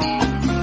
Bye.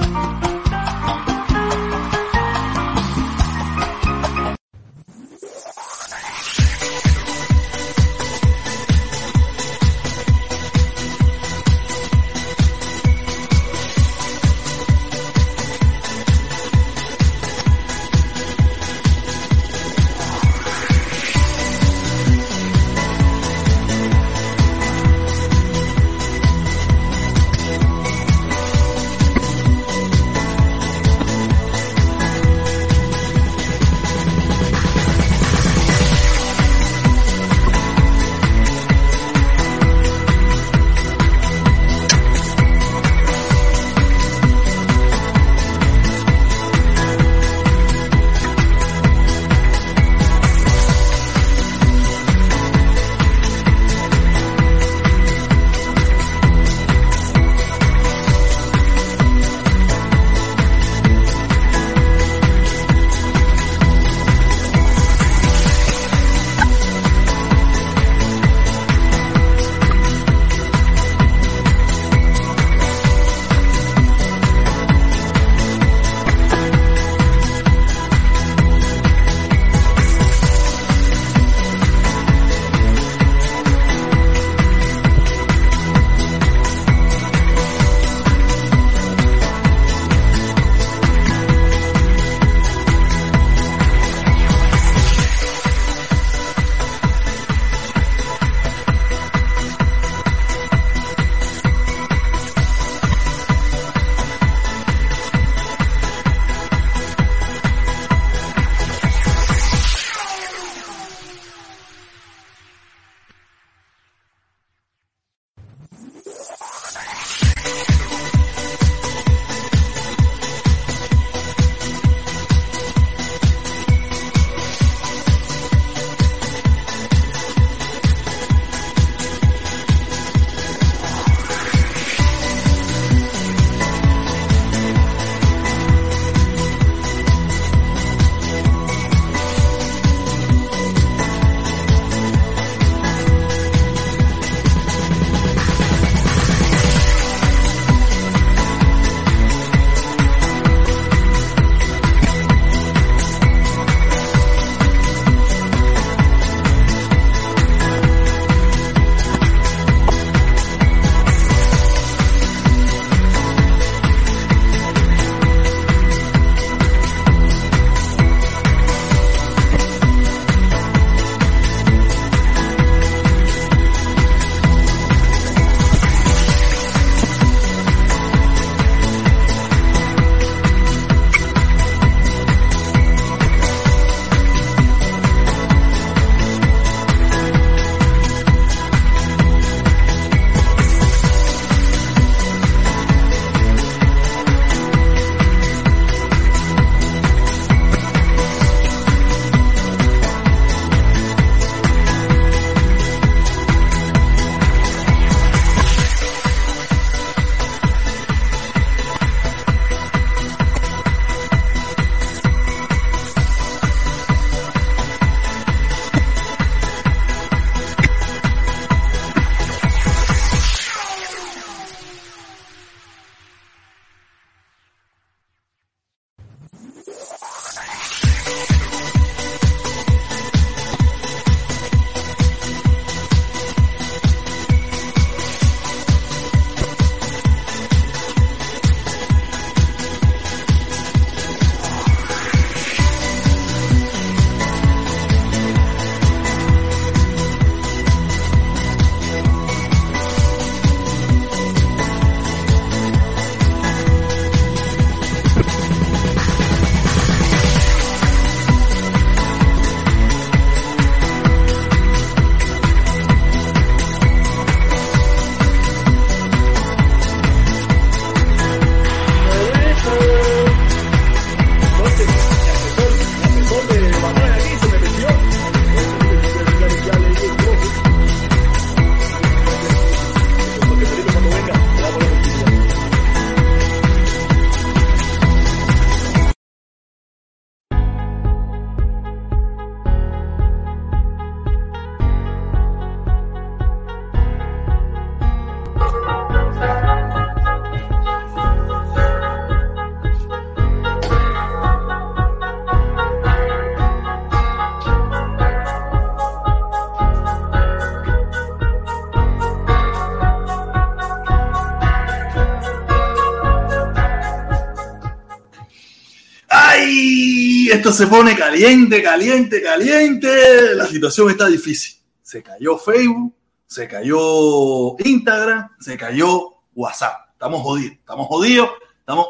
Esto se pone caliente, caliente, caliente. La situación está difícil. Se cayó Facebook, se cayó Instagram, se cayó WhatsApp. Estamos jodidos, estamos jodidos, estamos.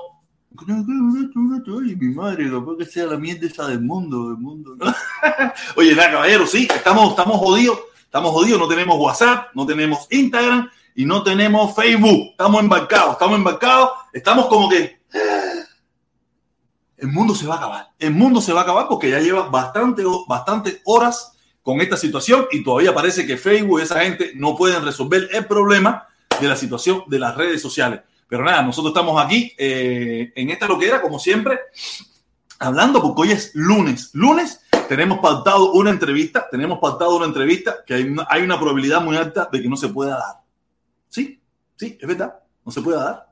Mi madre, que sea la mierda esa del mundo, del mundo. Oye, nada, caballero, sí, estamos, estamos jodidos, estamos jodidos, no tenemos WhatsApp, no tenemos Instagram y no tenemos Facebook. Estamos embarcados, estamos embarcados, estamos como que el mundo se va a acabar. El mundo se va a acabar porque ya lleva bastante, bastante horas con esta situación y todavía parece que Facebook y esa gente no pueden resolver el problema de la situación de las redes sociales. Pero nada, nosotros estamos aquí eh, en esta loquera, como siempre, hablando porque hoy es lunes. Lunes tenemos pautado una entrevista, tenemos pautado una entrevista que hay una, hay una probabilidad muy alta de que no se pueda dar. Sí, sí, es verdad, no se puede dar.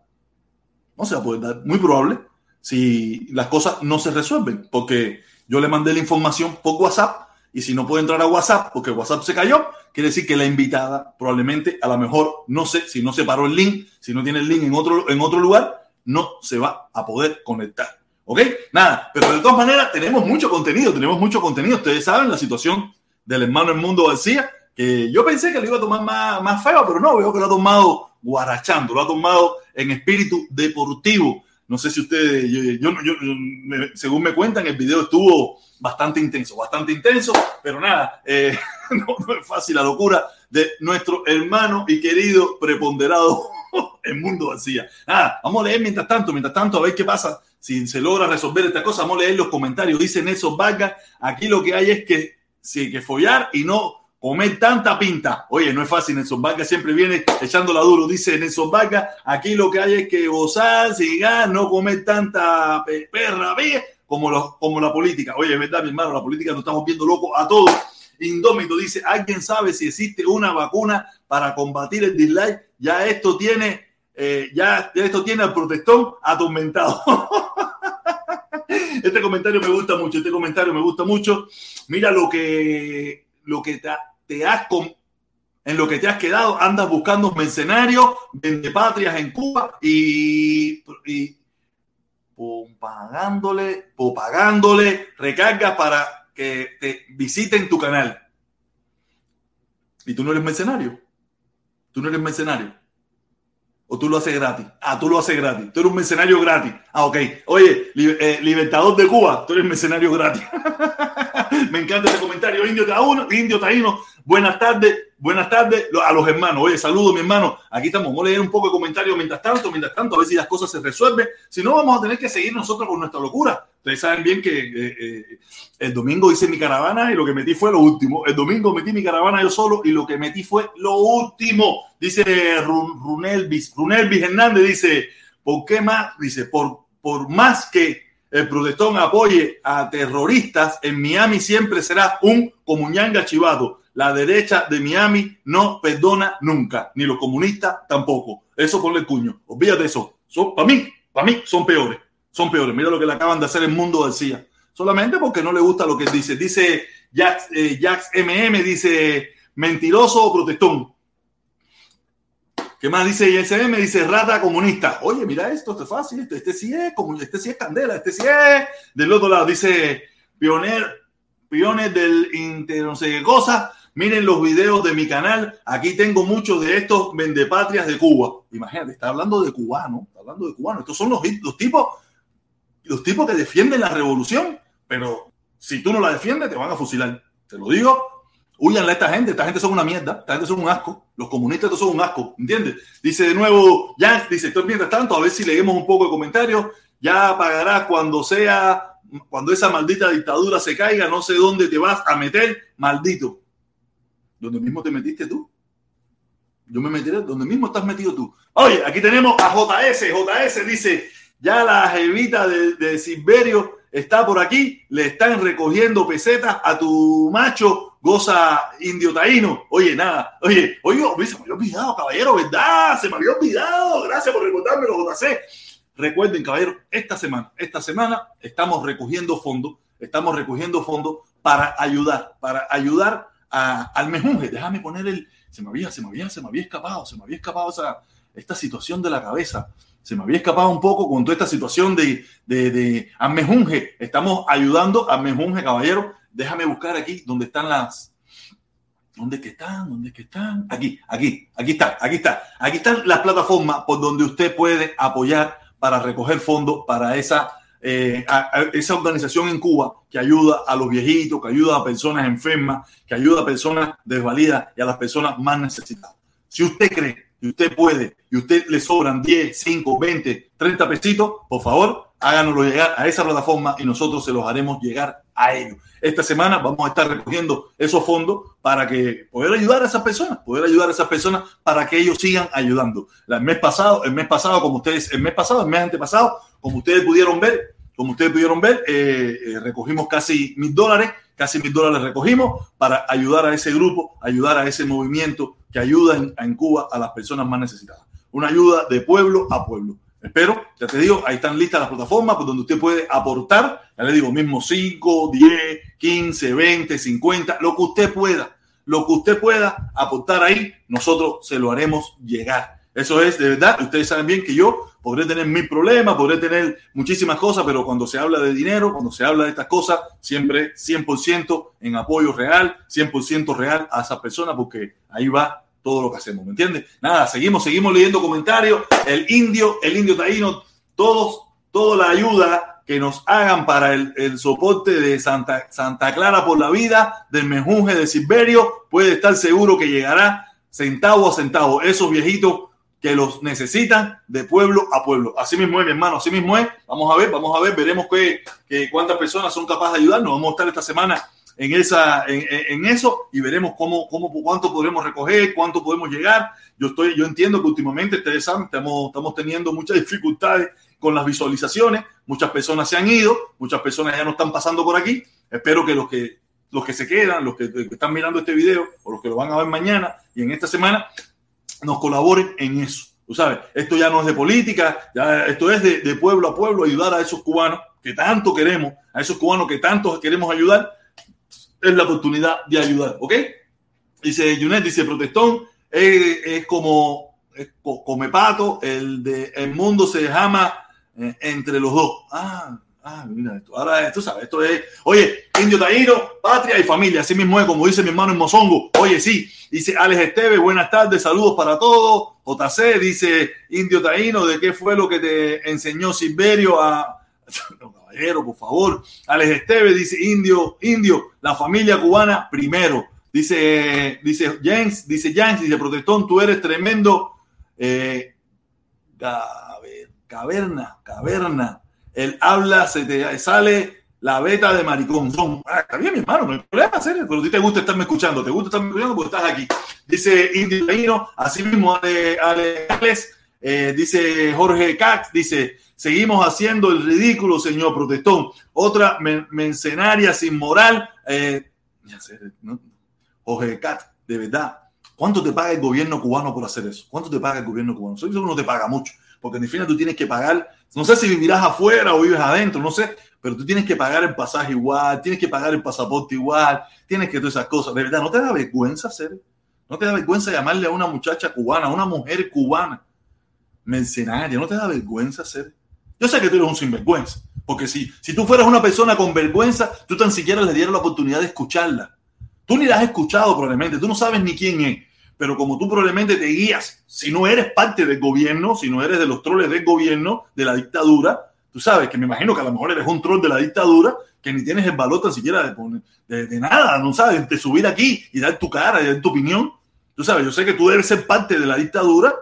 No se va a poder dar, muy probable, si las cosas no se resuelven, porque yo le mandé la información por WhatsApp y si no puede entrar a WhatsApp porque WhatsApp se cayó, quiere decir que la invitada probablemente, a lo mejor, no sé, si no se paró el link, si no tiene el link en otro, en otro lugar, no se va a poder conectar. ¿Ok? Nada, pero de todas maneras tenemos mucho contenido, tenemos mucho contenido. Ustedes saben la situación del hermano Mundo García, que yo pensé que lo iba a tomar más, más feo, pero no, veo que lo ha tomado guarachando, lo ha tomado en espíritu deportivo. No sé si ustedes, yo, según me cuentan, el video estuvo bastante intenso, bastante intenso, pero nada, eh, no, es fácil la locura de nuestro hermano y querido preponderado el mundo vacía. Nada, vamos a leer mientras tanto, mientras tanto, a ver qué pasa, si se logra resolver esta cosa, vamos a leer los comentarios, dice Nelson Vargas, aquí lo que hay es que, sí, que follar y no comer tanta pinta. Oye, no es fácil, Nelson Vargas siempre viene echándola duro, dice Nelson Vargas, aquí lo que hay es que gozar, sigar, no comer tanta perra, ve como, los, como la política. Oye, es verdad, mi hermano, la política nos estamos viendo locos a todos. Indómito dice, ¿alguien sabe si existe una vacuna para combatir el dislike? Ya esto tiene, eh, ya, esto tiene al protestón atormentado. este comentario me gusta mucho, este comentario me gusta mucho. Mira lo que, lo que te has en lo que te has quedado, andas buscando mercenarios, patrias en Cuba y, y pagándole, pagándole recargas para que te visiten tu canal. Y tú no eres mercenario. Tú no eres mercenario. O tú lo haces gratis. Ah, tú lo haces gratis. Tú eres un mercenario gratis. Ah, ok. Oye, eh, Libertador de Cuba, tú eres mercenario gratis. Me encanta ese comentario. Indio Taíno, Indio Taíno. Buenas tardes. Buenas tardes a los hermanos. Oye, saludo mi hermano. Aquí estamos. Vamos a leer un poco de comentarios mientras tanto, mientras tanto, a ver si las cosas se resuelven. Si no, vamos a tener que seguir nosotros con nuestra locura. Ustedes saben bien que eh, eh, el domingo hice mi caravana y lo que metí fue lo último. El domingo metí mi caravana yo solo y lo que metí fue lo último. Dice Runelvis. Runelvis Hernández dice, ¿por qué más? Dice, por, por más que el protestón apoye a terroristas, en Miami siempre será un comuñanga chivato la derecha de Miami no perdona nunca, ni los comunistas tampoco. Eso ponle el cuño. Olvídate eso. Son, para mí, para mí son peores. Son peores. Mira lo que le acaban de hacer el mundo García. Solamente porque no le gusta lo que dice. Dice Jax, Jax MM, dice mentiroso o protestón. ¿Qué más dice ISM? Dice rata comunista. Oye, mira esto, esto es fácil. Este, este sí es, este sí es candela, este sí es. Del otro lado dice pioner, piones del inter no sé qué cosa Miren los videos de mi canal. Aquí tengo muchos de estos vendepatrias de Cuba. Imagínate, está hablando de cubano, está hablando de cubano. Estos son los, tipos, los tipos que defienden la revolución, pero si tú no la defiendes, te van a fusilar. Te lo digo. Huyanle a esta gente, esta gente son una mierda, esta gente son un asco, los comunistas estos son un asco, ¿entiendes? Dice de nuevo, ya, dice, estoy mientras tanto, a ver si leemos un poco de comentarios, ya pagarás cuando sea, cuando esa maldita dictadura se caiga, no sé dónde te vas a meter, maldito donde mismo te metiste tú. Yo me meteré donde mismo estás metido tú. Oye, aquí tenemos a JS. JS dice, ya la jevita de, de Silverio está por aquí, le están recogiendo pesetas a tu macho goza indio taíno. Oye, nada, oye, oye, se me había olvidado, caballero, ¿verdad? Se me había olvidado. Gracias por recordármelo, JC. Recuerden, caballero, esta semana, esta semana estamos recogiendo fondos, estamos recogiendo fondos para ayudar, para ayudar al mejunje. Déjame poner el. Se me había, se me había, se me había escapado, se me había escapado esa, esta situación de la cabeza. Se me había escapado un poco con toda esta situación de, de, de Amejunge. Estamos ayudando a Amejunge, caballero. Déjame buscar aquí donde están las, ¿Dónde que están? ¿Dónde que están? Aquí, aquí, aquí está, aquí está. Aquí están las plataformas por donde usted puede apoyar para recoger fondos para esa, eh, esa organización en Cuba que ayuda a los viejitos, que ayuda a personas enfermas, que ayuda a personas desvalidas y a las personas más necesitadas. Si usted cree que usted puede y usted le sobran 10, 5, 20, 30 pesitos, por favor, háganoslo llegar a esa plataforma y nosotros se los haremos llegar a ellos. Esta semana vamos a estar recogiendo esos fondos para que poder ayudar a esas personas, poder ayudar a esas personas para que ellos sigan ayudando. El mes pasado, el mes pasado, como ustedes, el mes pasado, el mes antepasado, como ustedes pudieron ver, como ustedes pudieron ver, eh, eh, recogimos casi mil dólares, casi mil dólares recogimos para ayudar a ese grupo, ayudar a ese movimiento que ayuda en, en Cuba a las personas más necesitadas. Una ayuda de pueblo a pueblo. Espero, ya te digo, ahí están listas las plataformas por donde usted puede aportar, ya le digo, mismo 5, 10, 15, 20, 50, lo que usted pueda, lo que usted pueda aportar ahí, nosotros se lo haremos llegar. Eso es de verdad, ustedes saben bien que yo podré tener mil problemas, podré tener muchísimas cosas, pero cuando se habla de dinero, cuando se habla de estas cosas, siempre 100% en apoyo real, 100% real a esa persona, porque ahí va todo lo que hacemos, ¿me entiendes? Nada, seguimos, seguimos leyendo comentarios. El indio, el indio taíno, todos, toda la ayuda que nos hagan para el, soporte de Santa, Santa Clara por la vida, del menjunje de Silverio, puede estar seguro que llegará centavo a centavo. Esos viejitos que los necesitan de pueblo a pueblo. Así mismo es, mi hermano, así mismo es. Vamos a ver, vamos a ver, veremos que, que cuántas personas son capaces de ayudarnos. Vamos a estar esta semana en, esa, en, en, eso y veremos cómo, cómo, cuánto podremos recoger, cuánto podemos llegar. Yo, estoy, yo entiendo que últimamente, ustedes saben, estamos, estamos teniendo muchas dificultades con las visualizaciones. Muchas personas se han ido, muchas personas ya no están pasando por aquí. Espero que los que, los que se quedan, los que, que están mirando este video o los que lo van a ver mañana y en esta semana, nos colaboren en eso. Tú sabes, esto ya no es de política, ya esto es de, de pueblo a pueblo, ayudar a esos cubanos que tanto queremos, a esos cubanos que tanto queremos ayudar es la oportunidad de ayudar, ¿ok? Dice Junet, dice Protestón, es, como come pato, el de el mundo se llama eh, entre los dos. Ah, ah, mira esto. Ahora tú sabes, esto es, oye, indio taíno, patria y familia, así mismo es, como dice mi hermano en Mozongo. Oye, sí, dice Alex Esteve, buenas tardes, saludos para todos. JC dice, indio taíno, ¿de qué fue lo que te enseñó Silverio a caballero, por favor. Alex Esteve dice, indio, indio, la familia cubana primero. Dice, dice James, dice James, dice Protestón, tú eres tremendo. Eh, caverna, caverna. Él habla, se te sale la beta de maricón. Son, ah, está bien, mi hermano, no hay problema, serio, pero a ti te gusta estarme escuchando, te gusta estarme escuchando porque estás aquí. Dice Indio así mismo Ale, Alex, eh, dice Jorge Cax, dice, seguimos haciendo el ridículo, señor protestón. Otra mercenaria sin moral. Eh. Jorge Cax, de verdad, ¿cuánto te paga el gobierno cubano por hacer eso? ¿Cuánto te paga el gobierno cubano? Eso no te paga mucho, porque en fin tú tienes que pagar, no sé si vivirás afuera o vives adentro, no sé, pero tú tienes que pagar el pasaje igual, tienes que pagar el pasaporte igual, tienes que todas esas cosas. De verdad, ¿no te da vergüenza hacer? ¿No te da vergüenza llamarle a una muchacha cubana, a una mujer cubana? mercenaria, ¿no te da vergüenza ser? Yo sé que tú eres un sinvergüenza, porque si, si tú fueras una persona con vergüenza, tú tan siquiera le dieras la oportunidad de escucharla. Tú ni la has escuchado probablemente, tú no sabes ni quién es, pero como tú probablemente te guías, si no eres parte del gobierno, si no eres de los troles del gobierno, de la dictadura, tú sabes que me imagino que a lo mejor eres un troll de la dictadura, que ni tienes el valor tan siquiera de, poner, de, de nada, no sabes, de subir aquí y dar tu cara y dar tu opinión. Tú sabes, yo sé que tú debes ser parte de la dictadura,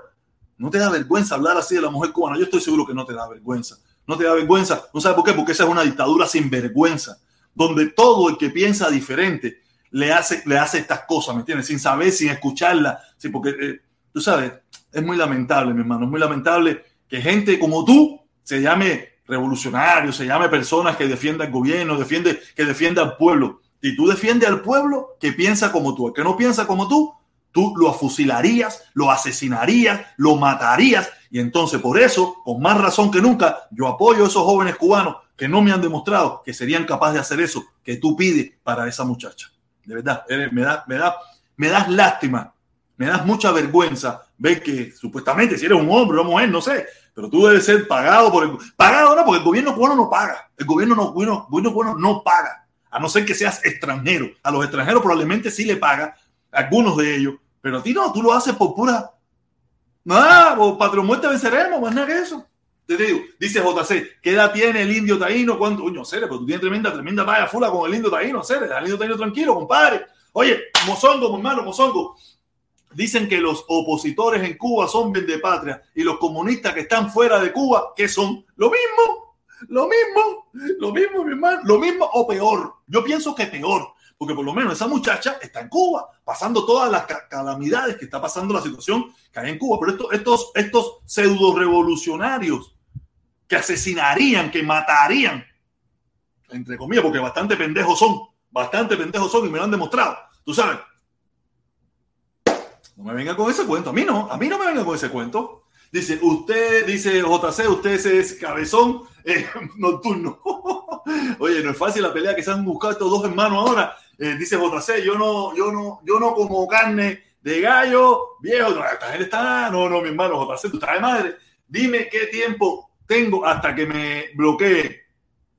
¿No te da vergüenza hablar así de la mujer cubana? Yo estoy seguro que no te da vergüenza. No te da vergüenza. ¿No sabes por qué? Porque esa es una dictadura sin vergüenza, donde todo el que piensa diferente le hace, le hace estas cosas, ¿me entiendes? Sin saber, sin escucharla. Sí, porque eh, tú sabes, es muy lamentable, mi hermano, es muy lamentable que gente como tú se llame revolucionario, se llame personas que defiendan el gobierno, defiende, que defienda al pueblo. Y tú defiendes al pueblo que piensa como tú. Que no piensa como tú, tú lo afusilarías, lo asesinarías, lo matarías. Y entonces por eso, con más razón que nunca, yo apoyo a esos jóvenes cubanos que no me han demostrado que serían capaces de hacer eso que tú pides para esa muchacha. De verdad, me, da, me, da, me das lástima, me das mucha vergüenza ven que supuestamente si eres un hombre o una mujer, no sé, pero tú debes ser pagado por el pagado no, porque el gobierno cubano no paga. El gobierno no, gobierno, gobierno cubano no paga, a no ser que seas extranjero. A los extranjeros probablemente sí le paga, algunos de ellos, pero a ti no, tú lo haces por pura. Nada, por patrón muerte venceremos, más nada que eso. Te digo, dice JC, ¿qué edad tiene el indio taíno? ¿Cuánto? Coño, Cere, pero tú tienes tremenda, tremenda talla fula con el indio taíno, Cere, el indio taíno tranquilo, compadre. Oye, Mozongo, mi hermano, Mozongo, Dicen que los opositores en Cuba son de patria y los comunistas que están fuera de Cuba, que son lo mismo, lo mismo, lo mismo, mi hermano, lo mismo o peor. Yo pienso que peor, porque por lo menos esa muchacha está en Cuba, pasando todas las calamidades que está pasando la situación que hay en Cuba. Pero estos, estos, estos pseudo revolucionarios que asesinarían, que matarían, entre comillas, porque bastante pendejos son, bastante pendejos son y me lo han demostrado. Tú sabes, no me venga con ese cuento. A mí no, a mí no me venga con ese cuento. Dice, usted, dice JC, usted es cabezón eh, nocturno. Oye, no es fácil la pelea que se han buscado estos dos hermanos ahora. Eh, dice JC, yo no, yo no, yo no como carne de gallo, viejo. No, esta gente está, no, no, mi hermano JC, tú estás de madre. Dime qué tiempo tengo hasta que me bloquee.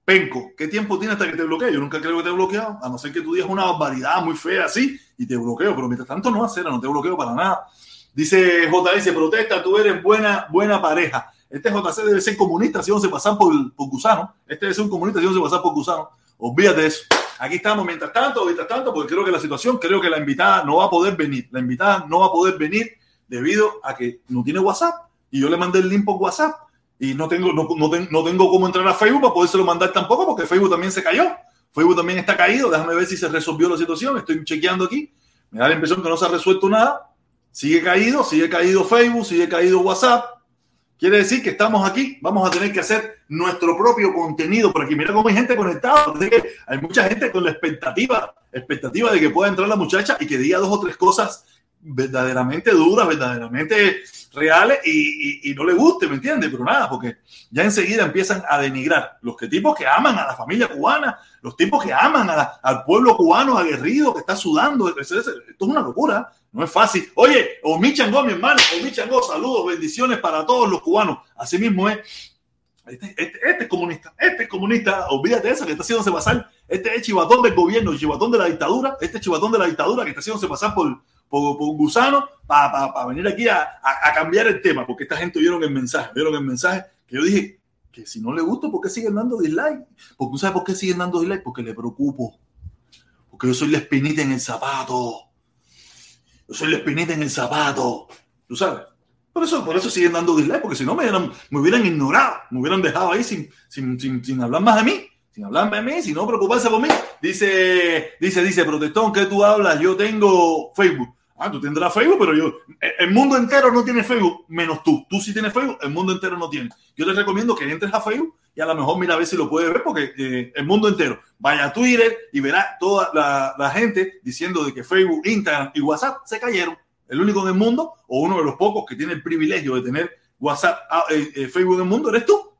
Penco, ¿qué tiempo tiene hasta que te bloquee? Yo nunca creo que te he a no ser que tú digas una barbaridad muy fea así y te bloqueo, pero mientras tanto no hacer, no te bloqueo para nada. Dice JC, protesta, tú eres buena, buena pareja. Este JC debe ser comunista si no se pasan por, por gusano. Este debe ser un comunista si no se pasan por gusano. Olvídate de eso. Aquí estamos mientras tanto, mientras tanto, porque creo que la situación, creo que la invitada no va a poder venir. La invitada no va a poder venir debido a que no tiene WhatsApp. Y yo le mandé el link por WhatsApp y no tengo, no, no, no tengo cómo entrar a Facebook para podérselo mandar tampoco porque Facebook también se cayó. Facebook también está caído. Déjame ver si se resolvió la situación. Estoy chequeando aquí. Me da la impresión que no se ha resuelto nada. Sigue caído, sigue caído Facebook, sigue caído WhatsApp. Quiere decir que estamos aquí, vamos a tener que hacer nuestro propio contenido por aquí. Mira cómo hay gente conectada. Hay mucha gente con la expectativa, expectativa de que pueda entrar la muchacha y que diga dos o tres cosas verdaderamente duras, verdaderamente reales y, no le guste, ¿me entiendes? Pero nada, porque ya enseguida empiezan a denigrar los que tipos que aman a la familia cubana, los tipos que aman al pueblo cubano aguerrido que está sudando. Esto es una locura, no es fácil. Oye, Omi Changó, mi hermano, Omi Changó, saludos, bendiciones para todos los cubanos. Así mismo es. Este, este, este, es comunista, este es comunista, olvídate de eso que está haciéndose pasar. Este es chivatón del gobierno, chivatón de la dictadura, este chivatón de la dictadura que está haciéndose pasar por, por, un gusano para venir aquí a, a, cambiar el tema, porque esta gente vieron el mensaje, vieron el mensaje que yo dije que si no le gusta, ¿por qué siguen dando dislike? Porque ¿sabes por qué siguen dando dislike? Porque le preocupo, porque yo soy la espinita en el zapato, yo soy la espinita en el zapato, ¿tú sabes? Por eso, por eso siguen dando dislike, porque si no me hubieran, me hubieran ignorado, me hubieran dejado ahí sin, sin, sin, sin hablar más de mí sin hablarme de mí, sin no preocuparse por mí. Dice, dice, dice, protestón, que tú hablas? Yo tengo Facebook. Ah, tú tendrás Facebook, pero yo, el mundo entero no tiene Facebook, menos tú. Tú sí tienes Facebook, el mundo entero no tiene. Yo te recomiendo que entres a Facebook y a lo mejor mira a ver si lo puedes ver, porque eh, el mundo entero. Vaya a Twitter y verá toda la, gente diciendo de que Facebook, Instagram y WhatsApp se cayeron. El único en el mundo, o uno de los pocos que tiene el privilegio de tener WhatsApp, ah, eh, eh, Facebook en el mundo, eres tú.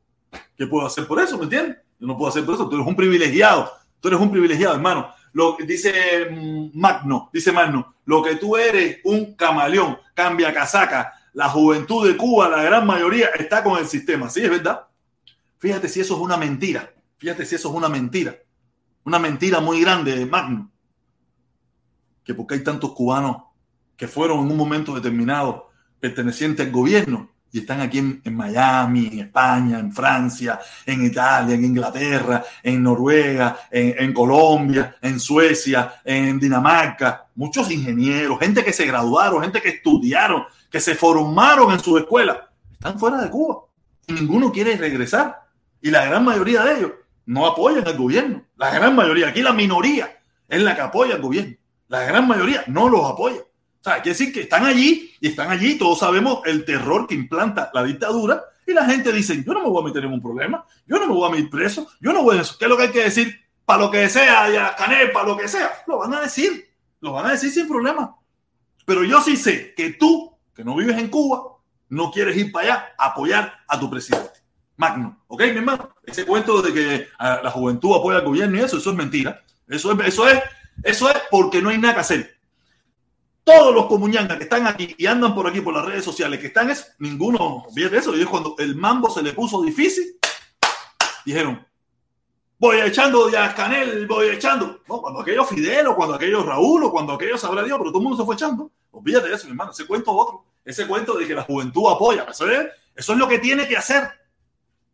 ¿Qué puedo hacer por eso? ¿Me entiendes? Yo no puedo hacer por eso. Tú eres un privilegiado. Tú eres un privilegiado, hermano. Lo dice mm, Magno, dice Magno, lo que tú eres un camaleón, cambia casaca. La juventud de Cuba, la gran mayoría, está con el sistema. Sí, es verdad. Fíjate si eso es una mentira. Fíjate si eso es una mentira. Una mentira muy grande, Magno. Que porque hay tantos cubanos que fueron en un momento determinado pertenecientes al gobierno y están aquí en, Miami, en España, en Francia, en Italia, en Inglaterra, en Noruega, en, Colombia, en Suecia, en Dinamarca, muchos ingenieros, gente que se graduaron, gente que estudiaron, que se formaron en su escuela, están fuera de Cuba ninguno quiere regresar. Y la gran mayoría de ellos no apoyan al gobierno. La gran mayoría, aquí la minoría es la que apoya al gobierno. La gran mayoría no los apoya. O sea, que decir que están allí y están allí, todos sabemos el terror que implanta la dictadura y la gente dice, yo no me voy a meter en un problema, yo no me voy a meter preso, yo no voy a eso. ¿Qué es lo que hay que decir? Para lo que sea, ya Canel, para lo que sea, lo van a decir, lo van a decir sin problema. Pero yo sí sé que tú, que no vives en Cuba, no quieres ir para allá a apoyar a tu presidente. Magno, ¿ok, mi hermano? Ese cuento de que la juventud apoya al gobierno y eso, eso es mentira. Eso es, eso es, eso es porque no hay nada que hacer. Todos los comuñangas que están aquí y andan por aquí por las redes sociales, que están es ninguno, de eso, y es cuando el mambo se le puso difícil, dijeron, voy echando ya Canel, voy echando. No, cuando aquello Fidel o cuando aquello Raúl o cuando aquello sabrá Dios, pero todo el mundo se fue echando. Olvídate de eso, mi hermano. Ese cuento otro. Ese cuento de que la juventud apoya. Eso es, eso es lo que tiene que hacer.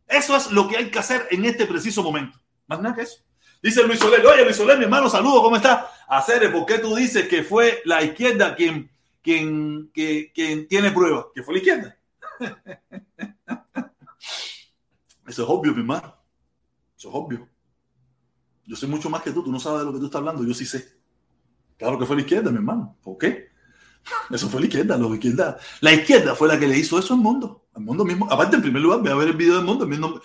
Eso es lo que hay que hacer en este preciso momento. Más nada que eso. Dice Luis Soler, oye Luis Soler, mi hermano, saludo, ¿cómo está? Hacer, ¿por qué tú dices que fue la izquierda quien, quien, quien tiene pruebas? Que fue la izquierda. Eso es obvio, mi hermano. Eso es obvio. Yo sé mucho más que tú, tú no sabes de lo que tú estás hablando, yo sí sé. Claro que fue la izquierda, mi hermano. ¿Por qué? Eso fue la izquierda, la izquierda. La izquierda fue la que le hizo eso al mundo. Al mundo mismo. Aparte, en primer lugar, ve a ver el video del mundo. El mismo,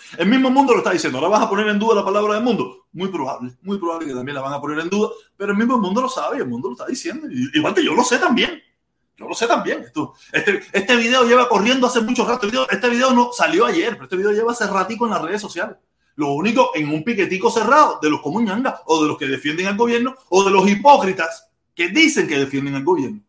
el mundo lo está diciendo. Ahora vas a poner en duda la palabra del mundo. Muy probable, muy probable que también la van a poner en duda. Pero el mismo mundo lo sabe y el mundo lo está diciendo. Igual yo lo sé también. Yo lo sé también. Esto, este, este video lleva corriendo hace mucho rato. Este video, no salió ayer, pero este video lleva hace ratico en las redes sociales. Lo único en un piquetico cerrado de los comuñangas o de los que defienden al gobierno o de los hipócritas que dicen que defienden al gobierno.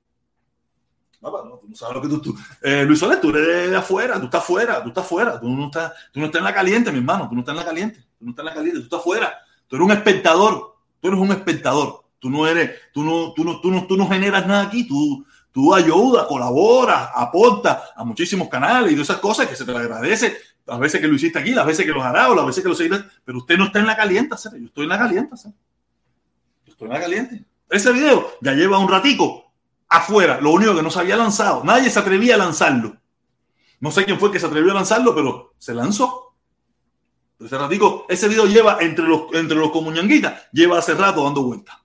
No, no, tú no sabes lo que tú. eh, Luis Soler, tú eres de afuera, tú estás afuera, tú estás afuera, tú no estás, tú no estás en la caliente, mi hermano, tú no estás en la caliente, tú no estás en la caliente, tú estás afuera, tú eres un espectador, tú eres un espectador, tú no eres, tú no, tú no, tú no, tú no generas nada aquí, tú, tú ayudas, colaboras, aportas a muchísimos canales y de esas cosas que se te agradece, las veces que lo hiciste aquí, las veces que los hará o las veces que lo seguirás, pero usted no está en la caliente, yo estoy en la caliente, yo estoy en la caliente. Ese video ya lleva un ratico afuera, lo único que no se había lanzado, nadie se atrevía a lanzarlo. No sé quién fue que se atrevió a lanzarlo, pero se lanzó. Ese ratico, ese video lleva entre los, entre los comuñanguitas, lleva hace rato dando vuelta.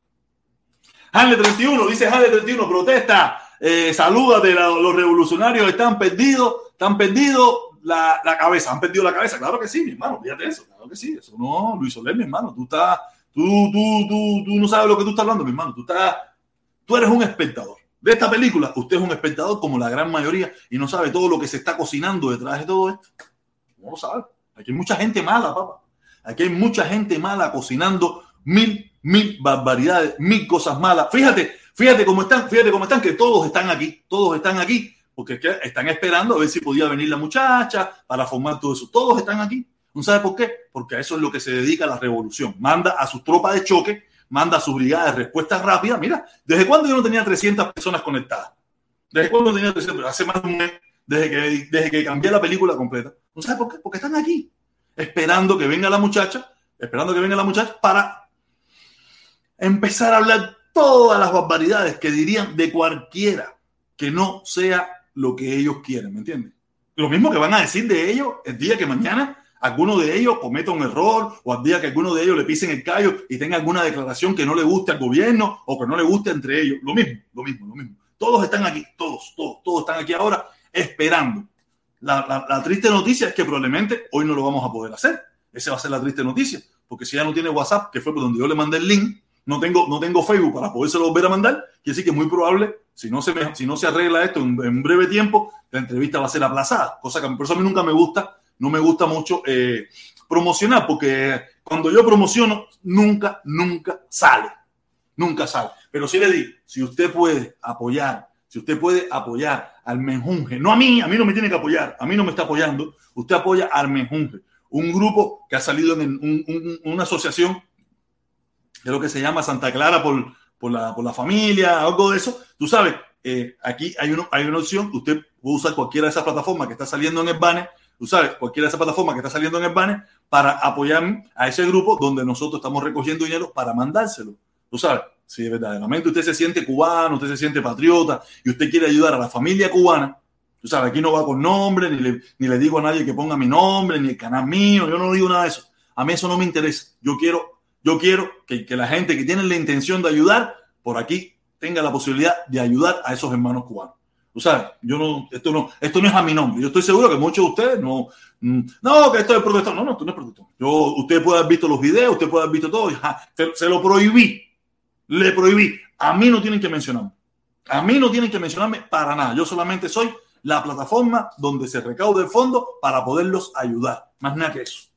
Hanle 31, dice Hanle 31, protesta, eh, saluda de los revolucionarios, están perdidos, están perdidos, la, la, cabeza, han perdido la cabeza. Claro que sí, mi hermano, fíjate eso, claro que sí. Eso no, Luis Soler, mi hermano, tú estás, tú, tú, tú, tú no sabes lo que tú estás hablando, mi hermano. Tú estás, tú eres un espectador. De esta película, usted es un espectador como la gran mayoría y no sabe todo lo que se está cocinando detrás de todo esto. No lo sabe. Aquí hay mucha gente mala, papá. Aquí hay mucha gente mala cocinando mil, mil barbaridades, mil cosas malas. Fíjate, fíjate cómo están, fíjate cómo están, que todos están aquí, todos están aquí porque están esperando a ver si podía venir la muchacha para formar todo eso. Todos están aquí. ¿No sabe por qué? Porque a eso es lo que se dedica la revolución. Manda a sus tropas de choque, manda a sus brigadas de respuesta rápida. Mira, ¿desde cuándo yo no tenía 300 personas conectadas? ¿Desde cuándo tenía 300? Hace más de un mes, desde que, desde que cambié la película completa. ¿No sabe por qué? Porque están aquí, esperando que venga la muchacha, esperando que venga la muchacha para empezar a hablar todas las barbaridades que dirían de cualquiera que no sea lo que ellos quieren, ¿me entiendes? Lo mismo que van a decir de ellos el día que mañana alguno de ellos cometa un error o al día que alguno de ellos le pisen el callo y tenga alguna declaración que no le guste al gobierno o que no le guste entre ellos. Lo mismo, lo mismo, lo mismo. Todos están aquí, todos, todos, todos están aquí ahora esperando. La, la, triste noticia es que probablemente hoy no lo vamos a poder hacer. Esa va a ser la triste noticia, porque si ya no tiene WhatsApp, que fue por donde yo le mandé el link, no tengo, no tengo Facebook para podérselo volver a mandar, quiere decir que es muy probable si no se, si no se arregla esto en, en, breve tiempo, la entrevista va a ser aplazada, cosa que por eso a mí nunca me gusta, no me gusta mucho eh, promocionar, porque cuando yo promociono, nunca, nunca sale, nunca sale. Pero sí le digo, si usted puede apoyar, si usted puede apoyar al Menjunje, no a mí, a mí no me tiene que apoyar, a mí no me está apoyando, usted apoya al Menjunje, un grupo que ha salido en un, un, una asociación de lo que se llama Santa Clara por, la, familia, algo de eso, tú sabes, eh, aquí hay, uno, una opción, usted puede usar cualquiera de esas plataformas que está saliendo en el banner, tú sabes, cualquiera de esas plataformas que está saliendo en el banner para apoyar a ese grupo donde nosotros estamos recogiendo dinero para mandárselo. Tú sabes, si verdaderamente usted se siente cubano, usted se siente patriota y usted quiere ayudar a la familia cubana, tú sabes, aquí no va con nombre, ni le, digo a nadie que ponga mi nombre, ni el canal mío, yo no digo nada de eso. A mí eso no me interesa. Yo quiero yo quiero que, la gente que tiene la intención de ayudar por aquí tenga la posibilidad de ayudar a esos hermanos cubanos. Tú sabes, yo no, esto no, esto no es a mi nombre. Yo estoy seguro que muchos de ustedes no, mm, no, que esto es protestón. No, no, esto no es protestón. Yo, usted puede haber visto los videos, usted puede haber visto todo. se, lo prohibí. Le prohibí. A mí no tienen que mencionarme. A mí no tienen que mencionarme para nada. Yo solamente soy la plataforma donde se recaude el fondo para poderlos ayudar. Más nada que eso.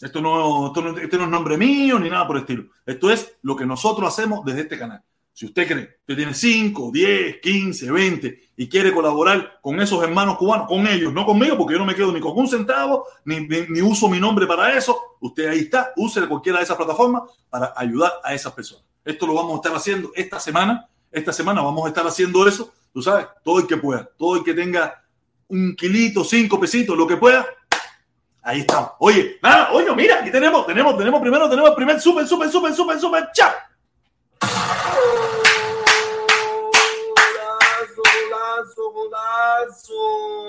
Esto no, esto no, este no es nombre mío ni nada por el estilo. Esto es lo que nosotros hacemos desde este canal. Si usted cree, usted tiene 5, 10, 15, 20 y quiere colaborar con esos hermanos cubanos, con ellos, no conmigo, porque yo no me quedo ni con un centavo, ni, ni, uso mi nombre para eso. Usted ahí está, use cualquiera de esas plataformas para ayudar a esas personas. Esto lo vamos a estar haciendo esta semana. Esta semana vamos a estar haciendo eso, tú sabes, todo el que pueda, todo el que tenga un kilito, cinco pesitos, lo que pueda, Ahí está. Oye, nada, oye, mira, aquí tenemos, tenemos, tenemos primero, tenemos el primer super, super, super, super, super chat.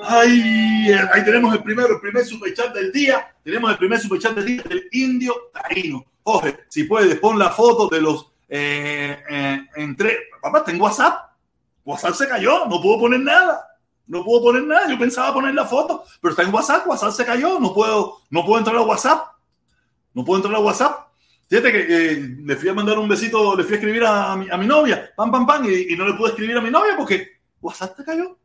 Ay, ahí tenemos el primero, el primer superchat del día. Tenemos el primer superchat del día del indio Taino. Jorge, si puedes, pon la foto de los eh, eh, entre. Papá, tengo WhatsApp. WhatsApp se cayó, no puedo poner nada. No puedo poner nada. Yo pensaba poner la foto, pero está en WhatsApp. WhatsApp se cayó. No puedo, no puedo entrar a WhatsApp. No puedo entrar a WhatsApp. Fíjate que eh, le fui a mandar un besito, le fui a escribir a, mi, novia, pam, pam, pam, y, no le pude escribir a mi novia porque WhatsApp se cayó.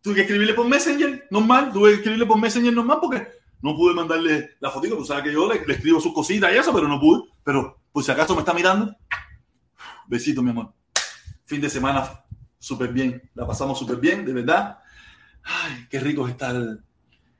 Tuve que escribirle por Messenger normal, tuve que escribirle por Messenger normal porque no pude mandarle la fotito, pues sabes que yo le, le, escribo sus cositas y eso, pero no pude. Pero, pues si acaso me está mirando, besito, mi amor. Fin de semana súper bien, la pasamos súper bien, de verdad. Ay, qué rico es estar,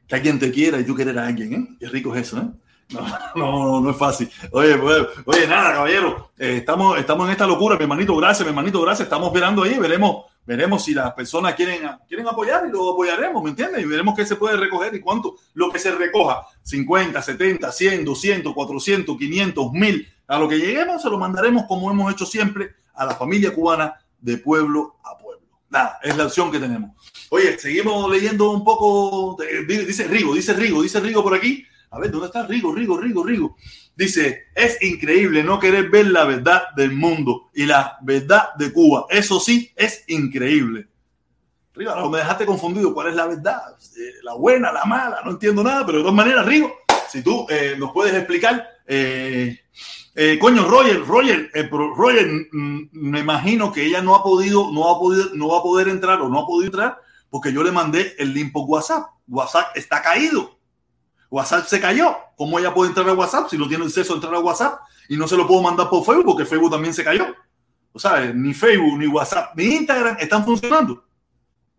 que alguien te quiera y tú querer a alguien, ¿eh? Qué rico es eso, ¿eh? No, no, no, es fácil. Oye, pues, oye, nada, caballero, eh, estamos, estamos en esta locura, mi hermanito, gracias, mi hermanito, gracias. Estamos esperando ahí, veremos, veremos si las personas quieren, quieren apoyar y lo apoyaremos, ¿me entiendes? Y veremos qué se puede recoger y cuánto, lo que se recoja, 50, 70, 100, 200, 400, 500, 1000, a lo que lleguemos se lo mandaremos como hemos hecho siempre a la familia cubana de pueblo a pueblo. Nada, es la opción que tenemos. Oye, seguimos leyendo un poco, dice Rigo, dice Rigo, dice Rigo por aquí. A ver, ¿dónde está Rigo, Rigo, Rigo, Rigo? Dice, es increíble no querer ver la verdad del mundo y la verdad de Cuba. Eso sí, es increíble. Rigo, ahora me dejaste confundido. ¿Cuál es la verdad? Eh, la buena, la mala, no entiendo nada, pero de todas maneras, Rigo, si tú eh, nos puedes explicar, eh, eh, coño, Roger, Roger, Roger, mm, me imagino que ella no ha podido, no ha podido, no va a poder entrar o no ha podido entrar porque yo le mandé el link por WhatsApp. WhatsApp está caído. WhatsApp se cayó. ¿Cómo ella puede entrar a WhatsApp si no tiene acceso a entrar a WhatsApp? Y no se lo puedo mandar por Facebook porque Facebook también se cayó. O sea, ni Facebook, ni WhatsApp, ni Instagram están funcionando.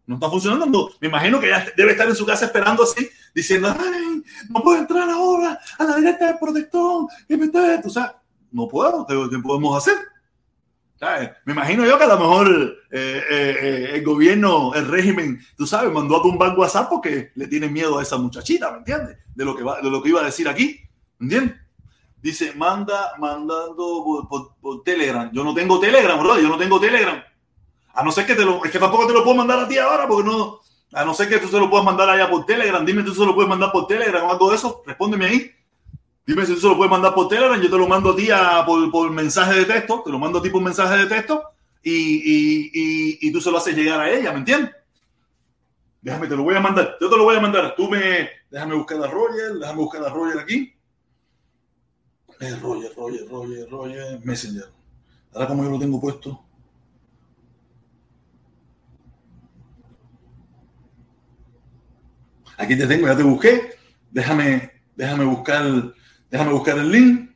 No están funcionando. Me imagino que ella debe estar en su casa esperando así, diciendo, ay, no puedo entrar ahora a la directa del protector. O sea, no puedo. ¿Qué podemos hacer? Me imagino yo que a lo mejor eh, eh, eh, el gobierno, el régimen, tú sabes, mandó a tumbar WhatsApp porque le tiene miedo a esa muchachita, ¿me entiendes? De lo que va, de lo que iba a decir aquí, ¿me entiendes? Dice, manda, mandando por, Telegram. Yo no tengo Telegram, bro, yo no tengo Telegram. A no ser que te lo, es que tampoco te lo puedo mandar a ti ahora, porque no, a no ser que tú se lo puedas mandar allá por Telegram. Dime, tú se lo puedes mandar por Telegram o algo de eso. Respóndeme ahí. Dime si tú se lo puedes mandar por Telegram, yo te lo mando a ti por, mensaje de texto, te lo mando a ti por mensaje de texto y, tú se lo haces llegar a ella, ¿me entiendes? Déjame, te lo voy a mandar, yo te lo voy a mandar. Tú me, déjame buscar a Roger, déjame buscar a Roger aquí. Eh, Roger, Roger, Roger, Roger, Messenger. Ahora como yo lo tengo puesto. Aquí te tengo, ya te busqué. Déjame, déjame buscar Déjame buscar el link.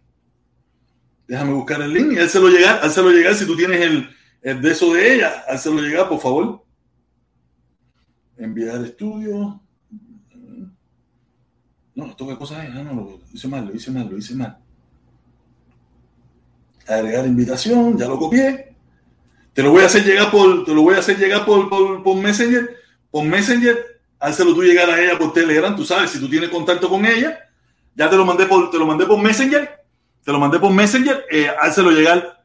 Déjame buscar el link y házelo llegar, házelo llegar si tú tienes el, el de eso de ella, házelo llegar, por favor. Enviar estudio. No, esto qué cosa es, no, no, lo hice mal, lo hice mal, lo hice mal. Agregar invitación, ya lo copié. Te lo voy a hacer llegar por, te lo voy a hacer llegar por, por, Messenger. Por Messenger, házelo tú llegar a ella por Telegram, tú sabes, si tú tienes contacto con ella, ya te lo mandé por, te lo mandé por Messenger. Te lo mandé por Messenger. Eh, házelo llegar.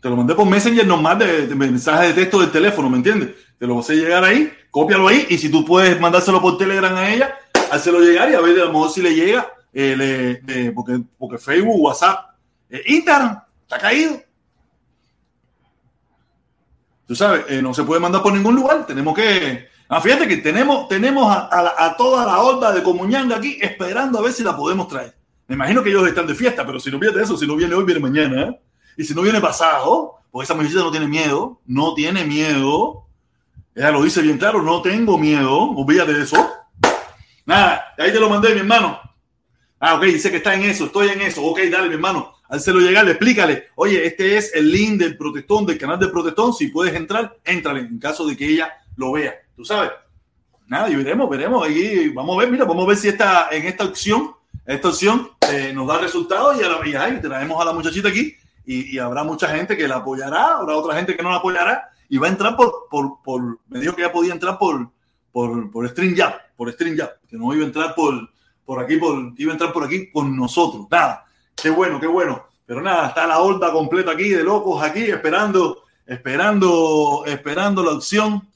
Te lo mandé por Messenger nomás de, de, mensaje de texto del teléfono, ¿me entiendes? Te lo vas a llegar ahí, cópialo ahí y si tú puedes mandárselo por Telegram a ella, házelo llegar y a ver a lo mejor si le llega, eh, porque, porque Facebook, WhatsApp, eh, Instagram, está caído. Tú sabes, eh, no se puede mandar por ningún lugar, tenemos que, Ah, fíjate que tenemos, tenemos a, toda la horda de Comuñanga aquí esperando a ver si la podemos traer. Me imagino que ellos están de fiesta, pero si no viene eso, si no viene hoy, viene mañana. ¿eh? Y si no viene pasado, porque esa muchachita no tiene miedo, no tiene miedo. Ella lo dice bien claro, no tengo miedo, olvídate de eso. Nada, ahí te lo mandé, mi hermano. Ah, ok, dice que está en eso, estoy en eso. Ok, dale, mi hermano. Hácelo llegar, explícale, oye, este es el link del protestón, del canal del protestón, si puedes entrar, entrale, en caso de que ella lo vea, tú sabes. Nada, y veremos, veremos, y vamos a ver, mira, vamos a ver si esta, en esta opción, esta opción eh, nos da resultados y, y traemos a la muchachita aquí y, habrá mucha gente que la apoyará, habrá otra gente que no la apoyará y va a entrar por, por, por me dijo que ya podía entrar por, por, por StreamYard, por StreamYard, que no iba a entrar por, por aquí, por, iba a entrar por aquí con nosotros. Nada, qué bueno, qué bueno. Pero nada, está la horda completa aquí de locos aquí esperando, esperando, esperando la opción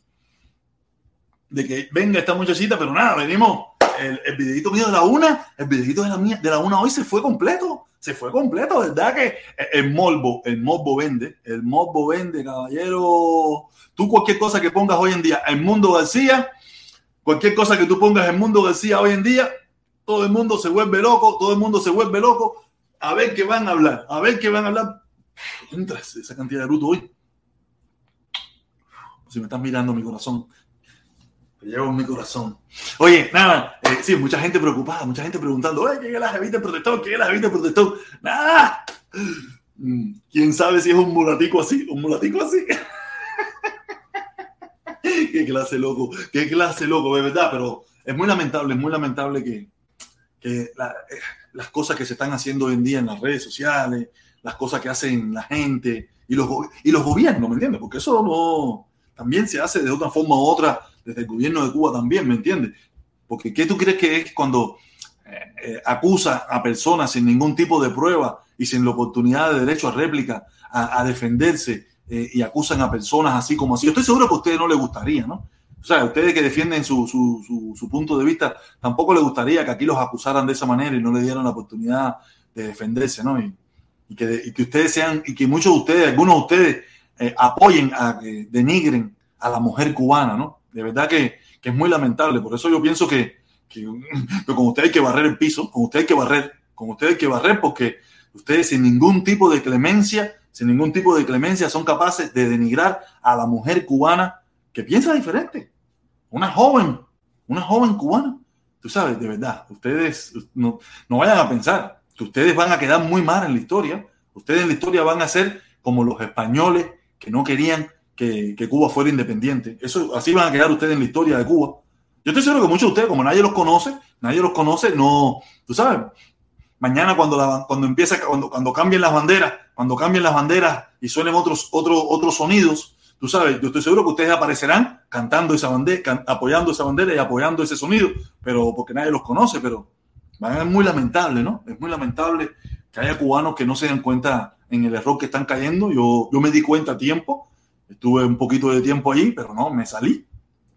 de que venga esta muchachita, pero nada, venimos. El, el videito mío de la una, el videito de la mía, de la una hoy se fue completo se fue completo, ¿verdad? Que el morbo, el morbo vende, el morbo vende, caballero. Tú cualquier cosa que pongas hoy en día en Mundo García, cualquier cosa que tú pongas en Mundo García hoy en día, todo el mundo se vuelve loco, todo el mundo se vuelve loco. A ver qué van a hablar, a ver qué van a hablar. Entra esa cantidad de bruto hoy. Si me estás mirando mi corazón, llevo en mi corazón. Oye, nada, eh, sí, mucha gente preocupada, mucha gente preguntando, oye, ¿qué es la jevita protector? ¿Qué es la jevita protector? Nada. Mm, ¿Quién sabe si es un mulatico así? ¿Un mulatico así? qué clase loco, qué clase loco, de verdad, pero es muy lamentable, es muy lamentable que, que eh, las cosas que se están haciendo hoy en día en las redes sociales, las cosas que hacen la gente y los, y los gobiernos, ¿me entiendes? Porque eso no, también se hace de otra forma u otra desde el gobierno de Cuba también, ¿me entiendes? Porque ¿qué tú crees que es cuando eh, eh, acusa a personas sin ningún tipo de prueba y sin la oportunidad de derecho a réplica, a, defenderse eh, y acusan a personas así como así? Yo estoy seguro que a ustedes no les gustaría, ¿no? O sea, a ustedes que defienden su, su, su, punto de vista, tampoco les gustaría que aquí los acusaran de esa manera y no le dieran la oportunidad de defenderse, ¿no? Y, que, ustedes sean, y que muchos de ustedes, algunos de ustedes, apoyen, a, denigren a la mujer cubana, ¿no? De verdad que, es muy lamentable. Por eso yo pienso que, que, con usted hay que barrer el piso, con usted hay que barrer, con usted hay que barrer porque ustedes sin ningún tipo de clemencia, sin ningún tipo de clemencia son capaces de denigrar a la mujer cubana que piensa diferente. Una joven, una joven cubana. Tú sabes, de verdad, ustedes no, no vayan a pensar que ustedes van a quedar muy mal en la historia. Ustedes en la historia van a ser como los españoles que no querían que, Cuba fuera independiente. Eso, así van a quedar ustedes en la historia de Cuba. Yo estoy seguro que muchos de ustedes, como nadie los conoce, nadie los conoce, no, tú sabes, mañana cuando, la, cuando empieza, cuando, cuando cambien las banderas, cuando cambien las banderas y suenen otros, otros, otros sonidos, tú sabes, yo estoy seguro que ustedes aparecerán cantando esa bandera, apoyando esa bandera y apoyando ese sonido, pero porque nadie los conoce, pero es muy lamentable, ¿no? Es muy lamentable que haya cubanos que no se den cuenta en el error que están cayendo. Yo, yo me di cuenta a tiempo Estuve un poquito de tiempo allí, pero no, me salí,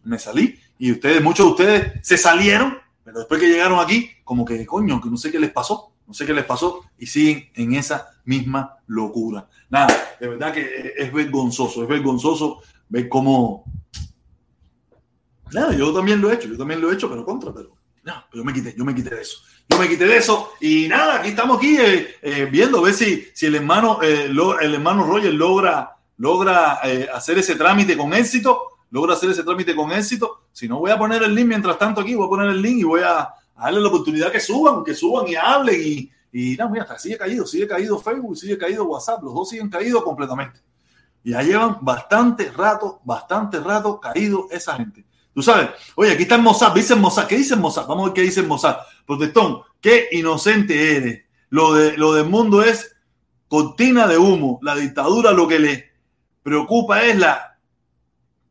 me salí. Y ustedes, muchos de ustedes se salieron, pero después que llegaron aquí, como que coño, que no sé qué les pasó, no sé qué les pasó, y siguen en esa misma locura. Nada, de verdad que es vergonzoso, es vergonzoso ver cómo... Nada, yo también lo he hecho, yo también lo he hecho, pero contra, pero no, pero yo me quité, yo me quité de eso. Yo me quité de eso y nada, aquí estamos aquí eh, eh, viendo a ver si, si el hermano, eh, el hermano Roger logra logra eh, hacer ese trámite con éxito, logra hacer ese trámite con éxito. Si no, voy a poner el link mientras tanto aquí, voy a poner el link y voy a, darle la oportunidad que suban, que suban y hablen. Y, y no, mira, sigue caído, sigue caído Facebook, sigue caído WhatsApp, los dos siguen caídos completamente. Y ya llevan bastante rato, bastante rato caído esa gente. Tú sabes, oye, aquí está Mozart, dice Mozart, ¿qué dice Mozart? Vamos a ver qué dice Mozart. Protestón, qué inocente eres. Lo, de, lo del mundo es cortina de humo, la dictadura lo que le preocupa es la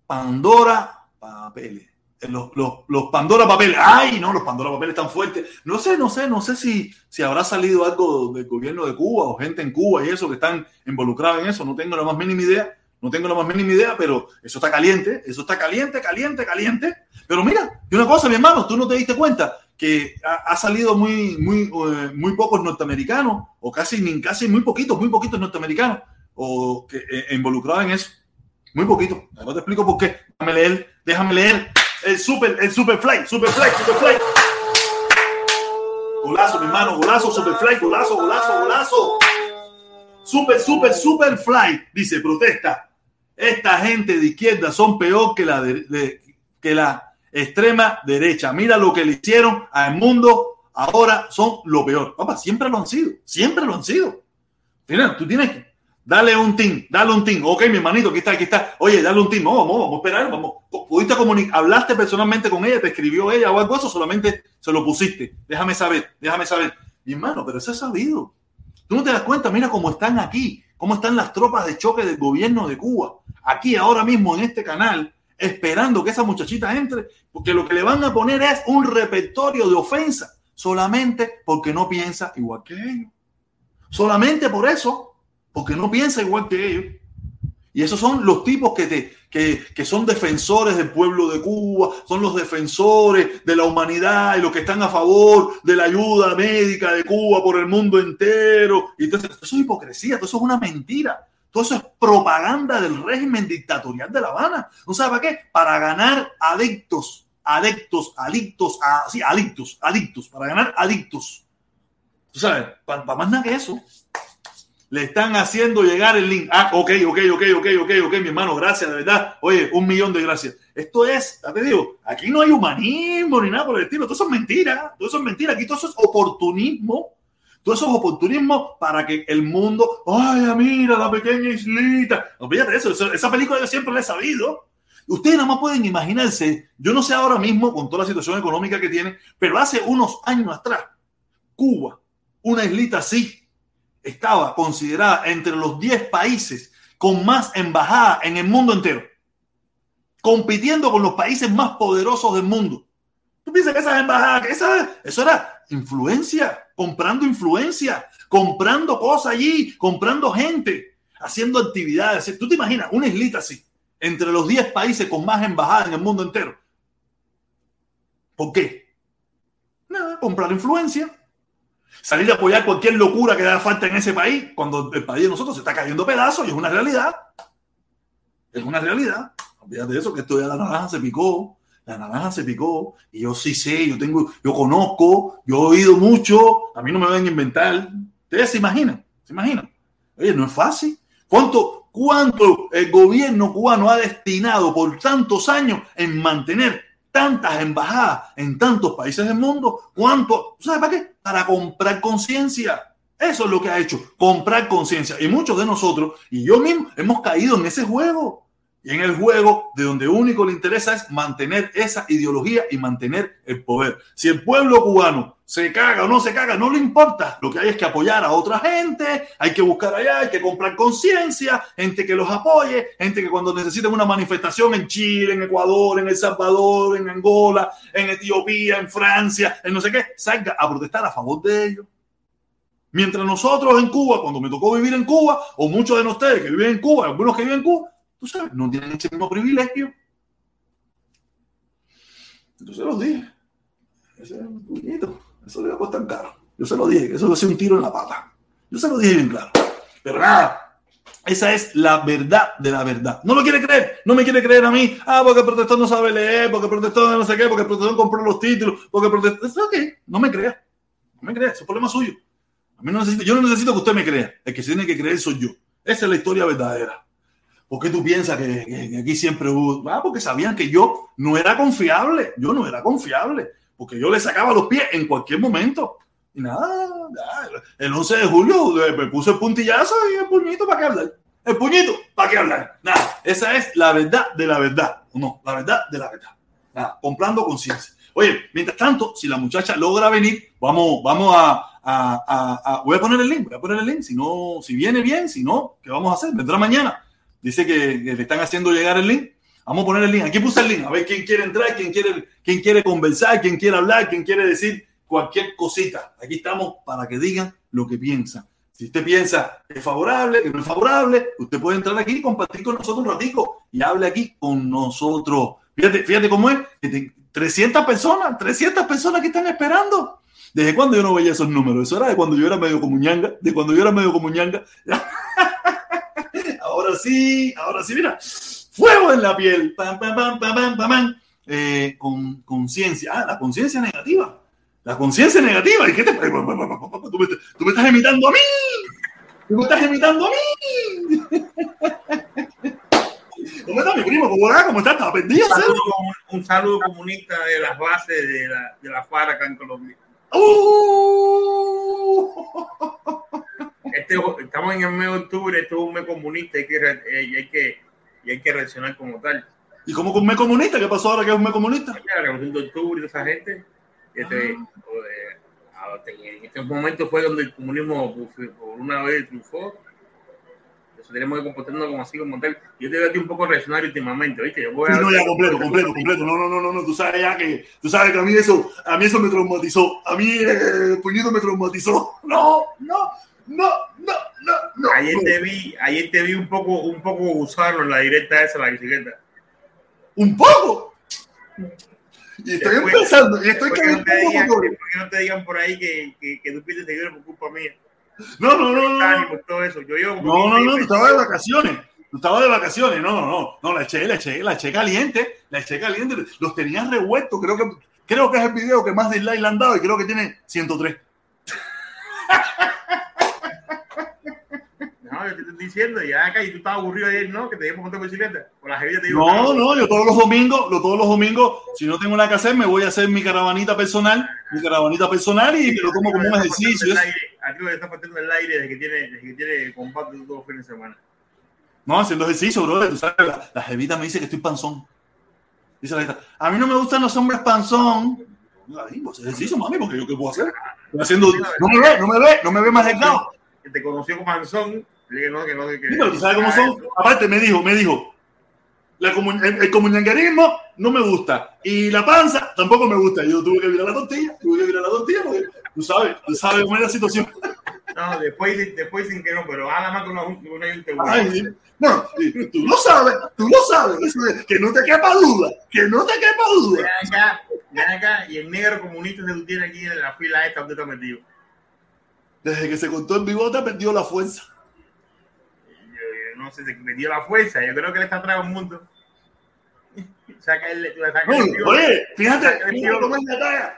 Pandora Papeles. Eh, los, los, Pandora Papeles. Ay, no, los Pandora Papeles están fuertes. No sé, no sé, no sé si, si habrá salido algo del gobierno de Cuba o gente en Cuba y eso que están involucrados en eso. No tengo la más mínima idea. No tengo la más mínima idea, pero eso está caliente. Eso está caliente, caliente, caliente. Pero mira, y una cosa, mi hermano, tú no te diste cuenta que ha, salido muy, muy, eh, muy pocos norteamericanos, o casi, casi muy poquitos, muy poquitos norteamericanos o que, eh, involucrado en eso. Muy poquito. Te explico por qué. Déjame leer, déjame leer el super, el Superfly, Superfly, Superfly. Golazo, mi hermano, golazo, Superfly, golazo, golazo, golazo. Super, super, Superfly. Dice, protesta. Esta gente de izquierda son peor que la, de, que la extrema derecha. Mira lo que le hicieron al mundo. Ahora son lo peor. Papá, siempre lo han sido. Siempre lo han sido Mira, tú tienes que Dale un team, dale un team. Ok, mi hermanito, aquí está, aquí está. Oye, dale un team. vamos, vamos a esperar, vamos. ¿Pudiste comunicar? ¿Hablaste personalmente con ella? ¿Te escribió ella o algo eso? Solamente se lo pusiste. Déjame saber, déjame saber. Mi hermano, pero eso es sabido. Tú no te das cuenta, mira cómo están aquí, cómo están las tropas de choque del gobierno de Cuba. Aquí, ahora mismo, en este canal, esperando que esa muchachita entre, porque lo que le van a poner es un repertorio de ofensa, solamente porque no piensa igual que ellos. Solamente por eso porque no piensa igual que ellos. Y esos son los tipos que, te, que, que, son defensores del pueblo de Cuba, son los defensores de la humanidad y los que están a favor de la ayuda médica de Cuba por el mundo entero. Entonces, eso es hipocresía, todo eso es una mentira. Todo eso es propaganda del régimen dictatorial de La Habana. ¿No sabe para qué? Para ganar adictos, adictos, adictos, sí, adictos, adictos, para ganar adictos. ¿Tú sabes? Para más nada que eso le están haciendo llegar el link. Ah, ok, ok, ok, ok, ok, ok, mi hermano, gracias, de verdad. Oye, un millón de gracias. Esto es, ya te digo, aquí no hay humanismo ni nada por el estilo. Todo eso es mentira. Todo eso es mentira. Aquí todo eso es oportunismo. Todo eso es oportunismo para que el mundo, ay, mira la pequeña islita. No, fíjate eso, esa película yo siempre la he sabido. Ustedes nada más pueden imaginarse, yo no sé ahora mismo con toda la situación económica que tiene, pero hace unos años atrás, Cuba, una islita así, estaba considerada entre los 10 países con más embajada en el mundo entero, compitiendo con los países más poderosos del mundo. ¿Tú piensas que esas embajadas, esa, eso era influencia, comprando influencia, comprando cosas allí, comprando gente, haciendo actividades? ¿Tú te imaginas una islita así, entre los 10 países con más embajada en el mundo entero? ¿Por qué? Nada, comprar influencia salir a apoyar cualquier locura que da falta en ese país, cuando el país de nosotros se está cayendo pedazos y es una realidad. Es una realidad. Olvídate de eso, que esto ya la naranja se picó, la naranja se picó, y yo sí sé, yo tengo, yo conozco, yo he oído mucho, a mí no me van a inventar. Ustedes se imaginan, se imaginan. Oye, no es fácil. ¿Cuánto, cuánto el gobierno cubano ha destinado por tantos años en mantener tantas embajadas en tantos países del mundo. ¿Cuánto? ¿Sabes para qué? Para comprar conciencia. Eso es lo que ha hecho, comprar conciencia. Y muchos de nosotros, y yo mismo, hemos caído en ese juego y en el juego de donde único le interesa es mantener esa ideología y mantener el poder. Si el pueblo cubano se caga o no se caga, no le importa. Lo que hay es que apoyar a otra gente, hay que buscar allá, hay que comprar conciencia, gente que los apoye, gente que cuando necesiten una manifestación en Chile, en Ecuador, en El Salvador, en Angola, en Etiopía, en Francia, en no sé qué, salga a protestar a favor de ellos. Mientras nosotros en Cuba, cuando me tocó vivir en Cuba, o muchos de ustedes que viven en Cuba, algunos que viven en Cuba, no tienen ese mismo privilegio. Entonces los dije. Ese puñito. Eso le va a costar caro. Yo se lo dije, eso a ser un tiro en la pata. Yo se lo dije bien claro. Pero nada, esa es la verdad de la verdad. No me quiere creer, no me quiere creer a mí. Ah, porque el protector no sabe leer, porque el protector no sé qué, porque el protector compró los títulos, porque el protector. Ok, no me crea. No me crea, es un problema suyo. A mí no necesito, yo no necesito que usted me crea. El que se tiene que creer soy yo. Esa es la historia verdadera. ¿Por qué tú piensas que, aquí siempre hubo? Ah, porque sabían que yo no era confiable. Yo no era confiable. Porque yo le sacaba los pies en cualquier momento. Y nada, el 11 de julio eh, me puse el puntillazo y el puñito para qué hablar. El puñito, ¿para qué hablar? Nada, esa es la verdad de la verdad. No, la verdad de la verdad. Nada, comprando conciencia. Oye, mientras tanto, si la muchacha logra venir, vamos, vamos a, a, a, voy a poner el link, voy a poner el link. Si no, si viene bien, si no, ¿qué vamos a hacer? Vendrá mañana. Dice que, le están haciendo llegar el link. Vamos a poner el link. Aquí puse el link. A ver quién quiere entrar, quién quiere, quién quiere conversar, quién quiere hablar, quién quiere decir cualquier cosita. Aquí estamos para que digan lo que piensan. Si usted piensa que es favorable, que no es favorable, usted puede entrar aquí y compartir con nosotros un ratico y hable aquí con nosotros. Fíjate, fíjate cómo es. 300 personas, 300 personas que están esperando. ¿Desde cuando yo no veía esos números? Eso era de cuando yo era medio como ñanga, de cuando yo era medio como ñanga. ahora sí, ahora sí, mira, fuego en la piel, pam, pam, pam, pam, pam, eh, con conciencia, ah, la conciencia negativa, la conciencia negativa, ¿y qué te tú me, tú me estás imitando a mí, tú me estás imitando a mí. ¿Cómo está mi primo? ¿Cómo está? ¿Cómo está? ¿Estaba perdido? Un saludo, un saludo comunista de las bases de la, de la FARC acá en Colombia. ¡Uh! Este, estamos en el mes de octubre, esto es un mes comunista hay que, eh, y hay que, y hay que reaccionar como tal. ¿Y cómo con un mes comunista? ¿Qué pasó ahora que es un mes comunista? La revolución de octubre y esa gente, este, eh, ah, en este momento fue donde el comunismo por una vez triunfó. Entonces tenemos que comportarnos como así, como tal. Yo te veo a ti un poco reaccionario últimamente, ¿viste? Yo voy a Sí, no, ya completo, completo, completo. No, no, no, no, no. Tú sabes ya que, tú sabes que a mí eso, a mí eso me traumatizó. A mí eh, el puñito me traumatizó. No, no, no, no, no, no. Ayer te vi, ayer te vi un poco, un poco usarlo en la directa esa, la bicicleta. Un poco. Y estoy Después- empezando, y estoy que no cayendo digan, después que no te digan por ahí que, que, que tú pierdes seguidores por culpa mía. No, no, no, no. No. por todo eso. Yo No, no, 15 no, tú días estabas de vacaciones. Tú estabas de vacaciones. No, no, no. No, la eché, la eché, la eché caliente. La eché caliente. Los tenías revueltos. Creo que, creo que es el video que más dislike le han dado y creo que tiene 103. No, yo te estoy diciendo, ya acá, y tú estabas aburrido ayer, ¿no? Que te llevo montar bicicleta. Con la jevilla te digo. No, no, yo todos los domingos, lo, todos los domingos, si no tengo nada que hacer, me voy a hacer mi caravanita personal, mi caravanita personal y me lo tomo como un ejercicio. Aquí me está faltando el aire desde que tiene, desde que tiene combate todos los fines de semana. No, haciendo ejercicio, brother. Tú sabes, la, la jevita me dice que estoy panzón. Dice la jevita, a mí no me gustan los hombres panzón. Ay, pues ejercicio, mami, porque yo qué puedo hacer. Estoy haciendo, no me ve, no me ve, no me ve más delgado. Que te conoció como Anzón, le dije, no, que no, que. Sí, pero tú sabes cómo son. Aparte, me dijo, me dijo, la el, el comunangarismo no me gusta. Y la panza tampoco me gusta. Y yo tuve que virar la tortilla, tuve que virar la tortilla porque tú sabes, tú sabes cómo es la situación. No, después, después sin que no, pero nada más que una, una gente buena. Ay, no, y tú lo sabes, tú lo sabes. Que no te quepa duda, que no te quepa duda. Ven acá, ven acá, y el negro comunista que tú tienes aquí en la fila esta, ¿dónde está metido? Desde que se contó el bigote, perdió la fuerza. No sé, se me dio la fuerza. Yo creo que él está atrás del mundo. Saca el. Saca el Oye, tío. oye, fíjate,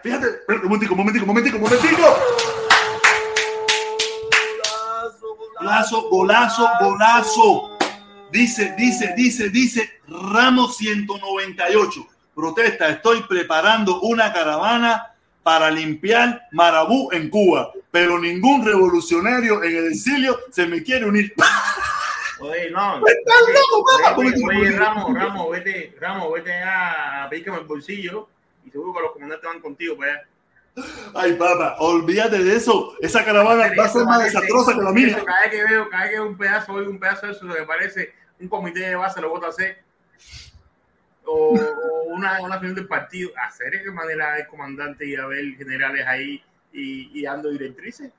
fíjate un momentico, un momentico, un momentico, un momentico. Golazo, golazo, golazo. Dice, dice, dice, dice Ramos 198. Protesta, estoy preparando una caravana para limpiar Marabú en Cuba, pero ningún revolucionario en el exilio se me quiere unir. Oye, no. Estás loco, papá. Oye, oye, Ramos, Ramos, vete, Ramos, vete a, pícame el bolsillo y seguro que los comandantes van contigo para allá. Ay, papá, olvídate de eso. Esa caravana va a ser más desastrosa que la mía. Cada vez que veo, cada vez que veo un pedazo, oigo un pedazo de eso, lo que parece un comité de base lo vota a hacer. O, o una, una reunión del partido. Hacer de qué manera hay comandante y haber generales ahí y, y dando directrices.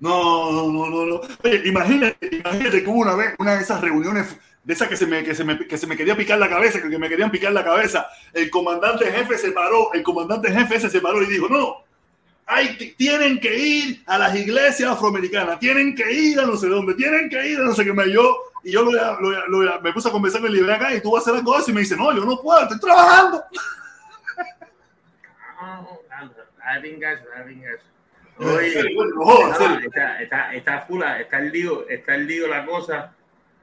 No, no, no, no, no. Oye, imagínate, imagínate que hubo una vez una de esas reuniones de esas que se me, que se me, que se me quería picar la cabeza, que me querían picar la cabeza. El comandante jefe se paró, el comandante jefe se paró y dijo, no, hay, tienen que ir a las iglesias afroamericanas, tienen que ir a no sé dónde, tienen que ir a no sé qué me yo. Y yo me puse a conversar con el libre acá y tú vas a hacer algo eso y me dice, no, yo no puedo, estoy trabajando. I think that's, I think that's. No está, está, está full, está el lío, está el lío la cosa,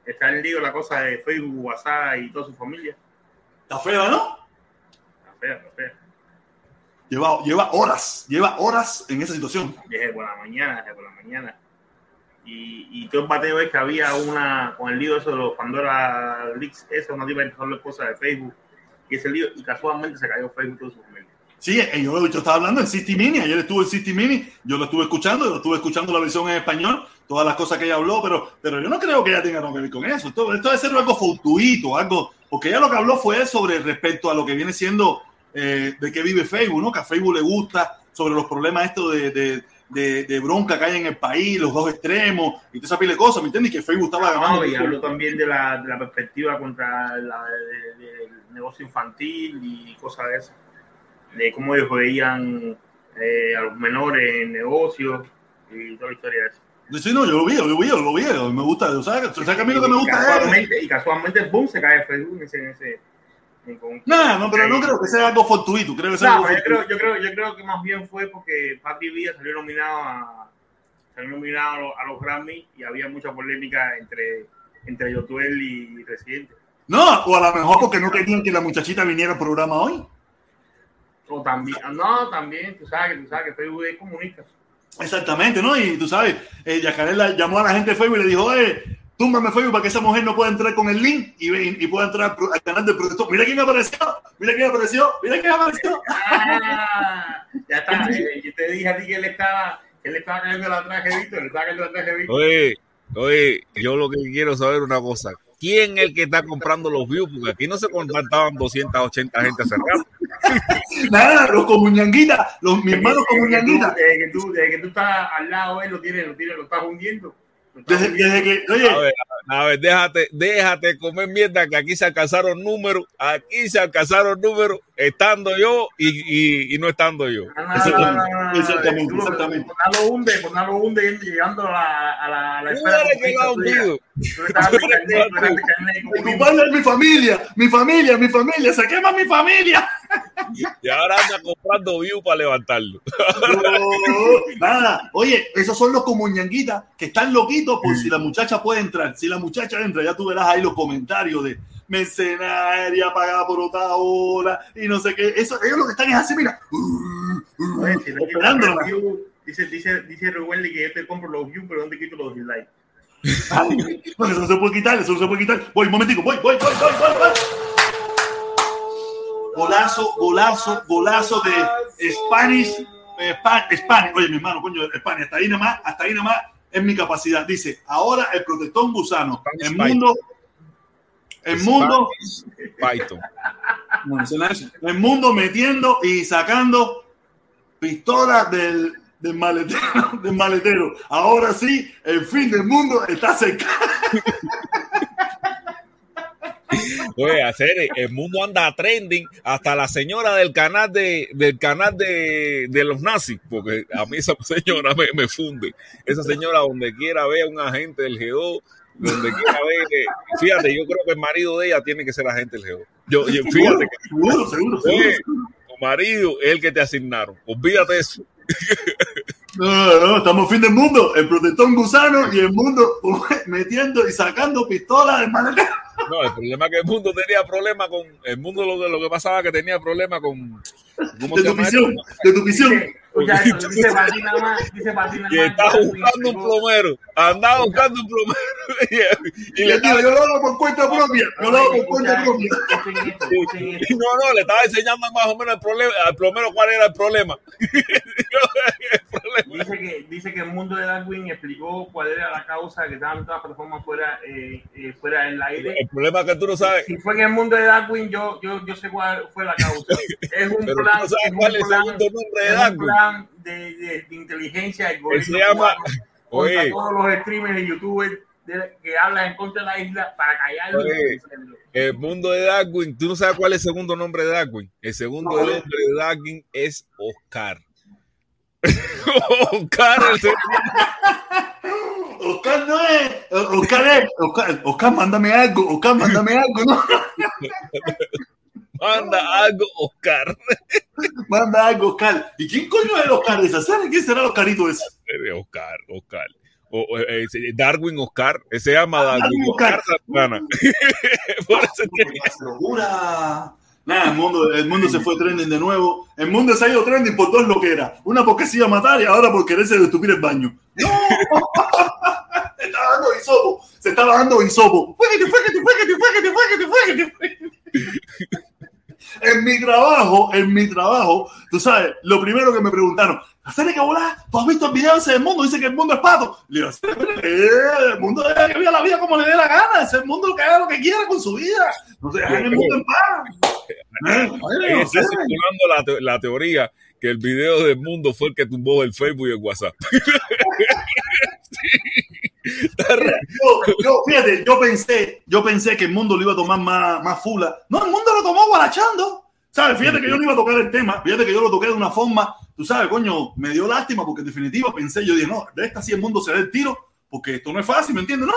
está el lío la cosa de Facebook, WhatsApp y toda su familia. Está fea, ¿no? Está fea, está fea. Lleva, lleva horas, lleva horas en esa situación. Desde por la mañana, desde por la mañana. Y, y todo el bateo es que había una, con el lío eso de los Pandora Leaks, esa una tipa que empezó a hablar cosas de Facebook, y ese lío, y casualmente se cayó Facebook toda su. Sí, eh, yo, yo estaba hablando en City Mini, ayer estuve en City Mini, yo lo estuve escuchando, yo estuve escuchando la versión en español, todas las cosas que ella habló, pero, pero yo no creo que ella tenga nada que ver con eso. Esto, esto debe ser algo fortuito, algo, porque ella lo que habló fue sobre respecto a lo que viene siendo eh, de qué vive Facebook, ¿no? Que a Facebook le gusta, sobre los problemas estos de, de, de, de bronca que hay en el país, los dos extremos, y toda esa pila de cosas, ¿me entiendes? Y que Facebook estaba ganando. No, y habló también de la, perspectiva contra la, del negocio infantil y cosas de eso. De cómo ellos veían eh, a los menores en negocios y toda la historia de eso. Sí, no, yo lo vi, yo lo vi, yo lo vi, me gusta, ¿sabes? ¿Sabes que a mí lo que me gusta es... y casualmente, boom, se cae Facebook en ese... En ese en- con- No, no, pero no creo que sea algo fortuito, creo que sea algo yo, creo, yo, creo, yo creo que más bien fue porque Patty Villa salió nominado a salió nominado a los, a los Grammy y había mucha polémica entre, entre Yotuel y Residente. No, o a lo mejor porque no querían que la muchachita viniera al programa hoy. O también, no, también, tú sabes que tú sabes que Facebook es comunista. Exactamente, ¿no? Y tú sabes, eh, Yacaré llamó a la gente de Facebook y le dijo, oye, túmbame Facebook para que esa mujer no pueda entrar con el link y, y, pueda entrar al canal del protector. Mira quién apareció, mira quién apareció, mira quién apareció. Ah, ya está, yo te dije a ti que él estaba, que él estaba cayendo la traje Víctor, le estaba cayendo la traje Víctor. Oye, oye, yo lo que quiero saber una cosa, ¿quién es el que está comprando los views? Porque aquí no se contrataban 280 gente rato. Nada, los comuñanguitas, los mis hermanos comuñanguitas. Desde que tú, desde que tú estás al lado, él lo tiene, lo tiene, lo estás hundiendo. Desde, desde, que, oye, a ver, a ver, déjate, déjate comer mierda que aquí se alcanzaron números, aquí se alcanzaron números estando yo y, y, y no estando yo. exactamente, exactamente, exactamente. Lo hunde, lo hunde llegando a la, a la, a la esfera. que hundido. Culpable es mi familia, mi familia, mi familia, se quema mi familia. Y ahora anda comprando view para levantarlo. No, nada, oye, esos son los comuñanguitas que están loquitos por si la muchacha puede entrar. Si la muchacha entra, ya tú verás ahí los comentarios de mercenaria pagada por otra hora y no sé qué. Eso, ellos lo que están es así, mira. Dice, dice, dice Rubén que yo te compro los views, pero ¿dónde quito los dislikes? Bueno, eso no se puede quitar, eso no se puede quitar. Voy, un momentico, voy, voy, voy, voy, voy, voy. Golazo, golazo, golazo de Spanish, eh, Spanish, oye, mi hermano, coño, España, hasta ahí nada más, hasta ahí nada más es mi capacidad. Dice, ahora el protector gusano, el mundo, el mundo, Python. el mundo metiendo y sacando pistolas del, del maletero, del maletero. Ahora sí, el fin del mundo está cerca. Oye, hacer el mundo anda trending hasta la señora del canal de del canal de, de los nazis, porque a mí esa señora me, me, funde. Esa señora donde quiera ver a un agente del GO, donde quiera ver, fíjate, yo creo que el marido de ella tiene que ser agente del GO. Yo, yo fíjate que seguro, seguro, oye, tu marido es el que te asignaron. Olvídate eso. No, no, no, estamos fin del mundo. El protector gusano y el mundo metiendo y sacando pistolas de maletero. No, el problema es que el mundo tenía problema con. El mundo lo, lo que pasaba que tenía problema con. ¿cómo de, tu visión, de tu visión. Dice, nada más. Dice está buscando un plomero. Andaba buscando un plomero. y, le digo, yo lo hago por cuenta propia. Yo lo hago por cuenta propia. No, no, le estaba enseñando más o menos el problema, al plomero cuál era el problema. Dice, que, dice que el mundo de Darwin explicó cuál era la causa de que estaban todas las plataformas fuera, eh, eh, fuera del aire. El problema es que tú no sabes. Si fue en el mundo de Darwin, yo, yo, yo sé cuál fue la causa. Es un Pero plan. tú no sabes cuál es el segundo nombre de Darwin. Plan de, de, de inteligencia Él algoritmo se llama. contra Oye, todos los streamers y youtubers de- que hablan en contra de la isla para callarlos. Oye. el mundo de Darwin, tú no sabes cuál es el segundo nombre de Darwin. El segundo No. nombre de Darwin es Oscar. Oscar, el segundo Oscar no es. Oscar es. Oscar, Oscar, mándame algo. Oscar, mándame algo. ¿no? manda algo, Oscar. Manda algo, Oscar. ¿Y quién coño es el Oscar ese? ¿Sabes quién será el Oscarito ese? Oscar, Oscar. O, o, eh, Darwin Oscar, ese se llama Darwin, Darwin Oscar. Oscar Santana. Por eso locura. Nada, el mundo, el mundo se fue trending de nuevo. El mundo se ha ido trending por dos lo que era. Una porque se iba a matar y ahora por quererse estupir el baño. ¡No! se estaba dando hisopo. Se estaba dando hisopo. Fuéguete, fuéguete, fuéguete, fuéguete, fuéguete. En mi trabajo, en mi trabajo, tú sabes, lo primero que me preguntaron, ¿hacer que volar? ¿Tú has visto el video ese del mundo? Dice que el mundo es pato. Le digo, "Sí, eh, el mundo debe que viva la vida como le dé la gana. Es el mundo que haga lo que quiera con su vida. No se dejan el mundo en paz. Ahí está circulando la, te- la teoría que el video del mundo fue el que tumbó el Facebook y el WhatsApp. Sí. Yo, yo, fíjate, yo pensé, yo pensé que el mundo lo iba a tomar más, más fula. No, el mundo lo tomó guarachando. ¿Sabes? Fíjate que yo no iba a tocar el tema. Fíjate que yo lo toqué de una forma, tú sabes, coño, me dio lástima porque en definitiva pensé, yo dije, no, de esta sí el mundo se da el tiro, porque esto no es fácil, ¿me entiendes? No,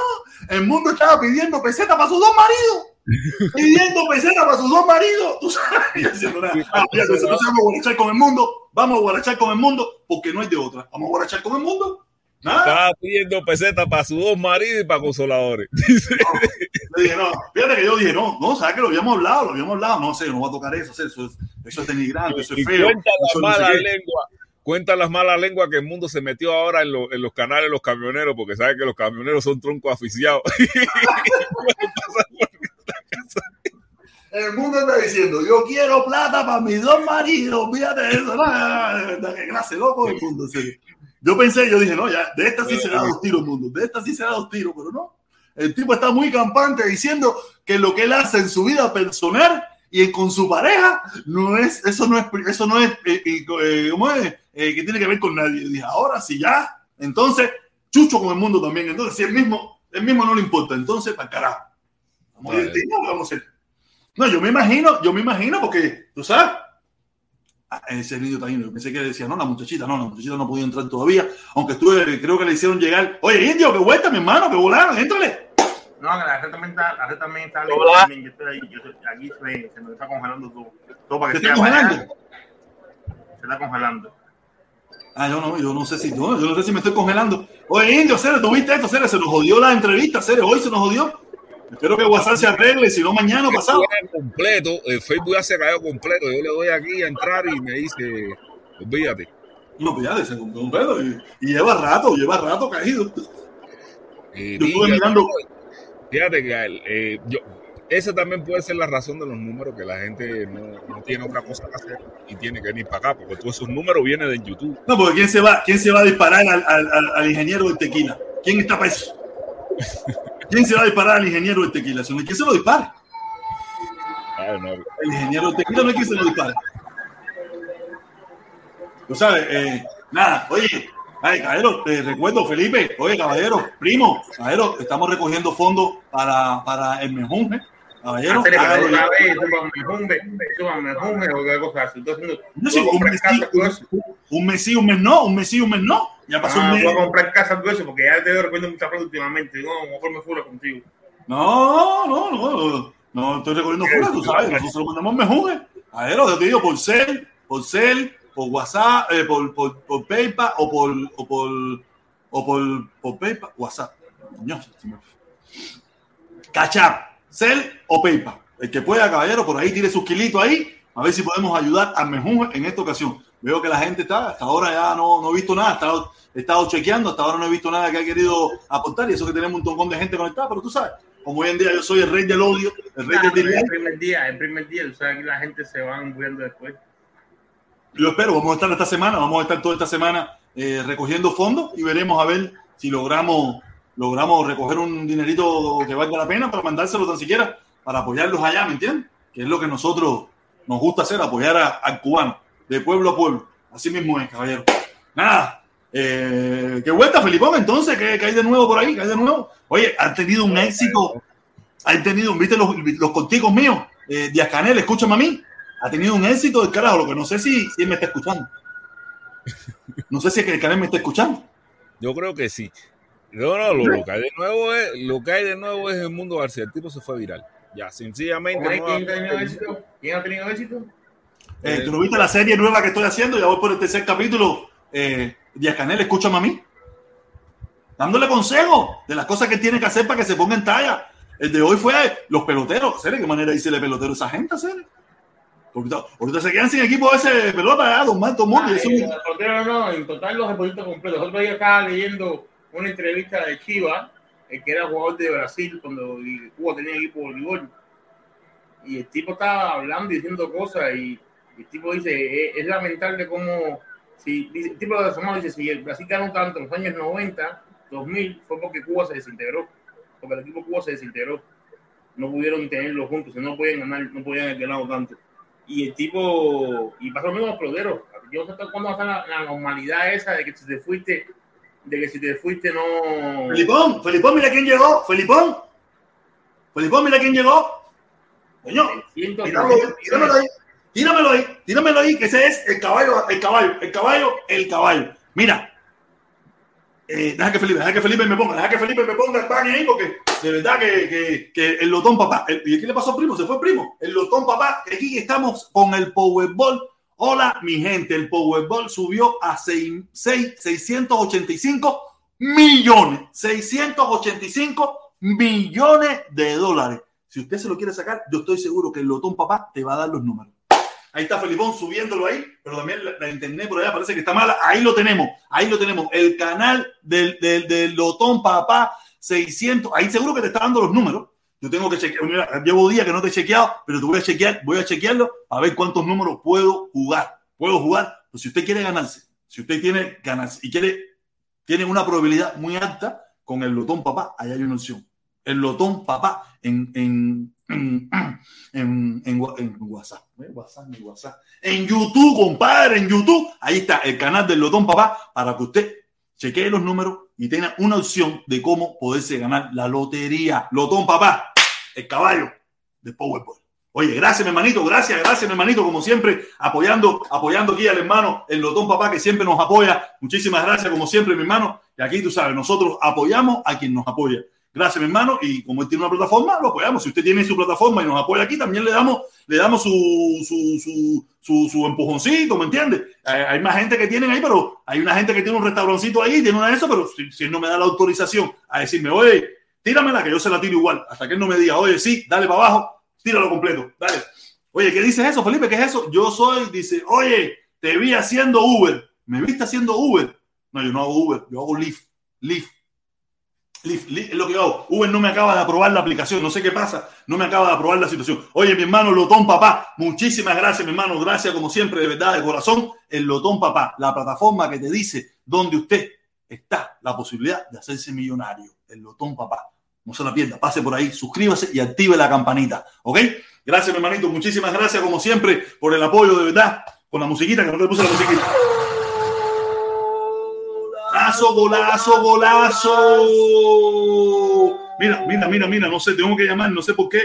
el mundo estaba pidiendo peseta para sus dos maridos. pidiendo peseta para sus dos maridos. Tú sabes, ah, fíjate, vamos a guarachar con el mundo, vamos a guarachar con el mundo, porque no hay de otra. Vamos a guarachar con el mundo. Nada. Estaba pidiendo pesetas para sus dos maridos y para consoladores. Le dije, no, fíjate que yo dije, no, no, sabes que lo habíamos hablado, lo habíamos hablado, no sé, no va a tocar eso, eso es, eso es denigrante, eso es feo. cuenta eso la no sé mala qué. lengua. Cuenta las malas lenguas que el mundo se metió ahora en, lo- en los canales de los camioneros, porque sabe que los camioneros son troncos aficiados. El mundo está diciendo, yo quiero plata para mis dos maridos, fíjate eso. No, qué clase loco el mundo. serio. Yo pensé, yo dije, no, ya, de esta sí se da dos tiros el mundo, de esta sí se da dos tiros, pero no. El tipo está muy campante diciendo que lo que él hace en su vida personal y con su pareja, no es, eso no es, eso no es, eh, eh, eh, ¿cómo es? Eh, que tiene que ver con nadie. Y dije, ahora sí ya, entonces, chucho con el mundo también. Entonces, si él mismo, él mismo no le importa, entonces, para carajo. Vamos a divertirnos, vamos a hacer. No, yo me imagino, yo me imagino porque, tú sabes, ese niño también, yo pensé que decía, no, la muchachita, no, la muchachita no podía entrar todavía, aunque estuve, creo que le hicieron llegar, oye, indio, que vuelta, mi hermano, que volaron, éntrale. No, que la red también está, la red también está también, Yo estoy ahí, yo estoy- aquí se, me- se me está congelando todo. Todo para ¿Te que está sea congelando? Se está congelando. Ah, yo no, yo no sé si, no, yo no sé si me estoy congelando. Oye, indio, Cere, ¿tuviste esto, Cere? Se nos jodió la entrevista, Cere, hoy se nos jodió. Espero que WhatsApp se arregle, si no mañana o pasado. completo, el Facebook ya se cayó completo. Yo le doy aquí a entrar y me dice, olvídate. No, ya, se compró un pedo y, y lleva rato, lleva rato caído. Eh, Yo estuve mirando- Fíjate que eh, yo, esa también puede ser la razón de los números, que la gente no, no tiene otra cosa que hacer y tiene que venir para acá, porque todos esos números vienen de YouTube. No, porque ¿quién se va, quién se va a disparar al, al- al- ingeniero del tequila? ¿Quién está para eso? ¿Quién se va a disparar al ingeniero del tequila? Si no hay quien se lo dispare. Ah, no, El ingeniero del tequila no hay quien se lo dispare. Tú sabes, eh, nada, oye, ay, caballero, te recuerdo, Felipe, oye, caballero, primo, caballero, estamos recogiendo fondos para, para el mejunje. Caballero, hágalo una vez, suban mejumbe o qué cosa así. Haciendo, No, un mes sí, un mes no, un mes sí, un mes no. Ya pasó Ah, un voy a comprar casa todo eso porque ya te doy repente mucha plata últimamente. No, mejor me furo contigo. No, no, no, no estoy recogiendo fuera, tú sabes, nosotros mandamos mejores. A ver, yo te digo por cel, por cel, por WhatsApp, eh, por, por, por PayPal o por, o por, o por, por PayPal, WhatsApp. Coño, Cachap, cel o PayPal. El que pueda, caballero, por ahí tire sus kilitos ahí, a ver si podemos ayudar al mejor en esta ocasión. Veo que la gente está, hasta ahora ya no, no he visto nada, he estado, he estado chequeando, hasta ahora no he visto nada que ha querido aportar y eso que tenemos un montón de gente conectada, pero tú sabes, como hoy en día yo soy el rey del odio, el rey del delay, el primer día, el primer día, tú sabes que la gente se va muriendo después. yo espero, vamos a estar esta semana, vamos a estar toda esta semana eh, recogiendo fondos y veremos a ver si logramos, logramos recoger un dinerito que valga la pena para mandárselo tan siquiera, para apoyarlos allá, ¿me entiendes? Que es lo que nosotros nos gusta hacer, apoyar a- al cubano, de pueblo a pueblo. Así mismo es, caballero. Nada. Eh, ¿Qué vuelta, Felipón? Entonces, ¿qué, qué hay de nuevo por ahí? ¿Qué hay de nuevo? Oye, han tenido un éxito. Han tenido, viste los, los contigos míos. Eh, Díaz Canel, escúchame a mí. Ha tenido un éxito del carajo. Lo que no sé si, si él me está escuchando. No sé si es que el Canel me está escuchando. Yo creo que sí. No, no, lo, lo que hay de nuevo es, lo que hay de nuevo es el mundo García. El tipo se fue viral. Ya, sencillamente. No ¿Quién ha tenido éxito? ¿Quién ha tenido éxito? Eh, ¿Tú no viste la serie nueva que estoy haciendo? Ya voy por el tercer capítulo. Eh, Díaz Canel, escúchame a mí. Dándole consejos de las cosas que tiene que hacer para que se ponga en talla. El de hoy fue los peloteros. ¿Sere? ¿Qué manera dice el pelotero a esa gente? ¿Sere? Ahorita, ahorita se quedan sin equipo ese pelota, ya, don Manto Mundo. Ah, eh, portero no, en total los deportistas completos. Otro día estaba leyendo una entrevista de Chivas, el que era jugador de Brasil cuando Cuba tenía equipo de voleibol. Y el tipo estaba hablando diciendo cosas y el tipo dice, es, es lamentable cómo, si, el tipo de Samuel dice, si el Brasil ganó tanto en los años 90, 2000, fue porque Cuba se desintegró, porque el equipo Cuba se desintegró. No pudieron tenerlo juntos, no podían ganar, no podían haber ganado tanto y el tipo, y pasó lo mismo a peloteros. Yo no sé cuándo va a la, la normalidad esa de que si te fuiste, de que si te fuiste no. Felipón, Felipón, mira quién llegó. Felipón. Felipón, mira quién llegó. Coño, tíramelo, tíramelo ahí. Tíramelo ahí, tíramelo ahí, que ese es el caballo, el caballo, el caballo, el caballo. Mira, eh, deja que Felipe, deja que Felipe me ponga, deja que Felipe me ponga el baño ahí, porque de verdad que, que, que el lotón papá, ¿y qué le pasó al primo? Se fue el primo, el lotón papá, que aquí estamos con el Powerball. Hola, mi gente, el Powerball subió a seis- seis- 685 millones, 685 millones de dólares. Si usted se lo quiere sacar, yo estoy seguro que el lotón papá te va a dar los números. Ahí está Felipón subiéndolo ahí, pero también la, la internet por allá parece que está mala. Ahí lo tenemos, ahí lo tenemos. El canal del, del, del Lotón Papá 600. Ahí seguro que te está dando los números. Yo tengo que chequear. Llevo días que no te he chequeado, pero te voy a chequear, voy a chequearlo a ver cuántos números puedo jugar. Puedo jugar. Pues si usted quiere ganarse, si usted tiene ganarse y quiere, tiene una probabilidad muy alta con el Lotón Papá, ahí hay una opción. El Lotón Papá en, en, en, en, WhatsApp. ¿Eh? WhatsApp, WhatsApp. En YouTube, compadre, en YouTube. Ahí está el canal del Lotón Papá para que usted chequee los números y tenga una opción de cómo poderse ganar la lotería. Lotón Papá, el caballo de Powerball. Oye, gracias, mi hermanito, gracias, gracias, mi hermanito, como siempre, apoyando, apoyando aquí al hermano, el Lotón Papá, que siempre nos apoya. Muchísimas gracias, como siempre, mi hermano. Y aquí tú sabes, nosotros apoyamos a quien nos apoya. Gracias, mi hermano. Y como él tiene una plataforma, lo apoyamos. Si usted tiene su plataforma y nos apoya aquí, también le damos, le damos su, su, su, empujoncito, ¿me entiendes? Hay, más gente que tienen ahí, pero hay una gente que tiene un restaurancito ahí, tiene una de eso, pero si, si él no me da la autorización a decirme, oye, tíramela, que yo se la tiro igual, hasta que él no me diga, oye, sí, dale para abajo, tíralo completo, dale. Oye, ¿qué dices eso, Felipe? ¿Qué es eso? Yo soy, dice, oye, te vi haciendo Uber. ¿Me viste haciendo Uber? No, yo no hago Uber, yo hago Lyft. Lyft. Lo que hago. Uber no me acaba de aprobar la aplicación, no sé qué pasa, no me acaba de aprobar la situación. Oye, mi hermano Lotón Papá, muchísimas gracias, mi hermano, gracias como siempre, de verdad, de corazón. El Lotón Papá, la plataforma que te dice dónde usted está, la posibilidad de hacerse millonario. El Lotón Papá. No se la pierda, pase por ahí, suscríbase y active la campanita, ¿ok? Gracias, mi hermanito, muchísimas gracias como siempre por el apoyo, de verdad, con la musiquita, que no te puse la musiquita. Golazo, golazo. Mira, mira, mira, mira, no sé, tengo que llamar, no sé por qué.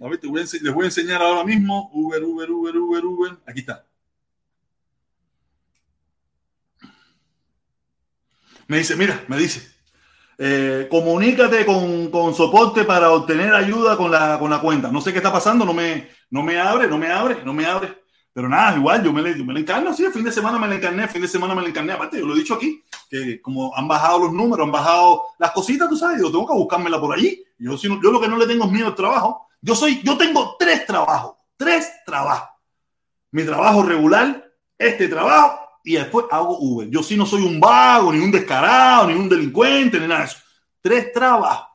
A ver, te voy a, les voy a enseñar ahora mismo. Uber, Uber, Uber, Uber, Uber. Aquí está. Me dice, mira, me dice, eh, comunícate con, con, soporte para obtener ayuda con la, con la cuenta. No sé qué está pasando, no me, no me abre, no me abre, no me abre. Pero nada, igual, yo me, le, yo encarno, sí, el fin de semana me le encarné, el fin de semana me le encarné. Aparte, yo lo he dicho aquí, que como han bajado los números, han bajado las cositas, tú sabes, yo tengo que buscármela por allí. Yo, si yo lo que no le tengo es miedo al trabajo. Yo soy, yo tengo tres trabajos, tres trabajos. Mi trabajo regular, este trabajo y después hago Uber. Yo sí no soy un vago, ni un descarado, ni un delincuente, ni nada de eso. Tres trabajos.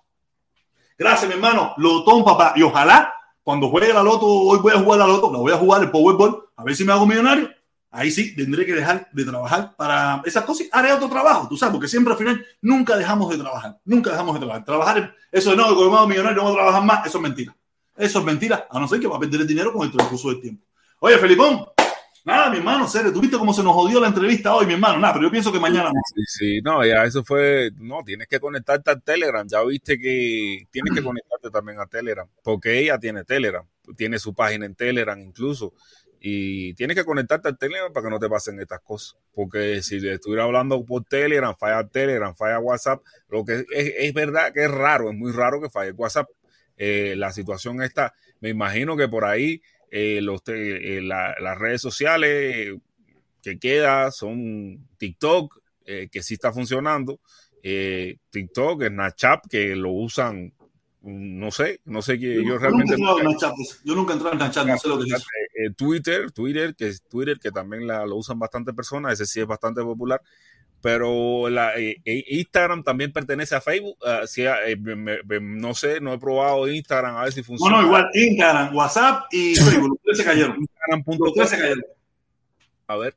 Gracias, mi hermano. Lotón, papá. Y ojalá, cuando juegue la loto, hoy voy a jugar la loto, la voy a jugar el Powerball, a ver si me hago millonario. Ahí sí tendré que dejar de trabajar para esas cosas. Haré otro trabajo, tú sabes, porque siempre al final nunca dejamos de trabajar. Nunca dejamos de trabajar. Trabajar, eso de no, como hago millonario, no voy a trabajar más, eso es mentira. Eso es mentira, a no ser que va a perder el dinero con el transcurso del tiempo. Oye, Felipón, Nada, mi hermano, serio, ¿tú viste cómo se nos jodió la entrevista hoy, mi hermano? Nada, pero yo pienso que mañana. Sí, sí, no, ya eso fue. No, tienes que conectarte al Telegram. Ya viste que tienes que conectarte también a Telegram, porque ella tiene Telegram, tiene su página en Telegram incluso. Y tienes que conectarte al Telegram para que no te pasen estas cosas. Porque si estuviera hablando por Telegram, falla Telegram, falla WhatsApp, lo que es, es verdad que es raro, es muy raro que falle WhatsApp. Eh, la situación está, me imagino que por ahí eh, los, eh, la, las redes sociales que queda son TikTok, que sí está funcionando, TikTok, Snapchat, que lo usan, no sé, no sé que yo, yo realmente... Nunca yo nunca entré en Snapchat, no sé lo que es. Eh, Twitter, Twitter, que es Twitter, que también la, lo usan bastante personas, ese sí es bastante popular pero la, eh, Instagram también pertenece a Facebook. Uh, si, eh, me, me, no sé, no he probado Instagram a ver si funciona. No, no, igual Instagram, WhatsApp y Facebook, los tres se cayeron. Instagram.com. Los tres se cayeron. A ver.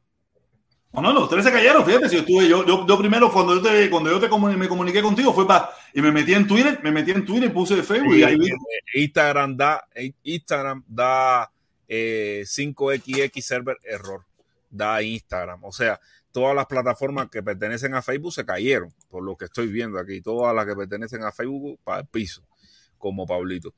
No, no, los tres se cayeron, fíjate, si yo estuve, yo, yo, yo primero cuando yo te, cuando yo te comuniqué, me comuniqué contigo fue para, y me metí en Twitter, me metí en Twitter y puse Facebook Sí, y ahí vi. Instagram da, Instagram da eh, 5XX server error, da Instagram, o sea, todas las plataformas que pertenecen a Facebook se cayeron, por lo que estoy viendo aquí, todas las que pertenecen a Facebook para el piso, como Pablito.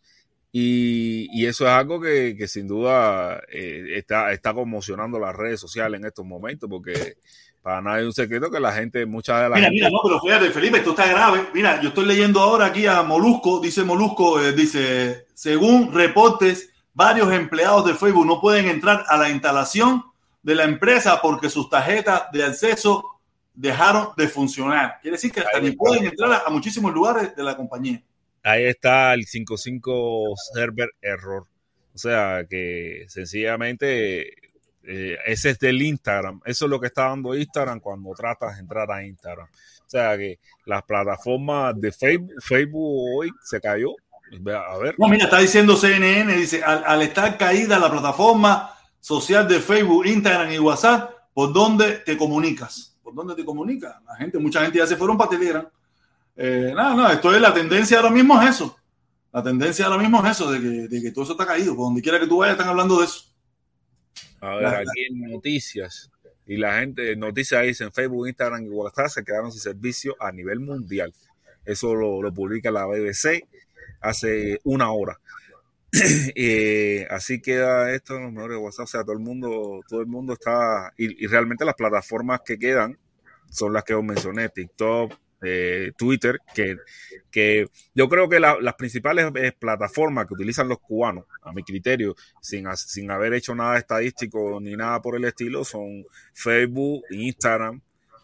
Y, y eso es algo que, que sin duda eh, está, está conmocionando las redes sociales en estos momentos, porque para nadie es un secreto que la gente, muchas de las... Mira, mira, no, pero fíjate, Felipe, esto está grave. Mira, yo estoy leyendo ahora aquí a Molusco, dice Molusco, eh, dice, según reportes, varios empleados de Facebook no pueden entrar a la instalación de la empresa porque sus tarjetas de acceso dejaron de funcionar. Quiere decir que hasta ni pueden entrar a, a, muchísimos lugares de la compañía. Ahí está el 55 server error. O sea que sencillamente eh, ese es del Instagram. Eso es lo que está dando Instagram cuando tratas de entrar a Instagram. O sea que las plataformas de Facebook, Facebook hoy se cayó. A ver. No, mira, está diciendo CNN, dice, al, estar caída la plataforma social de Facebook, Instagram y WhatsApp, ¿por dónde te comunicas? ¿Por dónde te comunicas? La gente, mucha gente ya se fueron para. Eh, nada, no, esto es la tendencia ahora mismo es eso. La tendencia ahora mismo es eso, de que, de que todo eso está caído. Por donde quiera que tú vayas, están hablando de eso. A ver, aquí en noticias, y la gente, noticias dice en Facebook, Instagram y WhatsApp se quedaron sin servicio a nivel mundial. Eso lo, lo publica la BBC hace una hora. eh, así queda esto, los mejores WhatsApp, o sea, todo el mundo, todo el mundo está, y, y, realmente las plataformas que quedan son las que os mencioné, TikTok, Twitter, que, que, yo creo que la, las principales eh, plataformas que utilizan los cubanos, a mi criterio, sin, sin haber hecho nada estadístico ni nada por el estilo, son Facebook, Instagram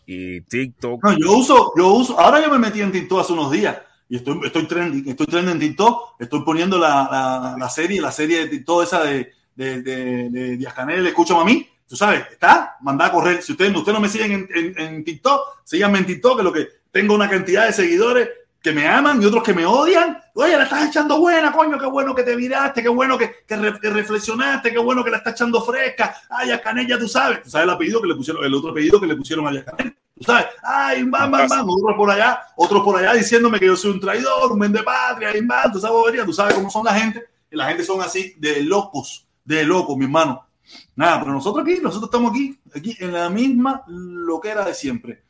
y TikTok. No, yo uso, yo uso, ahora yo me metí en TikTok hace unos días y estoy, estoy trending, estoy trending en TikTok, estoy poniendo la, la, serie, la serie de TikTok esa de, de, de, de Díaz Canel, escucho a mí, tú sabes, está, mandá a correr. Si ustedes, ustedes no me siguen en, en, en, TikTok, síganme en TikTok, que lo que tengo una cantidad de seguidores que me aman y otros que me odian. Oye, la estás echando buena, coño, qué bueno que te viraste, qué bueno que, que, re, que reflexionaste, qué bueno que la estás echando fresca. Ay, a Canel, ya tú sabes. Tú sabes el apellido que le pusieron, el otro apellido que le pusieron a Canel. Tú sabes, ay, bam, bam, bam, otros por allá, otros por allá diciéndome que yo soy un traidor, un vende patria, y bam, tú sabes, tú sabes cómo son la gente, y la gente son así de locos, de locos, mi hermano. Nada, pero nosotros aquí, nosotros estamos aquí, aquí en la misma loquera de siempre.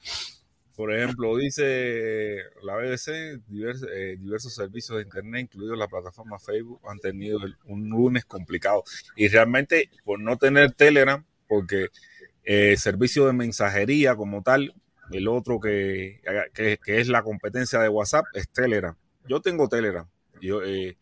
Por ejemplo, dice la BBC, eh, diversos servicios de Internet, incluidos la plataforma Facebook, han tenido el, un lunes complicado. Y realmente, por no tener Telegram, porque eh, servicio de mensajería como tal, el otro que, que, que, es la competencia de WhatsApp es Telegram. Yo tengo Telegram. Yo, eh,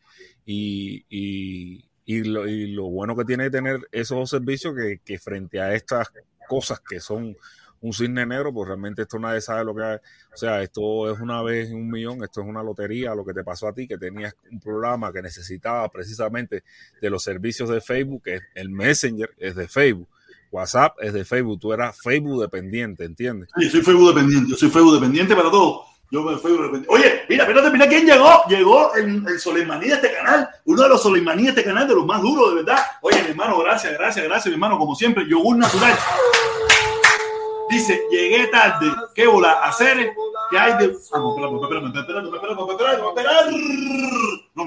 y, y, y, lo, y, lo, bueno que tiene tener esos servicios que, que frente a estas cosas que son un cisne negro, pues realmente esto nadie sabe lo que hay. O sea, esto es una vez un millón, esto es una lotería, lo que te pasó a ti, que tenías un programa que necesitaba precisamente de los servicios de Facebook, que el Messenger es de Facebook. WhatsApp es de Facebook, tú eras Facebook dependiente, ¿entiendes? Sí, soy Facebook dependiente, yo soy Facebook dependiente para todo. Yo me dependiente. Oye, mira, espérate, mira quién llegó. Llegó el, el Soleimaní de este canal, uno de los Soleimaní de este canal, de los más duros, de verdad. Oye, mi hermano, gracias, gracias, gracias, mi hermano, como siempre, yogur natural. Dice, llegué tarde. ¿Qué bola? Hacer ¿Qué hay de.? Ah, no, espérame,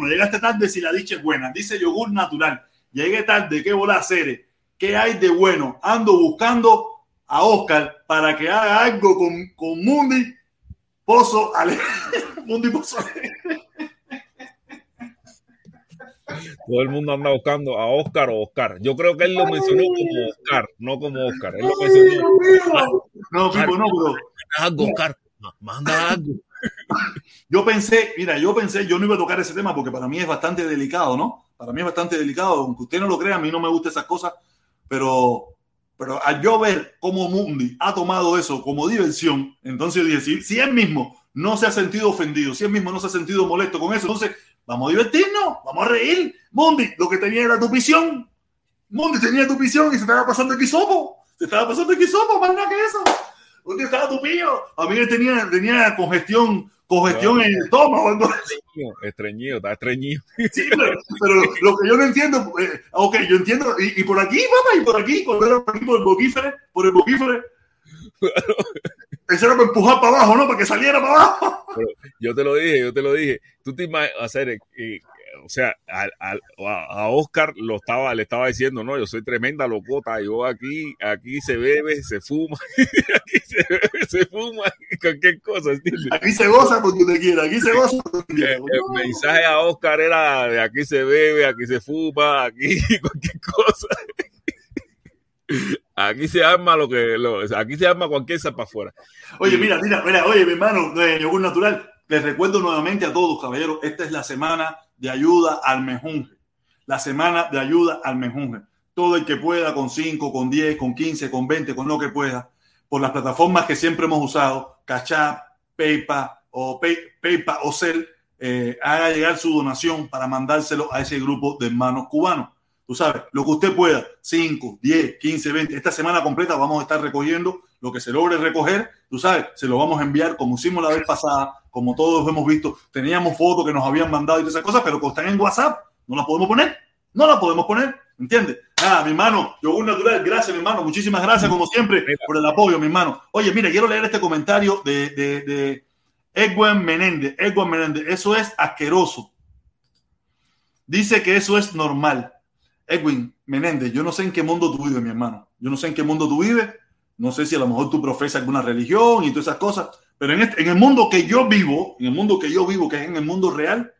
llegaste tarde si la dicha es buena. Dice yogur natural. Llegué tarde. ¿Qué bola hacer? ¿Qué hay de bueno? Ando buscando a Oscar para que haga algo con, con Mundi Pozo Ale. Mundi Pozo Ale. Todo el mundo anda buscando a Oscar o Oscar. Yo creo que él lo mencionó como Oscar, no como Oscar. Él lo mencionó. No, Pipo, no, bro. Algo, Oscar. Manda algo. Yo pensé, mira, yo pensé, yo no iba a tocar ese tema porque para mí es bastante delicado, ¿no? Para mí es bastante delicado, aunque usted no lo crea, a mí no me gustan esas cosas, pero, pero al yo ver cómo Mundi ha tomado eso como diversión, entonces yo dije, si, si él mismo no se ha sentido ofendido, si él mismo no se ha sentido molesto con eso, entonces vamos a divertirnos, vamos a reír. Mundi, lo que tenía era tu visión. Mundi tenía tu visión y se estaba pasando el quisopo. Se estaba pasando el quisopo, más nada que eso. ¿Dónde estaba tu pillo? A mí tenía, tenía congestión, congestión en el estómago. Estreñido, estreñido, está estreñido. Sí, pero, pero, lo que yo no entiendo, eh, ok, yo entiendo, y, y, por aquí, papá, y por aquí, por, por aquí, por el boquífere, por el boquífere. Eso era para empujar para abajo, ¿no? Para que saliera para abajo. Pero yo te lo dije, yo te lo dije. Tú te imaginas, hacer, eh, o sea, a, a, a, Oscar lo estaba, le estaba diciendo, no, yo soy tremenda locota, yo aquí, aquí se bebe, se fuma, aquí se bebe, se fuma, cualquier cosa, ¿entiendes? Aquí se goza porque usted quiera, aquí se goza porque quiera. El, el mensaje a Oscar era de aquí se bebe, aquí se fuma, aquí cualquier cosa. Aquí se arma lo que lo, aquí se arma cualquier zapa afuera. Oye, mira, mira, mira, oye, mi hermano, de yogur natural. Les recuerdo nuevamente a todos, caballeros, esta es la semana de ayuda al mejunje. La semana de ayuda al mejunje. Todo el que pueda, con 5, con 10, con 15, con 20, con lo que pueda, por las plataformas que siempre hemos usado, Cachap, PayPal o Pay, PayPal o Cel, eh, haga llegar su donación para mandárselo a ese grupo de hermanos cubanos. Tú sabes, lo que usted pueda, 5, 10, 15, 20, esta semana completa vamos a estar recogiendo lo que se logre recoger, tú sabes, se lo vamos a enviar como hicimos la vez pasada, como todos hemos visto, teníamos fotos que nos habían mandado y todas esas cosas, pero que están en WhatsApp, no las podemos poner, no las podemos poner, ¿entiendes? Ah, mi hermano, yogur natural, gracias, mi hermano, muchísimas gracias como siempre por el apoyo, mi hermano. Oye, mira, quiero leer este comentario de, de, de Edwin Menéndez, Edwin Menéndez, eso es asqueroso. Dice que eso es normal. Edwin Menéndez, yo no sé en qué mundo tú vives, mi hermano. Yo no sé en qué mundo tú vives. No sé si a lo mejor tú profesas alguna religión y todas esas cosas. Pero en, este, el mundo que yo vivo, en el mundo que yo vivo, que es en el mundo real,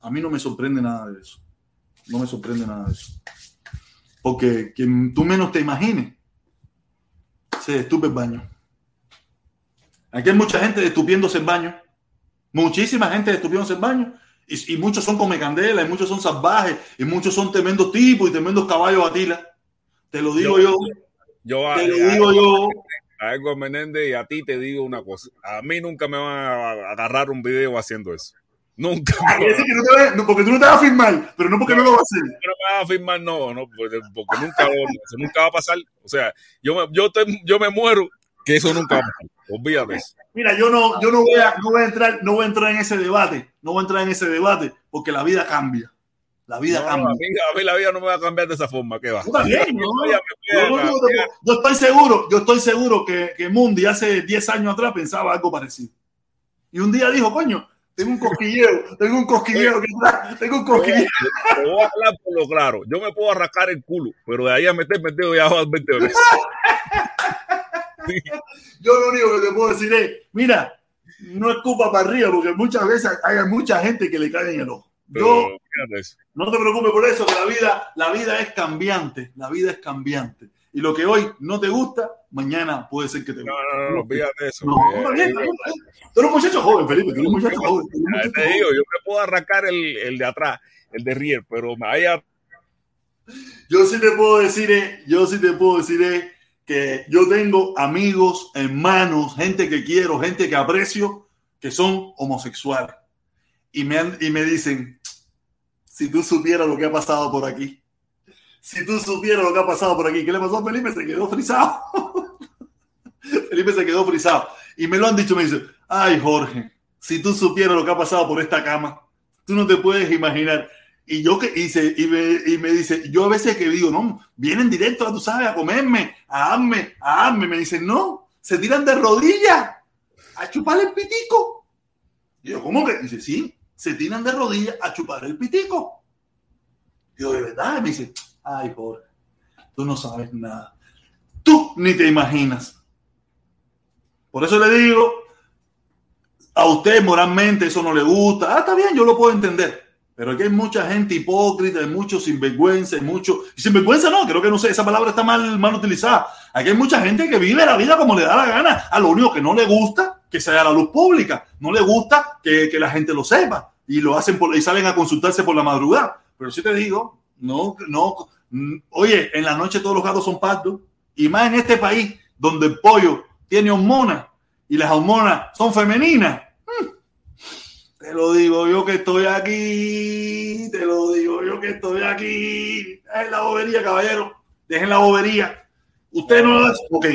a mí no me sorprende nada de eso. No me sorprende nada de eso. Porque quien tú menos te imagines se estupe el baño. Aquí hay mucha gente estupiéndose en baño. Muchísima gente estupiéndose en baño y, y, muchos son come candela, y muchos son salvajes, y muchos son tremendos tipos y tremendos caballos a tila. Te lo digo yo. Yo, yo te a, lo a, digo yo. A Edgar Menéndez y a ti te digo una cosa. A mí nunca me van a agarrar un video haciendo eso. Nunca. Ah, que no te va, porque tú no te vas a firmar, pero no porque no, no lo vas a hacer. No me vas a firmar, no, no, porque, porque nunca, eso nunca va a pasar. O sea, yo me, yo, te, yo me muero que eso nunca va a pasar. Olvídate. Mira, yo no, yo no voy a, no voy a entrar, no voy a entrar en ese debate, no voy a entrar en ese debate, porque la vida cambia. La vida no, cambia. A mí, a mí, la vida no me va a cambiar de esa forma, ¿qué va? Yo, también, yo, yo, estoy seguro, yo estoy seguro que, que Mundi hace 10 años atrás pensaba algo parecido. Y un día dijo, coño, tengo un cosquilleo, tengo un cosquilleo, tengo un cosquilleo. Te voy a hablar por lo claro. Yo me puedo arrancar el culo, pero de ahí a meterme el dedo ya va 20 veces. Yo lo único que te puedo decir es, mira, no escupa para arriba, porque muchas veces hay mucha gente que le cae en el ojo. Yo, no te preocupes por eso, que la vida, la vida es cambiante, la vida es cambiante. Y lo que hoy no te gusta, mañana puede ser que te guste. No, no, no, olvídate eso. No, no, tú eres un muchacho joven, Felipe, tú eres un muchacho joven. Muchacho te digo, yo me puedo arrancar el, el de atrás, el de Rier, pero me vaya. Yo sí te puedo decir, eh, yo sí te puedo decir eh, que yo tengo amigos, hermanos, gente que quiero, gente que aprecio, que son homosexuales. Y me, y me dicen, si tú supieras lo que ha pasado por aquí, si tú supieras lo que ha pasado por aquí, ¿qué le pasó a Felipe? Se quedó frisado. Felipe se quedó frisado. Y me lo han dicho, me dicen, ay Jorge, si tú supieras lo que ha pasado por esta cama, tú no te puedes imaginar. Y yo que hice, y me, y me dice, yo a veces que digo, no, vienen directo, tú sabes, a comerme, a darme, a darme. Me dicen, no, se tiran de rodillas a chupar el pitico. Y yo, ¿cómo que? Dice, sí, se tiran de rodillas a chupar el pitico. Y yo, de verdad, y me dice, ay, Jorge, tú no sabes nada. Tú ni te imaginas. Por eso le digo, a usted moralmente eso no le gusta. Ah, está bien, yo lo puedo entender. Pero aquí hay mucha gente hipócrita, hay muchos sinvergüenza, hay mucho... Y sinvergüenza no, creo que no sé, esa palabra está mal, mal utilizada. Aquí hay mucha gente que vive la vida como le da la gana. A lo único que no le gusta que sea la luz pública. No le gusta que, que la gente lo sepa. Y lo hacen por, y salen a consultarse por la madrugada. Pero si te digo, no, no. Oye, en la noche todos los gatos son pardos. Y más en este país donde el pollo tiene hormonas y las hormonas son femeninas. Te lo digo yo que estoy aquí. Te lo digo yo que estoy aquí. Dejen la bobería, caballero. Dejen la bobería. Usted no, no Ok.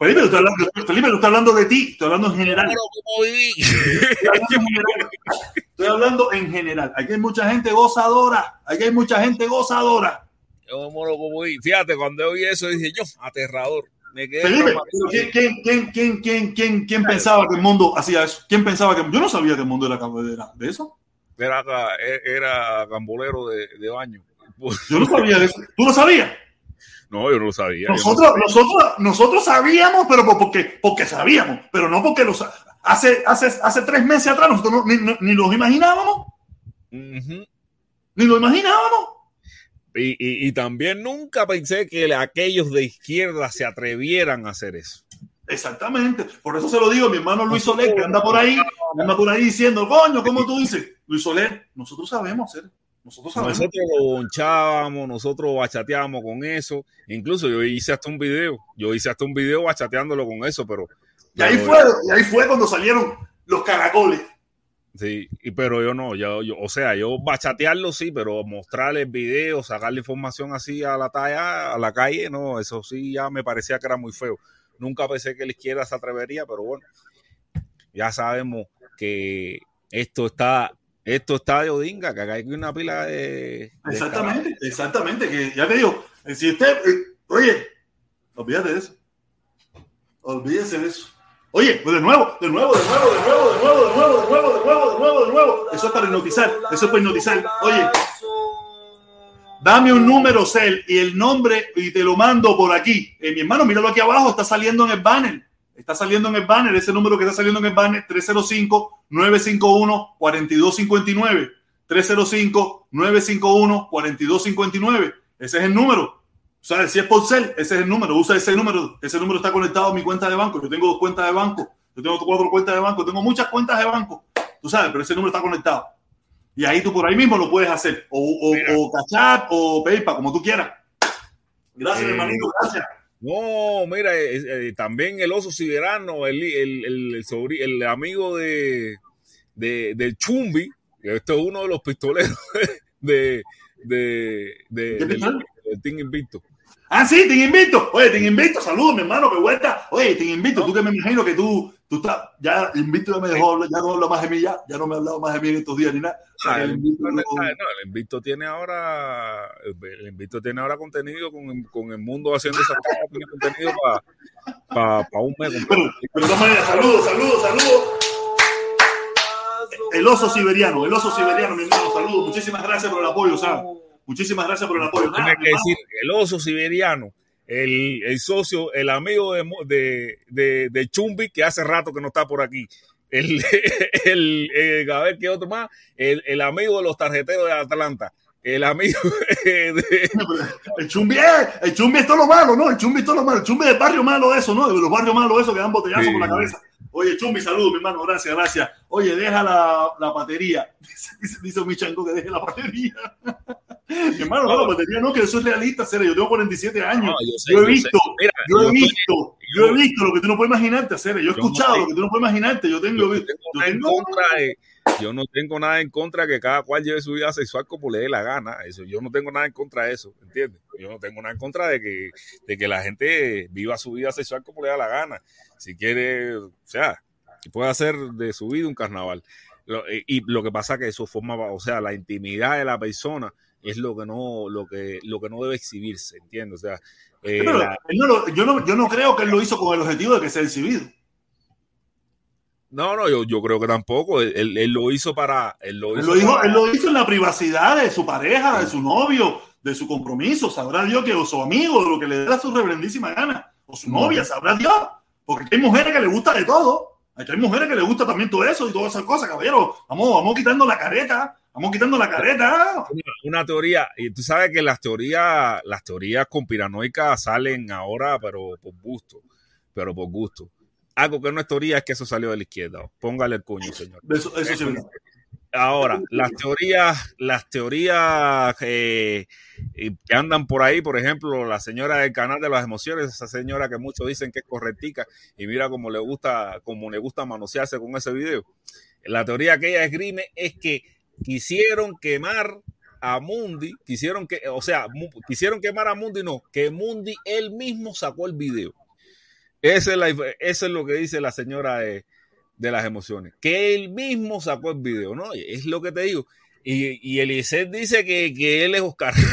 Felipe, estoy hablando, Felipe, no estoy hablando de ti, estoy hablando en general. Estoy hablando en general. Estoy hablando en general. Aquí hay mucha gente gozadora. Aquí hay mucha gente gozadora. Yo moro como Fíjate, cuando oí eso dije yo, aterrador. Me quedé Felipe, ¿quién, quién, quién, quién, quién, quién, quién pensaba que el mundo hacía eso? ¿Quién pensaba que yo no sabía que el mundo era, era de eso? Era, era gambolero de, de baño. Yo no sabía de eso. ¿Tú lo sabías? No, yo no lo sabía. Nosotros, no nosotros, nosotros sabíamos, pero porque, porque sabíamos, pero no porque los hace, hace, hace tres meses atrás nosotros no, ni, ni, los imaginábamos. Uh -huh. Ni lo imaginábamos. Y, y, y, también nunca pensé que aquellos de izquierda se atrevieran a hacer eso. Exactamente. Por eso se lo digo, mi hermano Luis Soler, que anda por ahí, anda por ahí diciendo, coño, ¿cómo tú dices? Luis Soler, nosotros sabemos hacer. Nosotros, sabemos. nosotros lo bonchábamos, nosotros bachateábamos con eso. Incluso yo hice hasta un video. Yo hice hasta un video bachateándolo con eso, pero. Y ahí, pero, fue, y ahí fue cuando salieron los caracoles. Sí, y, pero yo no, yo, yo, o sea, yo bachatearlo sí, pero mostrarle el video, sacarle información así a la talla, a la calle, no, eso sí ya me parecía que era muy feo. Nunca pensé que la izquierda se atrevería, pero bueno, ya sabemos que esto está, esto está de Odinga, que acá hay una pila de. Exactamente, exactamente, que ya te digo, si usted, eh, oye, olvídate de eso. Olvídese de eso. Oye, pues de nuevo, de nuevo, de nuevo, de nuevo, de nuevo, de nuevo, de nuevo, de nuevo, de nuevo, de nuevo. Eso es para hipnotizar, eso es para hipnotizar. Oye, dame un número cel y el nombre y te lo mando por aquí. Eh, mi hermano, míralo aquí abajo, está saliendo en el banner. Está saliendo en el banner, ese número que está saliendo en el banner, 305-951-4259. 305-951-4259. Ese es el número. Sea, si es por cel, ese es el número. Usa ese número. Ese número está conectado a mi cuenta de banco. Yo tengo dos cuentas de banco. Yo tengo cuatro cuentas de banco. Tengo muchas cuentas de banco. Tú sabes, pero ese número está conectado. Y ahí tú por ahí mismo lo puedes hacer. O, o, o Cachap o PayPal, como tú quieras. Gracias, Eh, hermanito. Gracias. No, mira, eh, eh, también el oso siberano, el, el, el, el, el amigo de, de, del Chumbi, este es uno de los pistoleros de, de, de, del Team Invicto. Ah, sí, te invito. Oye, te invito. Saludos, mi hermano, que vuelta. Oye, te invito. Tú que me imagino que tú, tú estás, ya invito ya me dejó hablar, ya no habla más de mí, ya, ya no me ha hablado más de mí en estos días ni nada. O sea, que el, el Invicto no, no- el Invicto tiene ahora el Invicto tiene ahora contenido con, con el mundo haciendo esa cosa, tiene contenido para un mes completo. Pero, pero de todas maneras, saludos, saludos, saludos. El oso siberiano, el oso siberiano, mi hermano, saludos. Muchísimas gracias por el apoyo, ¿sabes? Muchísimas gracias por el apoyo. Tiene Nada, que decir el oso siberiano, el, el socio, el amigo de, de, de, de Chumbi, que hace rato que no está por aquí. El, el, el- a ver qué otro más, el, el amigo de los tarjeteros de Atlanta, el amigo de, El chumbi, eh, el chumbi es todo lo malo, ¿no? El chumbi es todo lo malo. El chumbi es barrio malo eso, ¿no? De los barrios malos eso que dan botellazos Sí. por la cabeza. Oye, chumbi, saludos, mi hermano. Gracias, gracias. Oye, deja la, la batería. Dice, dice, dice mi chango que deje la batería. mi hermano, no, la batería no, que eso es realista, serio. Yo tengo 47 años. No, yo sé, yo he yo visto, Mira, yo he estoy- visto, yo he visto lo que tú no puedes imaginarte, serio. Yo he no escuchado sé. lo que tú no puedes imaginarte. Yo tengo, yo no yo tengo en tengo- contra de, yo no tengo nada en contra de que cada cual lleve su vida sexual como le dé la gana. Eso, yo no tengo nada en contra de eso, ¿entiendes? Yo no tengo nada en contra de que, de que la gente viva su vida sexual como le da la gana. Si quiere, o sea, puede hacer de su vida un carnaval. Lo- y, y lo que pasa que eso forma, o sea, la intimidad de la persona es lo que no, lo que, lo que no debe exhibirse, ¿entiendes? O sea, eh, Pero la- él no yo, no, yo no creo que él lo hizo con el objetivo de que sea exhibido. No, no, yo, yo creo que tampoco. Él, él- él lo hizo para, él lo Él hizo lo, dijo, para- él lo hizo en la privacidad de su pareja, de su novio, de su compromiso. Sabrá Dios que o su amigo, de lo que le dé su reverendísima gana, o su novia, sabrá Dios. Porque hay mujeres que le gusta de todo. Aquí hay mujeres que le gusta también todo eso y todas esas cosas, caballero. Vamos, vamos quitando la careta. Vamos quitando la careta. una, una teoría, y tú sabes que las teorías, las teorías conspiranoicas salen ahora, pero por gusto, pero por gusto. Algo que no es teoría es que eso salió de la izquierda. Póngale el cuño, señor. Eso, eso sí. Ahora, las teorías, las teorías eh, que andan por ahí, por ejemplo, la señora del canal de las emociones, esa señora que muchos dicen que es correctica, y mira cómo le gusta, cómo le gusta manosearse con ese video. La teoría que ella esgrime es que quisieron quemar a Mundi, quisieron que, o sea, quisieron quemar a Mundi, no, que Mundi él mismo sacó el video. Es eso es lo que dice la señora de, de las emociones, que él mismo sacó el video, ¿no? Es lo que te digo. Y, y dice que, que él es Oscar.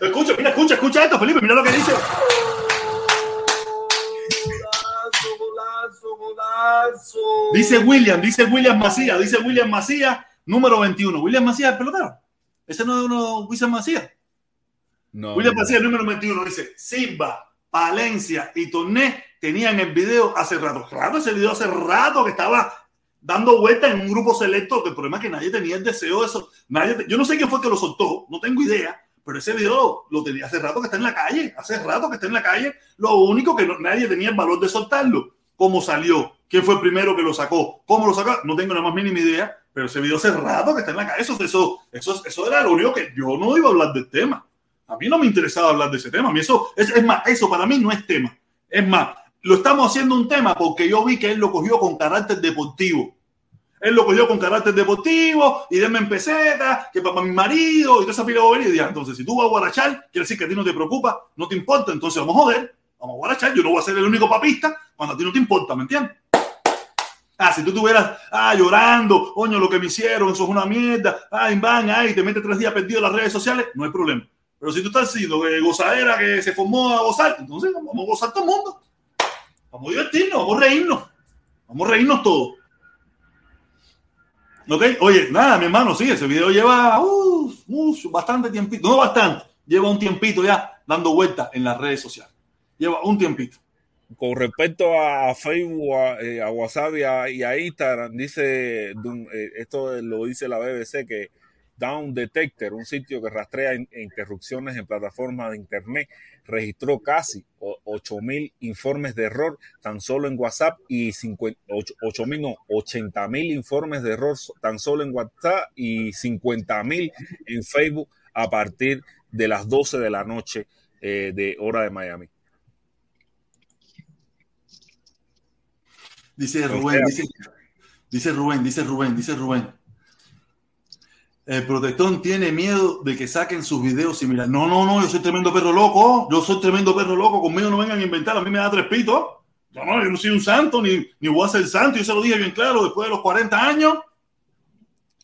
Escucha, mira, escucha, escucha esto, Felipe. Mira lo que dice. Dice William, dice William Macías, dice William Macías, número 21. William Macías, el pelotero. Ese no es uno, William Macías. No, William no. Macías, número 21, dice: Simba, Palencia y Torné tenían el video hace rato. Rato, ese video hace rato que estaba dando vueltas en un grupo selecto. Que el problema es que nadie tenía el deseo de eso. Nadie, te- yo no sé quién fue que lo soltó, no tengo idea. Pero ese video lo tenía hace rato que está en la calle. Hace rato que está en la calle. Lo único que no- nadie tenía el valor de soltarlo. ¿Cómo salió? ¿Quién fue el primero que lo sacó? ¿Cómo lo sacó? No tengo la más mínima idea. Pero ese video hace rato que está en la calle. Eso, eso, eso, eso era lo único que yo no iba a hablar del tema. A mí no me interesaba hablar de ese tema. A eso, es, es más, eso para mí no es tema. Es más, lo estamos haciendo un tema porque yo vi que él lo cogió con carácter deportivo. Él lo cogió con carácter deportivo y denme en peseta, que para mi marido y toda esa pila de y dije, entonces si tú vas a guarachar, quiere decir que a ti no te preocupa, no te importa, entonces vamos a joder, vamos a guarachar, yo no voy a ser el único papista cuando a ti no te importa, ¿me entiendes? Ah, si tú estuvieras ah, llorando, coño, lo que me hicieron, eso es una mierda, ay, van, ay, te metes tres días perdido en las redes sociales, no hay problema. Pero si tú estás siendo que gozadera que se formó a gozar, entonces vamos a gozar todo el mundo. Vamos a divertirnos, vamos a reírnos. Vamos a reírnos todos. ¿Ok? Oye, nada, mi hermano, sí, ese video lleva bastante tiempito, no bastante, lleva un tiempito ya dando vueltas en las redes sociales. Lleva un tiempito. Con respecto a Facebook, a, eh, WhatsApp y a, Instagram, dice, eh, esto lo dice la BBC, que Down Detector, un sitio que rastrea interrupciones en plataformas de Internet, registró casi 8.000 informes de error tan solo en WhatsApp y 8.000, no, 80.000 informes de error tan solo en WhatsApp y 50.000 en Facebook a partir de las 12 de la noche eh, de hora de Miami. Dice Rubén, dice, dice Rubén, dice Rubén, dice Rubén el protectón tiene miedo de que saquen sus videos similares. No, no, no, yo soy tremendo perro loco. Yo soy tremendo perro loco. Conmigo no vengan a inventar. A mí me da tres pitos. No, no, yo no soy un santo, ni, ni voy a ser santo. Yo se lo dije bien claro después de los 40 años.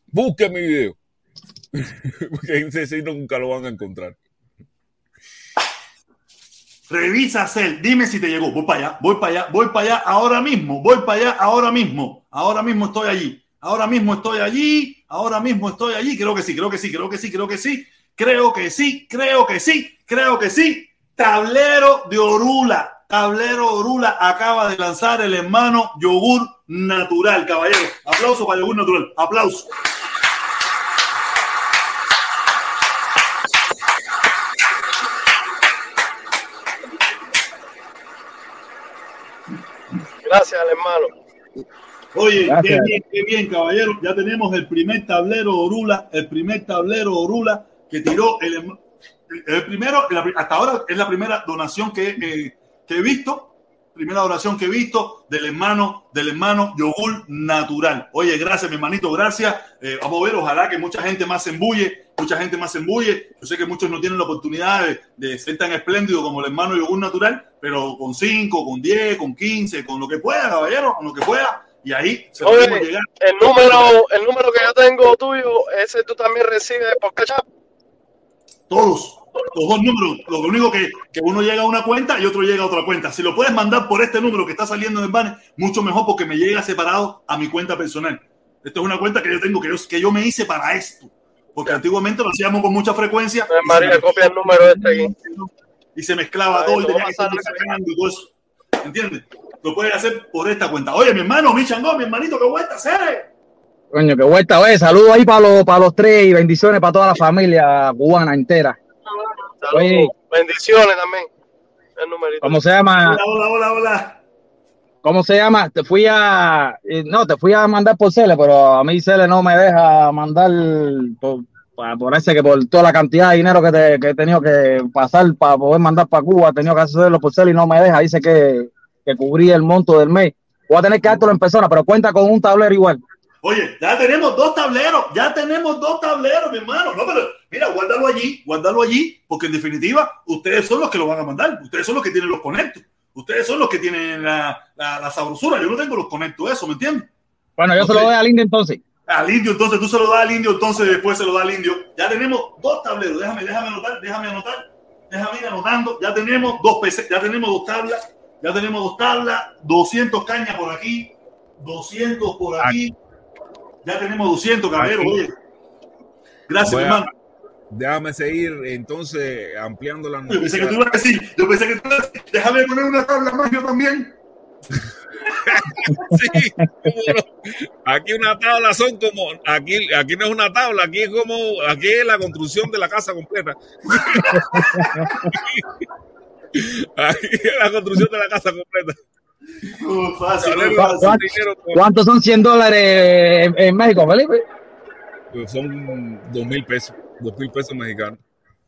Busque mi video. Porque ese nunca lo van a encontrar. Revisa Cel, dime si te llegó. Voy para allá, voy para allá, voy para allá ahora mismo, voy para allá ahora mismo. Ahora mismo estoy allí. Ahora mismo estoy allí, ahora mismo estoy allí. Creo que sí, creo que sí, creo que sí, creo que sí. Creo que sí, creo que sí, creo que sí. Tablero de Orula. Tablero Orula acaba de lanzar el hermano yogur natural, caballero. Aplauso para yogur natural. Aplauso. Gracias, hermano. Oye, qué bien, qué bien, caballero. Ya tenemos el primer tablero Orula, el primer tablero Orula que tiró el, el primero, hasta ahora es la primera donación que, eh, que he visto, primera donación que he visto del hermano, del hermano Yogur Natural. Oye, gracias, mi hermanito, gracias. Eh, vamos a ver, ojalá que mucha gente más se embulle, mucha gente más se embulle. Yo sé que muchos no tienen la oportunidad de, de ser tan espléndido como el hermano Yogur Natural, pero con 5, con 10, con 15, con lo que pueda, caballero, con lo que pueda y ahí se Oye, llegar. El número, el número que yo tengo tuyo, ese tú también recibes por cachap. Todos, los dos números. Lo único que, que uno llega a una cuenta y otro llega a otra cuenta. Si lo puedes mandar por este número que está saliendo en el banner, mucho mejor porque me llega separado a mi cuenta personal. Esto es una cuenta que yo tengo, que yo, que yo me hice para esto. Porque antiguamente lo hacíamos con mucha frecuencia. María, copia el número este aquí. Y se mezclaba todo y tenía que estar sacando y todo eso. ¿Entiendes? Lo puedes hacer por esta cuenta. Oye, mi hermano, mi changón, mi hermanito, qué vuelta hacer. Coño, qué vuelta, oye, saludos ahí para los, para los tres y bendiciones para toda la familia cubana entera. Saludos, bendiciones también. El numerito. ¿Cómo se llama? Hola, hola, hola, hola. ¿Cómo se llama? Te fui a. Eh, no, te fui a mandar por Cele, pero a mí Cele no me deja mandar por, por ese que por toda la cantidad de dinero que, te, que he tenido que pasar para poder mandar para Cuba, he tenido que hacerlo por Cele y no me deja. Dice que que cubría el monto del mes. Voy a tener que dártelo en persona, pero cuenta con un tablero igual. Oye, ya tenemos dos tableros, ya tenemos dos tableros, mi hermano. No, pero mira, guárdalo allí, guárdalo allí, porque en definitiva, ustedes son los que lo van a mandar, ustedes son los que tienen los conectos, ustedes son los que tienen la, la, sabrosura. Yo no tengo los conectos, eso, ¿me entiendes? Bueno, yo se lo doy al indio entonces. Al indio, entonces tú se lo das al indio, entonces después se lo da al indio. Ya tenemos dos tableros, déjame, déjame anotar, déjame anotar, déjame ir anotando. Ya tenemos dos PC, ya tenemos dos tablas ya tenemos dos tablas, 200 cañas por aquí, 200 por aquí. Ya tenemos 200, caballero. Oye. Gracias, hermano. Déjame seguir entonces ampliando la noticia. Yo pensé que tú ibas a decir, yo pensé que tú ibas a decir, déjame poner una tabla más yo también. sí, aquí una tabla son como, aquí, aquí no es una tabla, aquí es como, aquí es la construcción de la casa completa. Aquí la construcción de la casa completa. ¿Cuántos son 100 dólares en, México, Felipe? Pues son 2 mil pesos, 2 mil pesos mexicanos.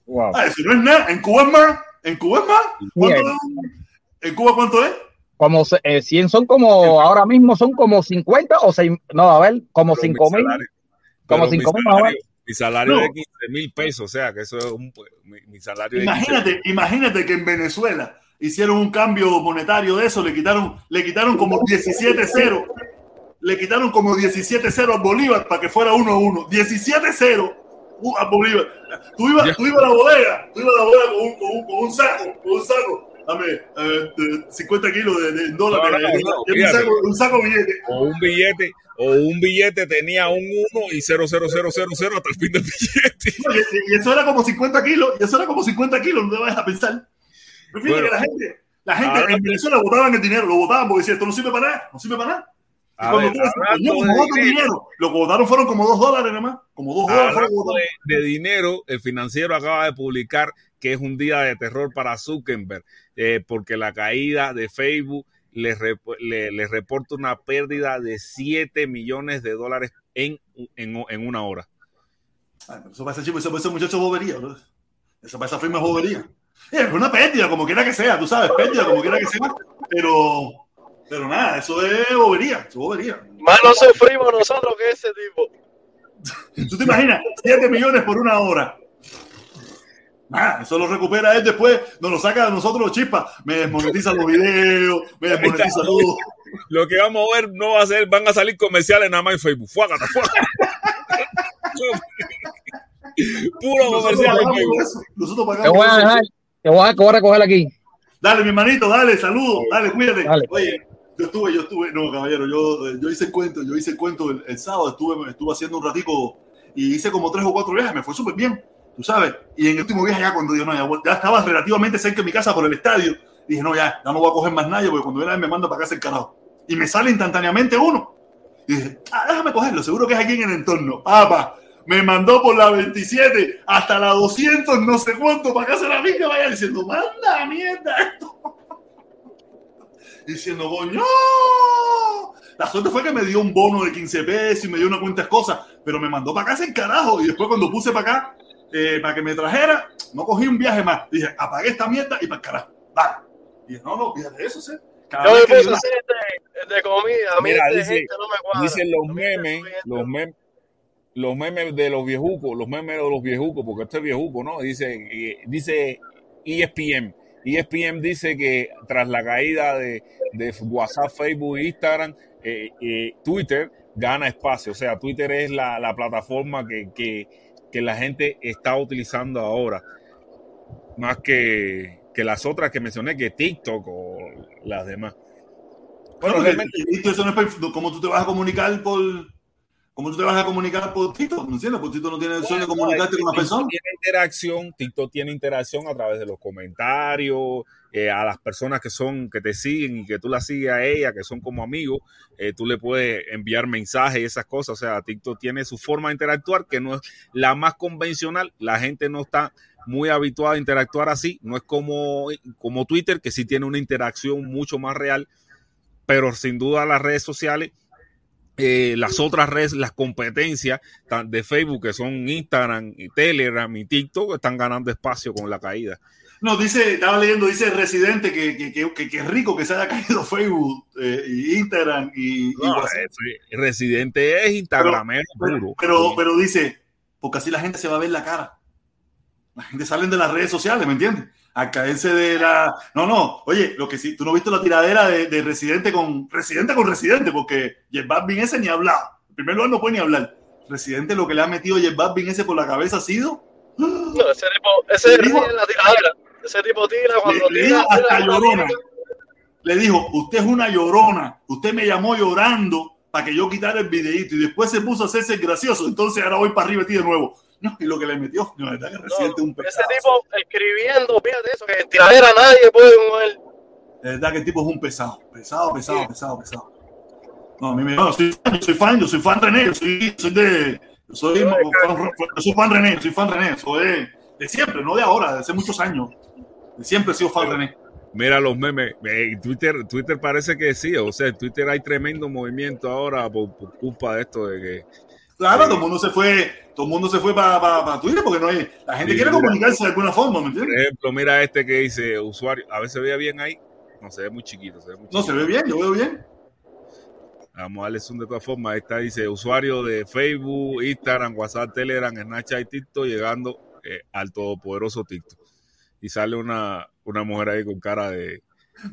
Wow. Ah, eso no es nada. ¿En Cuba es más? ¿En Cuba es más? ¿Cuánto ¿En Cuba cuánto es? como eh, 100 son como, ahora mismo son como 50 o 6, no, a ver, como Pero 5 mi mil, salario- como pero mi 5 mil salario- menos. Mi salario No. es de 15 mil pesos, o sea que eso es un, mi, mi salario es de 15 Imagínate, imagínate que en Venezuela hicieron un cambio monetario de eso, le quitaron, le quitaron como 17-0, le quitaron como 17-0 al Bolívar para que fuera 1-1. 17-0 uh, al Bolívar. Tú ibas, tú ibas a la bodega, tú ibas a la bodega con un, con un, con un saco, con un saco. Dame eh, de 50 kilos de, de dólares. No, no, no, un, saco, un saco de billetes. o un billete o un billete tenía un 1 y 00000 hasta el fin del billete. Y, eso era como 50 kilos, y eso era como 50 kilos, no te vayas a pensar. Pero fíjate Bueno. que la gente, la gente Ahora- en Venezuela votaban el dinero, lo votaban porque decían, esto no sirve para nada, no sirve para nada. Y cuando ver, tú dices, hablando coño, de ¿cómo votan dinero. Lo que votaron fueron como dos dólares nada más, como dos dólares fueron de, de dinero, el financiero acaba de publicar que es un día de terror para Zuckerberg, eh, porque la caída de Facebook le, rep- le- le reporta una pérdida de 7 millones de dólares en, en, en una hora. Ay, eso para ese chico, eso para ese muchacho es bobería, bro. Eso para esa firma es bobería. Eh, Es una pérdida, como quiera que sea, tú sabes, pérdida, como quiera que sea. Pero, pero nada, eso es bobería, eso es bobería. Más no sufrimos nosotros que ese tipo. ¿Tú te imaginas? 7 millones por una hora. Nada, eso lo recupera él después, nos lo saca de nosotros los chispas. Me desmonetiza los videos, me desmonetiza todo. Lo que vamos a ver no va a ser, van a salir comerciales nada más en Facebook. Fuágata, fuágata. Puro comercial en Facebook. Nosotros Te pagamos voy a dejar, te voy a, te voy a recoger aquí. Dale, mi hermanito, dale, saludos, dale, cuídate. Dale. Oye, yo estuve, yo estuve, no, caballero, yo, yo hice el cuento, yo hice el cuento el, el sábado, estuve, estuve haciendo un ratico y hice como tres o cuatro viajes, me fue súper bien, tú sabes. Y en el último viaje ya cuando yo no, ya, ya estaba relativamente cerca de mi casa por el estadio, dije, no, ya, ya no voy a coger más nadie porque cuando viene me manda para casa el carajo. Y me sale instantáneamente uno. Y dije, ah, déjame cogerlo, seguro que es aquí en el entorno. Papá, me mandó por la 27 hasta la 200, no sé cuánto, para casa la minga, vaya diciendo, manda mierda esto. diciendo, coño. La suerte fue que me dio un bono de 15 pesos y me dio una cuenta de cosas, pero me mandó para casa en carajo. Y después cuando puse para acá, eh, para que me trajera, no cogí un viaje más. Dije, apagué esta mierda y para el carajo. Vale. Y dije, no, no, fíjate eso, ¿sí? Cada Yo me puse de, de comida. A mí Mira, de dice- gente no me cuadra. Dicen los memes, los memes, los memes de los viejucos, los memes de los viejucos, porque este es viejuco, ¿no? Dice, dice ESPN. ESPN dice que tras la caída de, de WhatsApp, Facebook e Instagram, eh, eh, Twitter gana espacio. O sea, Twitter es la, la plataforma que, que, que la gente está utilizando ahora, más que, que las otras que mencioné, que TikTok o las demás. Bueno, No, realmente eso no es ¿Cómo tú te vas a comunicar por. ¿Cómo tú te vas a comunicar por TikTok? ¿No entiendes? Porque TikTok no tiene opción de Bueno, comunicarte con una persona. Tiene interacción, TikTok tiene interacción a través de los comentarios, eh, a las personas que son, que te siguen y que tú la sigues a ella, que son como amigos, eh, tú le puedes enviar mensajes y esas cosas. O sea, TikTok tiene su forma de interactuar que no es la más convencional. La gente no está muy habituada a interactuar así. No es como, como Twitter, que sí tiene una interacción mucho más real. Pero sin duda las redes sociales eh, las otras redes, las competencias de Facebook, que son Instagram y Telegram y TikTok, están ganando espacio con la caída. No, dice, estaba leyendo, dice Residente que, que, que, que, rico que se haya caído Facebook, eh, y Instagram y, No, ese Residente es Instagramero Pero, puro. pero, pero dice, porque así la gente se va a ver la cara. La gente salen de las redes sociales, ¿me entiendes? A caerse de la. No, no, oye, lo que sí, tú no viste la tiradera de, de Residente con Residente con Residente, porque J Balvin ese ni hablaba. En primer lugar, no puede ni hablar. Residente, lo que le ha metido J Balvin ese por la cabeza ha sido. No, ese tipo, ese Le en la tiradera. Ese tipo tira cuando Le, le tira. dijo hasta tira, llorona. tira. Le dijo, usted es una llorona. Usted me llamó llorando para que yo quitara el videito y después se puso a hacerse gracioso. Entonces ahora voy para arriba ti de nuevo. No, y lo que le metió, no, la verdad que Residente es un No, ese tipo escribiendo, fíjate eso, que en tiradera nadie puede mover. La verdad que el tipo es un pesado, pesado, pesado, pesado, pesado. No, a mí me no, soy, fan, yo soy fan, yo soy fan René, yo soy, soy de, yo soy, fan, yo soy fan René, soy fan René, soy de, de siempre, no de ahora, de hace muchos años. De siempre he sido fan René. Mira los memes. eh, Twitter, Twitter parece que sí. O sea, en Twitter hay tremendo movimiento ahora por, por culpa de esto de que Claro, Sí. todo el mundo se fue, todo el mundo se fue para Twitter porque no hay, la gente Sí, quiere mira. comunicarse de alguna forma, ¿me Por entiendes? ejemplo, mira este que dice usuario, a veces veía bien ahí. No, se ve muy chiquito. Se ve muy No, chiquito. se ve bien, yo veo bien. Vamos a darle zoom de todas formas. Ahí está, dice usuario de Facebook, Instagram, WhatsApp, Telegram, Snapchat y TikTok, llegando eh, al todopoderoso TikTok. Y sale una, una mujer ahí con cara de.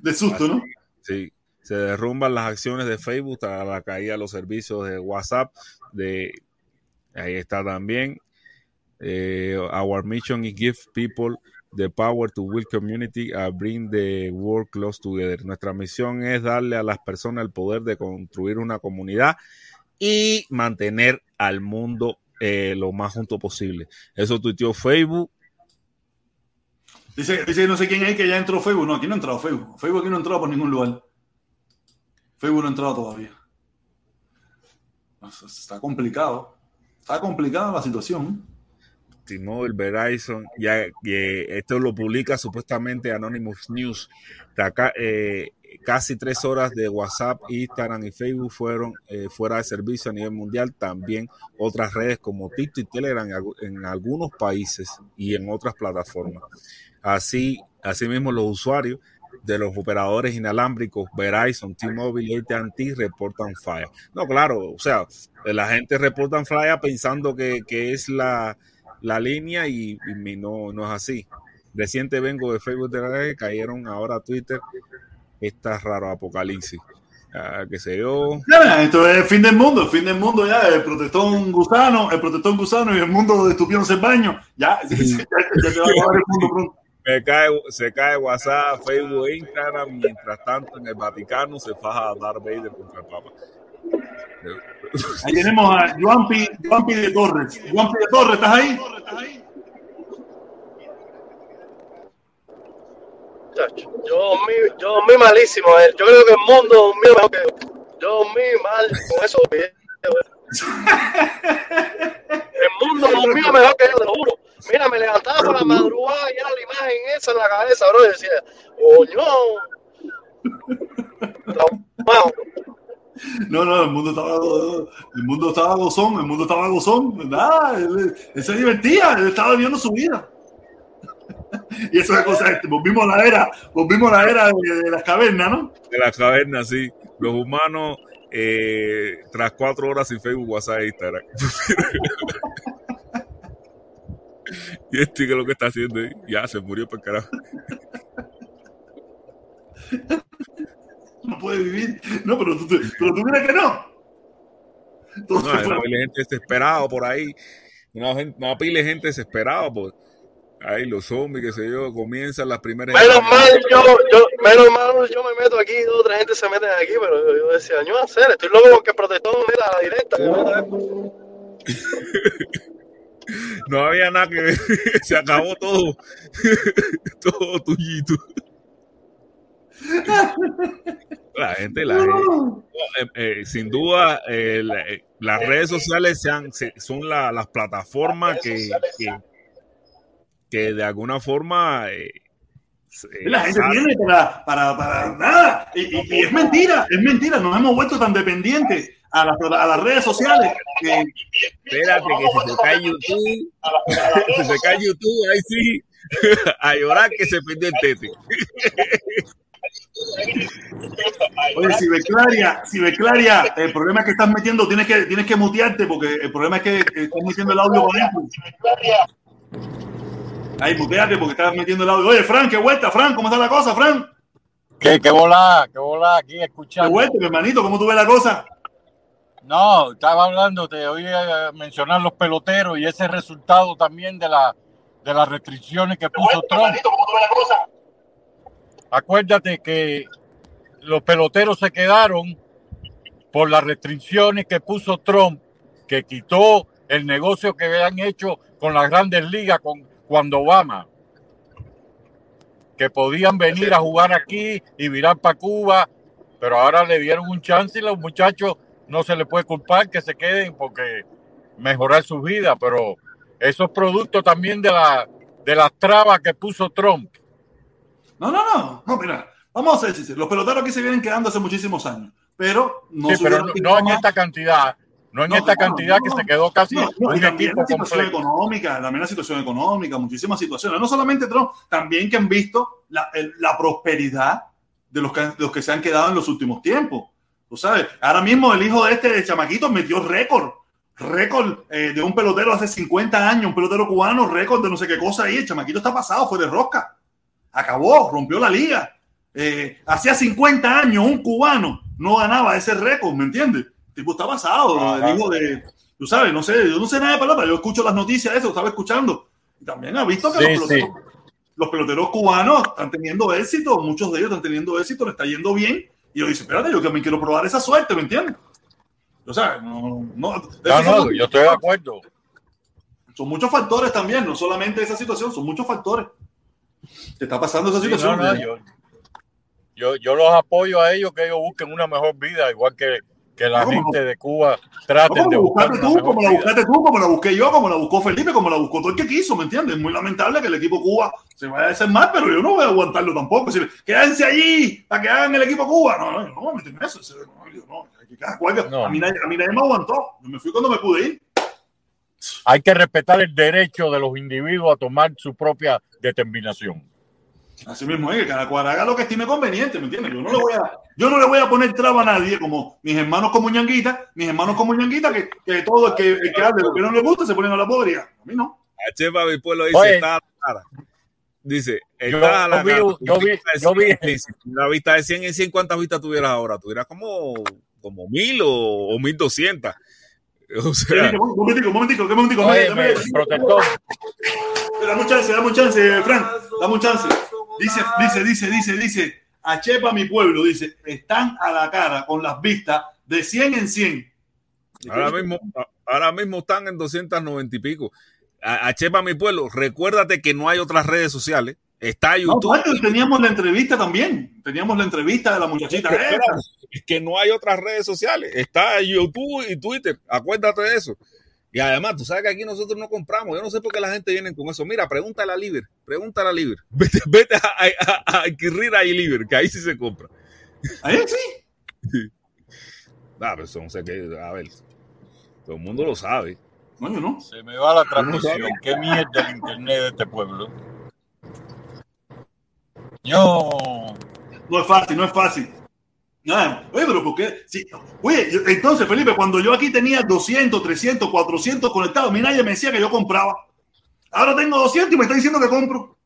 De susto, ¿no? Sí, se derrumban las acciones de Facebook tras la caída de los servicios de WhatsApp. Ahí está también. Eh, our mission is give people the power to build community and bring the world close together. Nuestra misión es darle a las personas el poder de construir una comunidad y mantener al mundo eh, lo más junto posible. Eso tuiteó Facebook. Dice, dice no sé quién es que ya entró Facebook. No, aquí no ha entrado Facebook. Facebook aquí no ha entrado por ningún lugar. Facebook no ha entrado todavía. Está complicado. Está complicada la situación. T-Mobile, Verizon, ya que esto lo publica supuestamente Anonymous News. Eh, casi tres horas de WhatsApp, Instagram y Facebook fueron eh, fuera de servicio a nivel mundial. También otras redes como TikTok y Telegram en algunos países y en otras plataformas. Así, asimismo, los usuarios de los operadores inalámbricos Verizon, T-Mobile y AT&T reportan falla. No, claro, o sea, la gente reporta falla pensando que, que es la, la línea y, y no, no es así. Reciente vengo de Facebook de la red, cayeron ahora a Twitter esta raro apocalipsis. Ah, que se yo. Ya, esto es el fin del mundo, el fin del mundo ya, el protestón gusano, el protestón gusano y el mundo de estupiones en baño. Ya, ya, ya se va a acabar el mundo pronto. Se cae, se cae WhatsApp, Facebook, e Instagram, mientras tanto en el Vaticano se faja a Darth Vader contra el Papa. Ahí tenemos a Juanpi, Juanpi de Torres. Juanpi de Torres, ¿estás ahí? Chacho, Yo dormí, yo dormí malísimo. eh. Yo creo que el mundo dormí mejor que yo. Yo dormí mal con esos videos. El mundo dormía mejor que yo, te lo juro. Mira, me levantaba por la madrugada y era la imagen esa en la cabeza, bro. Y decía, coño. No, no, el mundo estaba, el mundo estaba gozón, el mundo estaba gozón, ¿verdad? Él, él se divertía, él estaba viviendo su vida. Y eso es cosa, este, volvimos a la era, volvimos a la era de, de las cavernas, ¿no? De las cavernas, sí. Los humanos, eh, tras cuatro horas sin Facebook, WhatsApp e Instagram. y este que es lo que está haciendo ahí, ya se murió por carajo. No puede vivir. No, pero tú, pero tú crees que no. No, hay una pila de gente desesperada por ahí. Una, gente, una pila de gente desesperada por ahí los zombies, qué sé yo, comienzan las primeras. Menos mal, yo, yo, menos mal, yo me meto aquí, otra gente se mete aquí, pero yo, yo decía, yo hacer, estoy loco porque protestó mira, a la directa. No había nada que ver, se acabó todo. todo tuyito. La gente, la gente. Eh, eh, sin duda, eh, la- eh, las redes sociales sean, se- son la- las plataformas que, que, que de alguna forma eh, La gente tiene para, para, para nada. Y, y- y es mentira, es mentira. Nos hemos vuelto tan dependientes a las, a las redes sociales que Espérate que si se cae YouTube, si se cae YouTube, ahí sí, a llorar que se pierde el tete. Oye, si Beclaria, el problema es que estás metiendo, tienes que, tienes que mutearte porque el problema es que estás metiendo el audio con dentro. Ahí, muteate porque estás metiendo el audio. Oye, Fran, qué vuelta, Fran, ¿cómo está la cosa, Fran? ¿Qué, qué bola, qué bola aquí Qué escuchando? vuelta, mi hermanito, ¿cómo tú ves la cosa? No, estaba hablando, te oí eh, mencionar los peloteros y ese resultado también de, la, de las restricciones que puso Trump. Acuérdate que los peloteros se quedaron por las restricciones que puso Trump, que quitó el negocio que habían hecho con las grandes ligas con, cuando Obama, que podían venir a jugar aquí y virar para Cuba, pero ahora le dieron un chance y los muchachos no se les puede culpar que se queden porque mejorar su vida, pero eso es producto también de, la, de las trabas que puso Trump. No, no, no, no, mira, vamos a sinceros. Los peloteros aquí se vienen quedando hace muchísimos años, pero no Sí, pero subieron no, no en esta cantidad, no en No, esta no, cantidad no, que se quedó casi un también la situación económica, también la situación económica, muchísimas situaciones. No solamente Trump, también que han visto la, el- la prosperidad de los que, de los que se han quedado en los últimos tiempos. Tú sabes, ahora mismo el hijo de este de chamaquito metió récord, récord eh, de un pelotero hace 50 años, un pelotero cubano, récord de no sé qué cosa ahí. El chamaquito está pasado, fue de rosca. Acabó, rompió la liga. Eh, hacía 50 años un cubano no ganaba ese récord, ¿me entiendes? Tipo está pasado, Ajá. hijo de, tú sabes, no sé, yo no sé nada de palabras, yo escucho las noticias de eso, estaba escuchando. Y también ha visto que Sí, los, peloteros, los peloteros cubanos están teniendo éxito, muchos de ellos están teniendo éxito, le está yendo bien. Y yo dice, espérate, yo también quiero probar esa suerte, ¿me entiendes? O sea, no, no, No, yo estoy de acuerdo. son muchos factores también, no solamente esa situación, son muchos factores. Te está pasando esa Sí, no, situación. no, yo, yo, yo los apoyo a ellos que ellos busquen una mejor vida, igual que, que la gente de Cuba traten como de la buscar una como la buscaste tú, como la busqué yo, como la buscó Felipe, como la buscó todo el que quiso, ¿me entiendes? Es muy lamentable que el equipo Cuba se vaya a hacer mal, pero yo no voy a aguantarlo tampoco. Quédense allí para que hagan el equipo Cuba. No, no, yo no me eso. No, yo no. Que cada cual- No. A, mí nadie, a mí nadie me aguantó. Yo me fui cuando me pude ir. Hay que respetar el derecho de los individuos a tomar su propia determinación. Así mismo es, que cada cual haga lo que estime conveniente, ¿me entiendes? Yo no le voy a, yo no le voy a poner traba a nadie, como mis hermanos como ñanguita, mis hermanos como ñanguita, que, que todo el que, el que hable lo que no le gusta se ponen a la podría. A mí no. A Chepa mi pueblo dice, Oye. está a la cara. Dice, Yo- está a la cara. yo vi- yo vi- Una vista de 100 en 100, ¿cuántas vistas tuvieras ahora? Tuvieras como, como mil o, o 1200. O sea, Un momentico, un momentico, un momentico. Oye, protector, Dame un chance, dame un chance, Frank. Dame un chance. Dice, dice, dice, dice, dice. A Chepa, mi pueblo, dice, están a la cara con las vistas de 100 en 100. ahora mismo, ahora mismo están en 290 y pico. A, a Chepa mi pueblo, recuérdate que no hay otras redes sociales. Está No, YouTube. aparte, teníamos la entrevista también. Teníamos la entrevista de la muchachita. Es que no hay otras redes sociales. Está YouTube y Twitter. Acuérdate de eso. Y además, tú sabes que aquí nosotros no compramos. Yo no sé por qué la gente viene con eso. Mira, pregúntale a Liber. Pregúntale a Liber. Vete, vete a, a, a adquirir ahí Liber, que ahí sí se compra. Ahí sí. Ah, pero eso no sé qué. A ver. Todo el mundo lo sabe. No, yo no. se me va la transmisión. ¿Qué mierda el internet de este pueblo? Yo, No es fácil, no es fácil. Nada. Oye, pero ¿por qué? Sí. Oye, entonces, Felipe, cuando yo aquí tenía 200, 300, 400 conectados, mí nadie me decía que yo compraba. Ahora tengo 200 y me está diciendo que compro.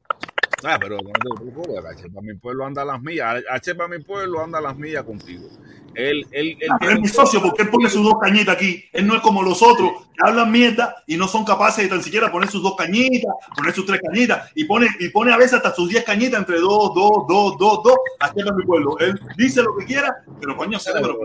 Ah, pero no te preocupes. A Chepa mi pueblo anda a las millas. A Chepa mi pueblo anda a las millas contigo. Él, él, él es mi socio porque él pone sus dos cañitas aquí. Él no es como los otros que hablan mierda y no son capaces de tan siquiera poner sus dos cañitas, poner sus tres cañitas y pone, y pone a veces hasta sus diez cañitas entre dos, dos, dos, dos, dos. Así es mi pueblo. Él dice lo que quiera, pero coño, cerebro.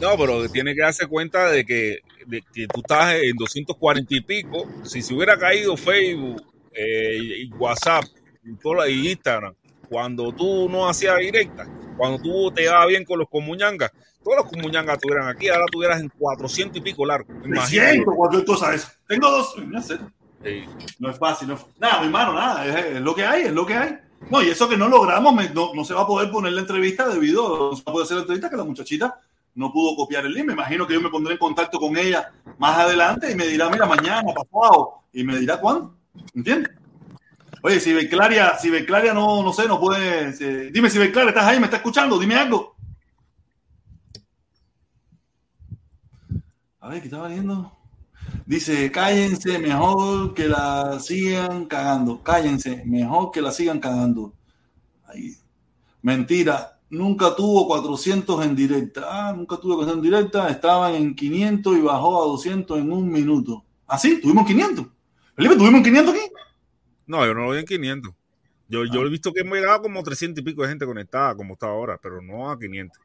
No, pero tiene que darse cuenta de que, de que tú estás en 240 y pico. Si se hubiera caído Facebook eh, y WhatsApp y, todo y Instagram, cuando tú no hacías directa, cuando tú te ibas bien con los comuñangas, todos los comuñangas estuvieran aquí, ahora tuvieras en 400 y pico largo. Imagínate. cualquier cosa eso. Tengo dos. No sé. Sí. No es fácil. No es- Nada, mi hermano, nada. Es, es lo que hay, es lo que hay. No, y eso que no logramos, me- no, no se va a poder poner la entrevista debido, no se va a poder hacer la entrevista que la muchachita no pudo copiar el link. Me imagino que yo me pondré en contacto con ella más adelante y me dirá, mira, mañana, pasado, y me dirá cuándo. ¿Entiendes? Oye, si Beclaria, si Beclaria no, no sé, no puede. dime si Beclaria estás ahí, me está escuchando, dime algo. A ver, ¿qué estaba viendo? Dice, cállense, mejor que la sigan cagando. Cállense, mejor que la sigan cagando. Ahí. Mentira, nunca tuvo 400 en directa. Ah, nunca tuvo 400 en directa. Estaban en 500 y bajó a 200 en un minuto. ¿Ah, sí? ¿Tuvimos 500? Felipe, ¿tuvimos 500 aquí? No, yo no lo vi en 500. Yo, yo he visto que hemos llegado como 300 y pico de gente conectada, como está ahora, pero no a 500.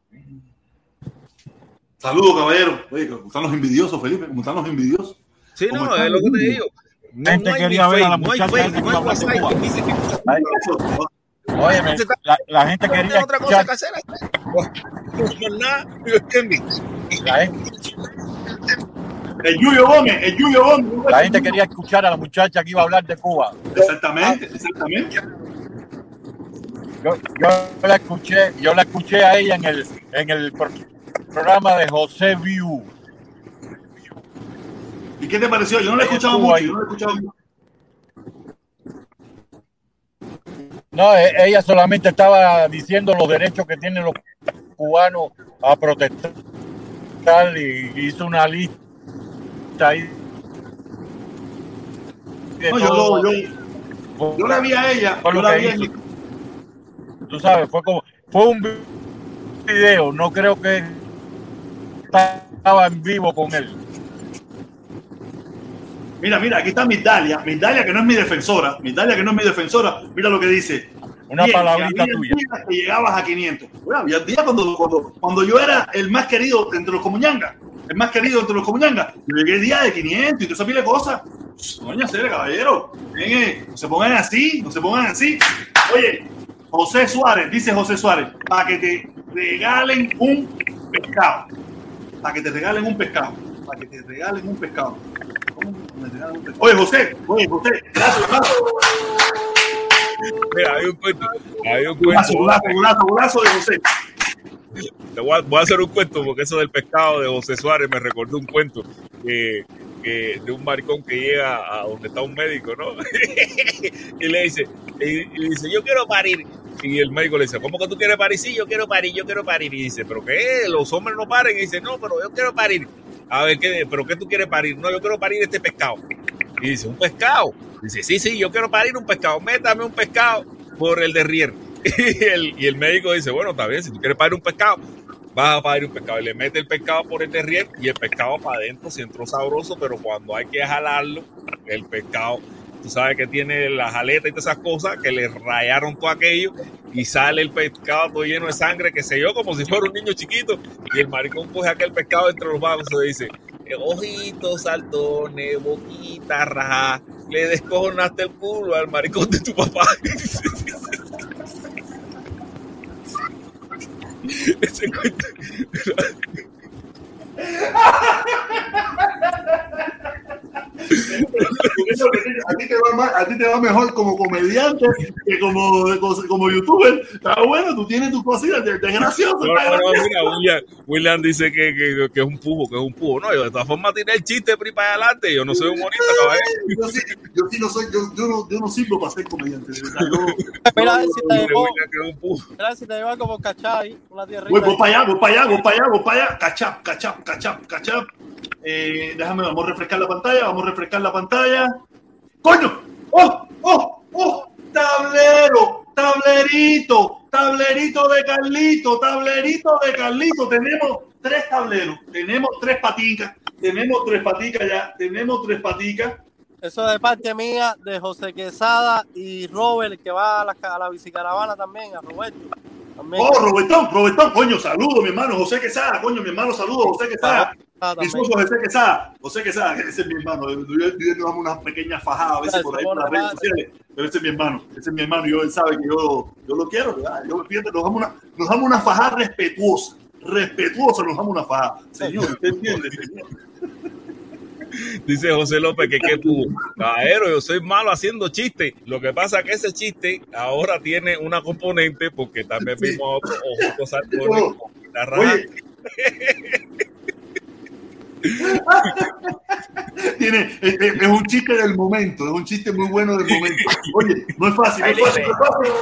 Saludos, caballero. Oye, ¿cómo están los envidiosos, Felipe? ¿Cómo están los envidiosos? Sí, ¿Cómo no, están es lo que te digo. No, Gente no hay quería ver a la Facebook, no hay muchacha Facebook, no hay WhatsApp. Dice que óyeme, la, la gente quería otra cosa que hacer. No, nada, ¿entiendes? la gente, El Yuyo Gómez, el Yuyo Gómez. la gente quería escuchar a la muchacha que iba a hablar de Cuba. Exactamente, exactamente. Yo, yo la escuché, yo la escuché a ella en el, en el pro- programa de José View. ¿Y qué te pareció? Yo no la he escuchado mucho. Yo no la he escuchado mucho. No, e- ella solamente estaba diciendo los derechos que tienen los cubanos a protestar y hizo una lista ahí. de No, yo, lo- yo, yo la vi a ella, yo la vi. Tú sabes, fue como, fue un video, no creo que estaba en vivo con él. Mira, mira, aquí está Migdalia, Migdalia que no es mi defensora, Migdalia que no es mi defensora, mira lo que dice. Una Bien, palabrita que tuya. que llegabas a 500. Bueno, había días cuando, cuando, cuando yo era el más querido entre los comuñangas, el más querido entre los comuñangas, yo llegué día de 500 y toda esa pila de cosas. Coño, serio, caballero, eh, no se pongan así, no se pongan así. Oye, José Suárez, dice José Suárez, para que te regalen un pescado. Para que te regalen un pescado. Para que te regalen un pescado. ¿Cómo que me regalan un pescado? Oye, José, oye, José, gracias, hermano. Mira, hay un cuento, hay un Golazo, cuento. golazo, golazo, golazo de José. Voy a, hacer un cuento porque eso del pescado de José Suárez me recordó un cuento que, de un maricón que llega a donde está un médico, ¿no? y le dice, y, dice, yo quiero parir. Y el médico le dice, ¿cómo que tú quieres parir? Sí, yo quiero parir, yo quiero parir. Y dice, ¿pero qué? Los hombres no paren. Y dice, no, pero yo quiero parir. A ver, ¿qué, ¿pero qué tú quieres parir? No, yo quiero parir este pescado. Y dice, ¿un pescado? Dice, sí, sí, yo quiero parir un pescado. Métame un pescado por el derrier. Y el, y el médico dice, bueno, está bien, si tú quieres parir un pescado, vas a parir un pescado. Y le mete el pescado por el derrier y el pescado para adentro, si entró sabroso, pero cuando hay que jalarlo, el pescado, tú sabes que tiene las aletas y todas esas cosas, que le rayaron todo aquello y sale el pescado todo lleno de sangre, que se yo como si fuera un niño chiquito. Y el maricón coge aquel pescado entre los brazos y dice, ojitos saltones, boquita raja, le descojonaste el culo al maricón de tu papá. Ese cuento. A, ti te va más- a ti te va mejor como comediante que como, como youtuber. Está bueno, tú tienes tus cositas, te, te es gracioso. No, no, no, mira, William, William dice que, que, que es un pujo, que es un pujo. No, yo de todas formas tiré el chiste pri para adelante. Yo no soy humorista, caballero. Yo sí, yo sí no soy, yo, yo no, yo no sirvo para ser comediante. Mira, si te llevó, un mira si te por cachar ahí, una tierrita. Voy, voy para allá, voy para allá, voy para allá, voy para allá. Cachap, cachap, cachap, cachap. Eh, déjame, vamos a refrescar la pantalla, vamos a refrescar la pantalla. ¡Coño! ¡Oh! ¡Oh! ¡Oh! ¡Tablero! ¡Tablerito! ¡Tablerito de Carlito! ¡Tablerito de Carlito! Tenemos tres tableros, tenemos tres paticas, tenemos tres paticas ya, tenemos tres paticas. Eso es de parte mía, de José Quesada y Robert, que va a la bicicaravana también, a Roberto. También. ¡Oh, Robertón! ¡Robertón! ¡Coño, saludo, mi hermano! José Quesada, coño, mi hermano, saludo, José Quesada. Ah, Mi socio José Quesada, José Quesada, ese es mi hermano. Yo, yo, yo nos damos unas pequeñas fajadas a veces por ahí por las redes sociales, pero ese es mi hermano, ese es mi hermano y yo, él sabe que yo, yo lo quiero, ¿verdad? Yo, fíjate, nos damos una, nos damos una fajada respetuosa, respetuosa, nos damos una fajada. Señor, ¿usted entiende, señor? Dice José López que qué. Caballero, yo soy malo haciendo chistes. Lo que pasa es que ese chiste ahora tiene una componente porque también Sí. vimos a otro Oh. boquita raja. Oye. Tiene, es, es- es un chiste del momento, es un chiste muy bueno del momento. Oye, no es fácil, no es fácil, no es fácil.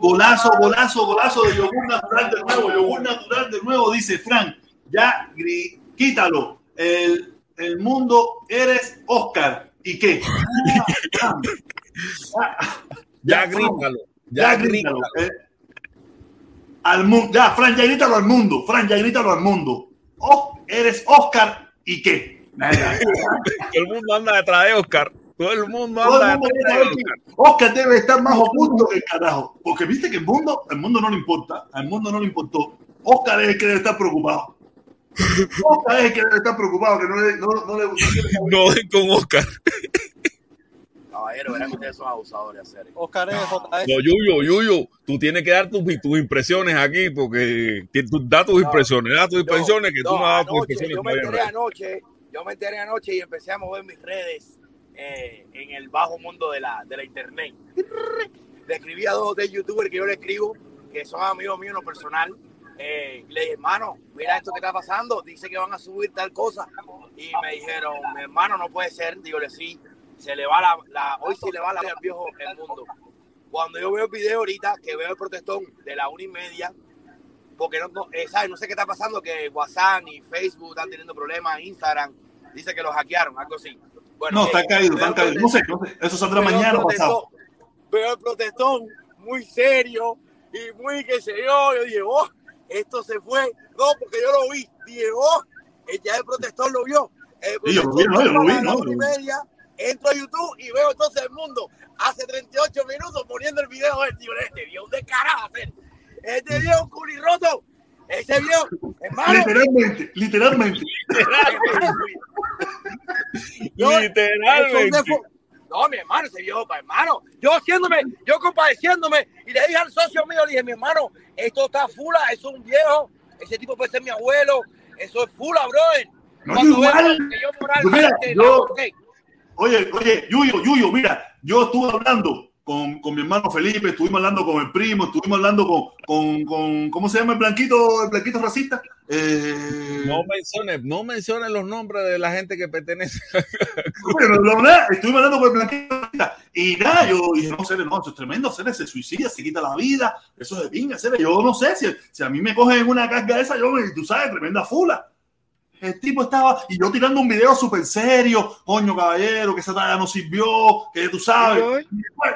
Golazo, golazo, golazo de yogur natural de nuevo, yogur natural de nuevo, dice Frank. Ya, quítalo. El, el mundo eres Oscar. ¿Y qué? Ya Frank, grítalo, ya ya grítalo. eh. al mundo, ya, Fran, ya grítalo al mundo. Fran, ya grítalo al mundo. Oh, eres Oscar y qué. El mundo anda detrás de Oscar. Todo el mundo Todo el anda mundo detrás de Oscar. Oscar debe estar más oculto que el carajo. Porque viste que el mundo, el mundo no le importa. Al mundo no le importó. Oscar es el que debe estar preocupado. Oscar es el que estar preocupado, que no, le- no, no le no. No den con Oscar. Caballero, verán que ustedes son abusadores. Oscar es JS. No, Yuyo, Yuyo, tú tienes que dar tus, tus impresiones aquí porque tú- da tus No, impresiones, da tus impresiones que tú No, no has dado tus impresiones yo me enteré anoche, yo me enteré anoche y empecé a mover mis redes eh, en el bajo mundo de la, de la internet. Le escribí a dos de youtubers que yo le escribo, que son amigos míos en lo personal. Eh, le dije, hermano, mira esto que está pasando, dice que van a subir tal cosa. Y me dijeron, mi hermano, no puede ser. Digo, sí, se le va la, la hoy se le va la al viejo el mundo. Cuando yo veo el video ahorita, que veo el protestón de la una y media, porque no, no, eh, ¿sabes? no sé qué está pasando, que WhatsApp y Facebook están teniendo problemas, Instagram, dice que lo hackearon, algo así. Bueno, No, eh, están caídos, veo están el caídos. No sé, no sé. Eso saldrá mañana o pasado. Veo el protestón muy serio y muy que se yo. Yo dije, oh, esto se fue. No, porque yo lo vi. Dije, oh, ya el protestón lo vio. El Sí, yo lo vi, protestón no, yo lo vi, no, y media, entro a YouTube y veo entonces el mundo hace 38 minutos poniendo el video del tío. Este vio un descarado hacer. Este vio un culirroto. Ese vio, hermano. Literalmente, literalmente. Eso Literalmente. No, mi hermano, ese viejo, pa' hermano. Yo haciéndome, yo compadeciéndome, y le dije al socio mío, le dije, mi hermano, esto está fula, eso es un viejo, ese tipo puede ser mi abuelo, eso es fula, brother. No, Cuando igual. yo Mira. Oye, oye, Yuyo, Yuyo, mira, yo estuve hablando con, con mi hermano Felipe, estuvimos hablando con el primo, estuvimos hablando con, con, con ¿cómo se llama el blanquito, el blanquito racista? Eh, No menciones, no menciones los nombres de la gente que pertenece. Bueno, no, no, nada, estuvimos hablando con el blanquito racista. Y nada, yo dije, no, Cere, no, eso es tremendo, Cere, se suicida, se quita la vida, eso es de pinga, Cere, yo no sé, si, si a mí me cogen en una carga esa, yo, tú sabes, tremenda fula. El tipo estaba, y yo tirando un video súper serio, coño caballero, que esa talla no sirvió, que tú sabes.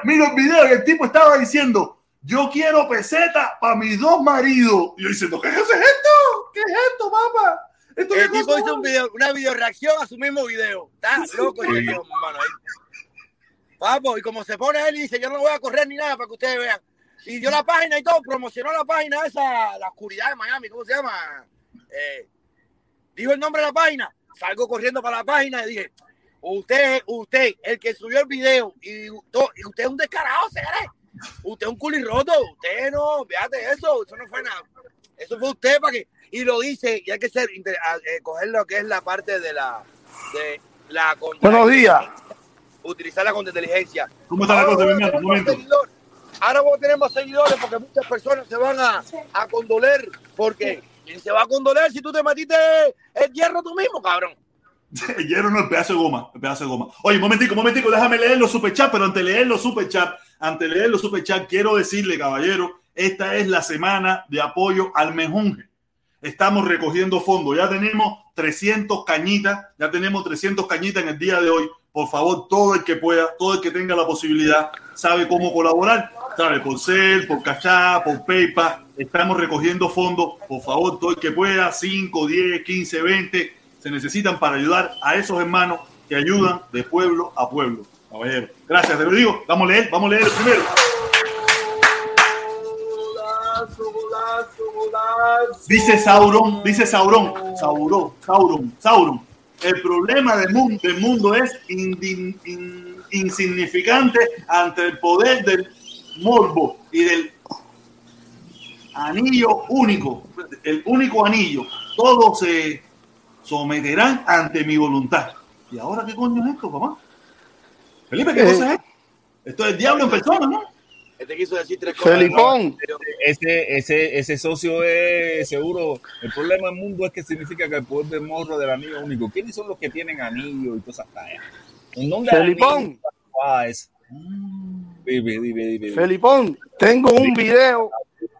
Mira el video y el tipo estaba diciendo, yo quiero peseta para mis dos maridos. Y yo diciendo, ¿qué es esto? ¿Qué es esto, papá? ¿Esto qué El tipo cosa hizo un video, una video reacción a su mismo video. Está loco viejo, hermano. Papo, y como se pone él y dice, yo no voy a correr ni nada para que ustedes vean. Y dio la página y todo, promocionó la página esa, la oscuridad de Miami, ¿cómo se llama? Eh, dijo el nombre de la página, salgo corriendo para la página y dije, usted, usted, el que subió el video, y, usted es un descarado, ¿se cree? Usted es un culirroto, usted no, fíjate eso, eso no fue nada. Eso fue usted para que, y lo dice, y hay que ser, inter- a- eh, coger lo que es la parte de la, de la contra- Buenos días. Utilizarla con inteligencia. ¿Cómo está la cosa, vamos a. Ahora vamos a tener más seguidores porque muchas personas se van a, a condoler. Porque ¿quién se va a condoler si tú te metiste el hierro tú mismo, cabrón? El hierro no, el pedazo de goma, el pedazo de goma. Oye, momentico, momentico, déjame leer los superchats, pero antes de leer los superchats, antes de leer los superchats, quiero decirle, caballero, esta es la semana de apoyo al mejunje. Estamos recogiendo fondos, ya tenemos 300 cañitas, ya tenemos 300 cañitas en el día de hoy. Por favor, todo el que pueda, todo el que tenga la posibilidad, sabe cómo colaborar, sabe, por Cel, por Cachá, por PayPal, estamos recogiendo fondos. Por favor, todo el que pueda, 5, 10, 15, 20, se necesitan para ayudar a esos hermanos que ayudan de pueblo a pueblo. Caballero, gracias, te lo digo. Vamos a leer, vamos a leer el primero. Dice Sauron, dice Sauron, Sauron, Sauron, Sauron. El problema del mundo, del mundo es insignificante ante el poder del morbo y del anillo único, el único anillo. Todos se someterán ante mi voluntad. ¿Y ahora qué coño es esto, papá? Felipe, ¿qué Eh. cosa es esto? Esto es el diablo en persona, ¿no? Este quiso decir tres cosas. Felipón, Ese, ese, ese socio es seguro. El problema del mundo es que significa que el poder del morro del anillo único. ¿Quiénes son los que tienen anillo y todas esas tallas? ¿En dónde hay Felipón. anillo? Ah, es- Dime, dime, dime, dime. Felipón, tengo un video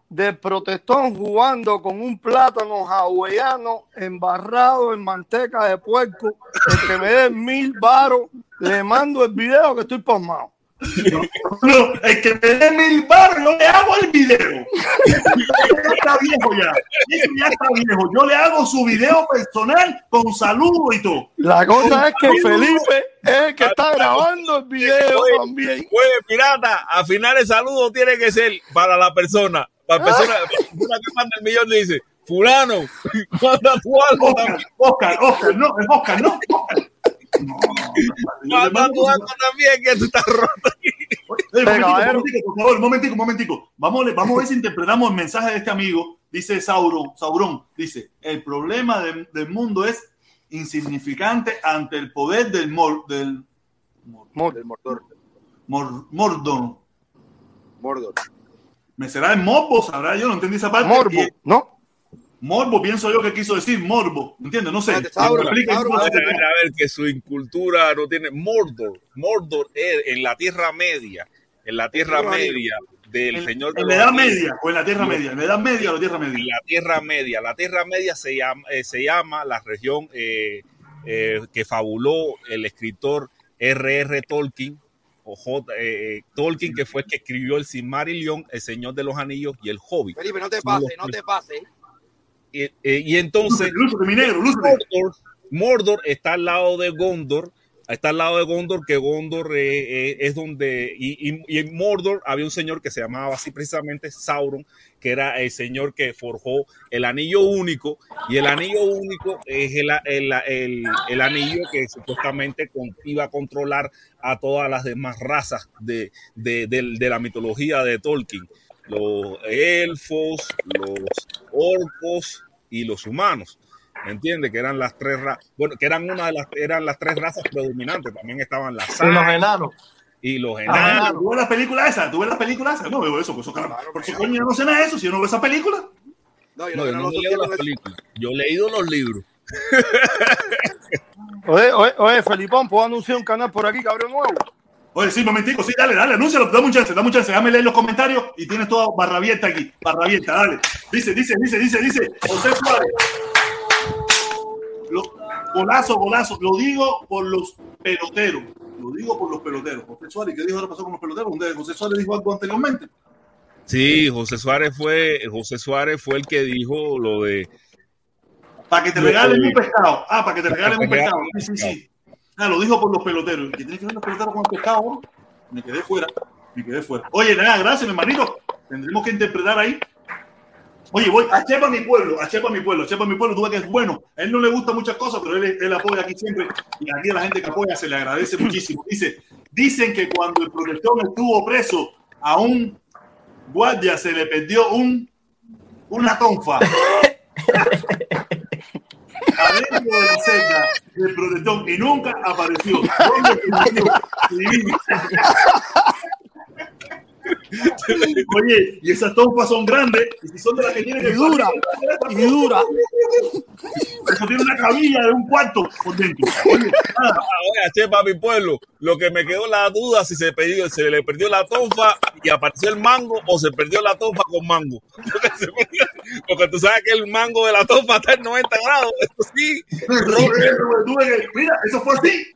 del protestón jugando con un plátano hawaiano embarrado en manteca de puerco. El que me dé mil varos, le mando el video que estoy pasmado. No, el que me dé mil barros, yo le hago el video. Ya está viejo ya. Ya está viejo. Yo le hago su video personal con saludo y todo. La cosa es que Felipe es el que está grabando el video también. Oye, pirata, al final el saludo tiene que ser para la persona. Para la persona, la persona que manda el millón dice, fulano, manda tu algo Oscar, también. Oscar, Oscar, no, es Oscar, no. Oscar. No, no, no, no, Manda tu algo también, que tú estás roto. Oye, un momentico, momentico, por favor, un momentico, un momentico. Vamos, vamos a ver si interpretamos el mensaje de este amigo. Dice Sauron, Sauron, dice, el problema del, del mundo es insignificante ante el poder del mor, del Mor- Del Mordor. mor, Mordor. Mordor. ¿Me será el morbo? ¿Sabrá? Yo no entendí esa parte. Morbo, Y- ¿no? Morbo, pienso yo que quiso decir morbo, ¿entiendes? No sé. Sauron, A ver, a ver, que su incultura no tiene Mordor. Mordor es en la Tierra Media, en la Tierra. Media del En, Señor de en la Edad Anillos. Media o en la Tierra Media. En la Edad Media o la Tierra en Media. la Tierra Media. La Tierra Media se llama, eh, se llama la región eh, eh, que fabuló el escritor R.R. Tolkien, o J, Tolkien, que fue el que escribió el Silmarillion, el Señor de los Anillos y el Hobbit. Felipe, no te pases, no te pases. Y, eh, y entonces, Lúcete, mi negro, lúcete. Mordor, Mordor está al lado de Gondor, está al lado de Gondor, que Gondor eh, eh, es donde, y, en Mordor había un señor que se llamaba así precisamente Sauron, que era el señor que forjó el anillo único, y el anillo único es el, el- el- el anillo que supuestamente iba a controlar a todas las demás razas de, de- de la mitología de Tolkien, los elfos, los orcos y los humanos. ¿Me entiendes? Que eran las tres razas, bueno, que eran una de las, eran las tres razas predominantes. También estaban las Y los enanos. y los Ah, enanos. ¿Tú ves la película esa? ¿Tú ves la película esa? No veo eso, pues eso, caramba. Por su coño, yo no sé nada de eso. Si yo no veo esa película, No, yo No, no, yo he leído las películas. Yo he leído los libros. Oye, oye, oye, Felipón, ¿puedo anunciar un canal por aquí que abrió nuevo? Oye, sí, momentico, sí, dale, dale, anúncialo, dame un chance, dame un chance, déjame leer los comentarios y tienes toda barra abierta aquí, barra abierta, dale. Dice, dice, dice, dice, dice, José Suárez. Lo- golazo, golazo, lo digo por los peloteros, lo digo por los peloteros. José Suárez, ¿qué dijo ahora pasó con los peloteros? ¿Dónde José Suárez dijo algo anteriormente? Sí, José Suárez fue, José Suárez fue el que dijo lo de Para que te regalen un pescado. Ah, para que te regalen un pescado. Sí, sí, sí. Ah, lo dijo por los peloteros. ¿Qué tiene que ver los peloteros con el pescado? bro? Me quedé fuera. Me quedé fuera. Oye, nada, gracias, mi hermanito. Tendremos que interpretar ahí. Oye, voy a Chepa mi pueblo, a Chepa mi pueblo, a Chepa mi pueblo, tú ves que es bueno. A él no le gustan muchas cosas, pero él, él apoya aquí siempre. Y aquí a la gente que apoya se le agradece muchísimo. Dice, dicen que cuando el protestón estuvo preso, a un guardia se le perdió un una tonfa. Adentro de la celda del protestón y nunca apareció. Oye, y esas tonfas son grandes, y si son de las que tienen Y dura, y dura. Eso tiene una cabilla de un cuarto por dentro. Oye, nada, Ah, oiga, chepa, mi pueblo. Lo que me quedó la duda si se perdió, se le perdió la tonfa y apareció el mango o se perdió la tonfa con mango. Porque, tú sabes que el mango de la tonfa está en 90 grados. Eso sí, mira, eso fue así.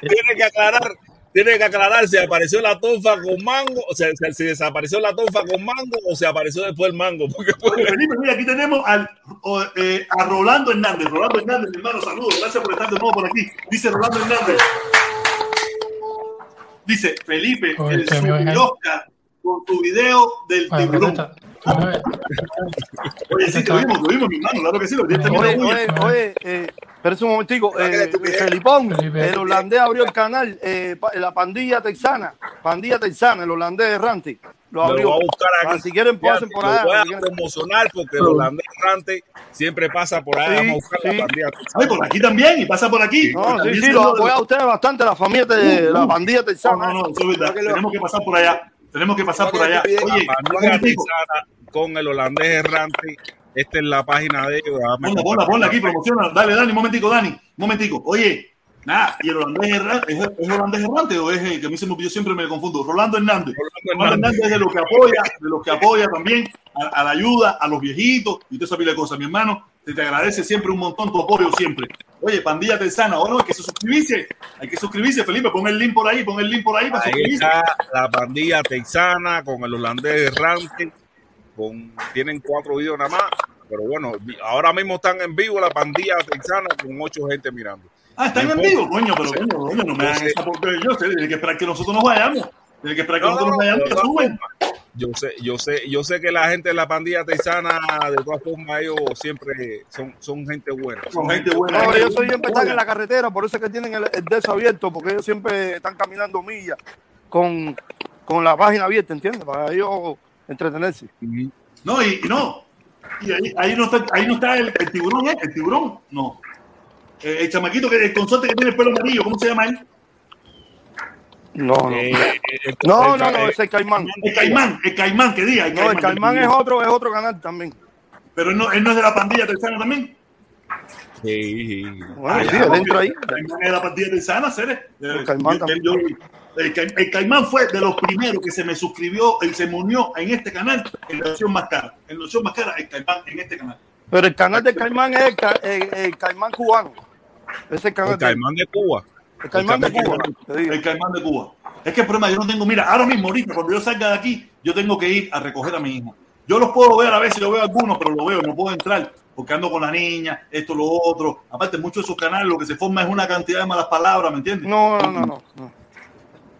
Tiene que aclarar. Tiene que aclarar si apareció la tonfa con mango, o sea, si- desapareció la tonfa con mango o si apareció después el mango. Porque Oye, Felipe, mira, aquí tenemos al, o, eh, a Rolando Hernández. Rolando Hernández, mi hermano, saludos. Gracias por estar de nuevo por aquí. Dice Rolando Hernández. Dice Felipe, Oye, el. Oscar con tu video del Oye, tiburón. Oye, sí, te vimos, te vimos, mi hermano, claro que sí. Lo tienes Oye, oye, oye, eh, espérate un momentico. Pero Eh. Felipón, Felipe. el holandés abrió el canal, eh, la pandilla texana, pandilla texana, el holandés errante. Lo lo abrió. voy a buscar aquí. Ah, si quieren, pasen por Lo allá. voy a promocionar porque el holandés errante siempre pasa por ahí. Sí, Vamos a buscar sí. la pandilla. Ay, por aquí también, y pasa por aquí. No, sí, sí, lo lo- apoya a ustedes bastante, la familia de la pandilla No, texana. no, no, eso es verdad. Tenemos que pasar por allá. Tenemos que pasar por allá. La Oye, pandilla texana con el holandés errante. Esta es la página de ellos. Déjame Ponla, ponla, ponla aquí, promociona. Dale, Dani, un momentico, Dani. Un momentico. Oye, nada, ¿y el holandés errante, es, es holandés errante o es el que a mí se me yo siempre me confundo? Rolando Hernández. Rolando Hernández. Es de los que apoya, de los que apoya también a, a la ayuda, a los viejitos y toda esa pila de cosas. Mi hermano, te, te agradece siempre un montón tu apoyo siempre. Oye, pandilla texana, ahora hay que suscribirse. Hay que suscribirse, Felipe. Pon el link por ahí, pon el link por ahí para Ahí suscribirse. está la pandilla texana con el holandés errante. Con, tienen cuatro videos nada más. Pero bueno, ahora mismo están en vivo la pandilla texana con ocho gente mirando. Ah, están No en importa. vivo, coño, pero coño, coño, no me hagan esa porque yo sé, tiene que esperar que nosotros nos vayamos. Tiene que esperar que No, nosotros nos no, vayamos que suben. Yo sé, yo sé, yo sé que la gente de la pandilla texana, de todas formas, ellos siempre son, son gente buena. Son gente buena. No, ellos siempre están en la carretera, por eso es que tienen el, el desabierto, porque ellos siempre están caminando millas con, con la página abierta, ¿entiendes? Para ellos entretenerse. No, y, y no. Y ahí, ahí no está, ahí no está el, el tiburón, ¿eh? El tiburón, no. Eh, el chamaquito, que el consorte que tiene el pelo amarillo, ¿cómo se llama él? No, no. Eh, eh, el- No, el- no, no, ese es el Caimán. El Caimán, el Caimán, que diga. El No, el Caimán es otro, es otro canal también. Pero él no, él no es de la pandilla texana también. sí, sí. Bueno, Ah, sí, ya, adentro ahí. El Caimán es de la pandilla texana, Ceres. El Caimán Yo- también. yo- el, Ca- el Caimán fue de los primeros que se me suscribió y se me unió en este canal en la opción más cara. En la opción más cara, el Caimán en este canal. Pero el canal del Caimán es el, ca- el- el Caimán cubano. Ese es el canal Caimán de Cuba. el Caimán de el Caimán Cuba. El Caimán de Cuba. Es que el problema, yo no tengo, mira, ahora mismo, ahorita, cuando yo salga de aquí, yo tengo que ir a recoger a mi hija. Yo los puedo ver a veces, yo veo algunos, pero lo veo, no puedo entrar porque ando con la niña, esto, lo otro. Aparte, muchos de esos canales lo que se forma es una cantidad de malas palabras, ¿me entiendes? No, no, no, no.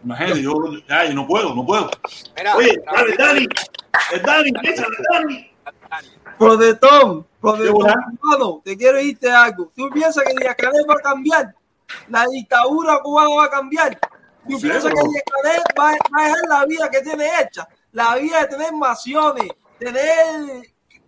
Imagínate, yo, ay, no puedo, no puedo. Mira, Oye, Raúl, dale, Dani, el Dani, échale, Dani. Protestón, protestón, te quiero decirte algo. ¿Tú piensas que Díaz Canel va a cambiar? La dictadura cubana va a cambiar. ¿Tú piensas que Díaz Canel va, va a dejar la vida que tiene hecha? La vida de tener mansiones, tener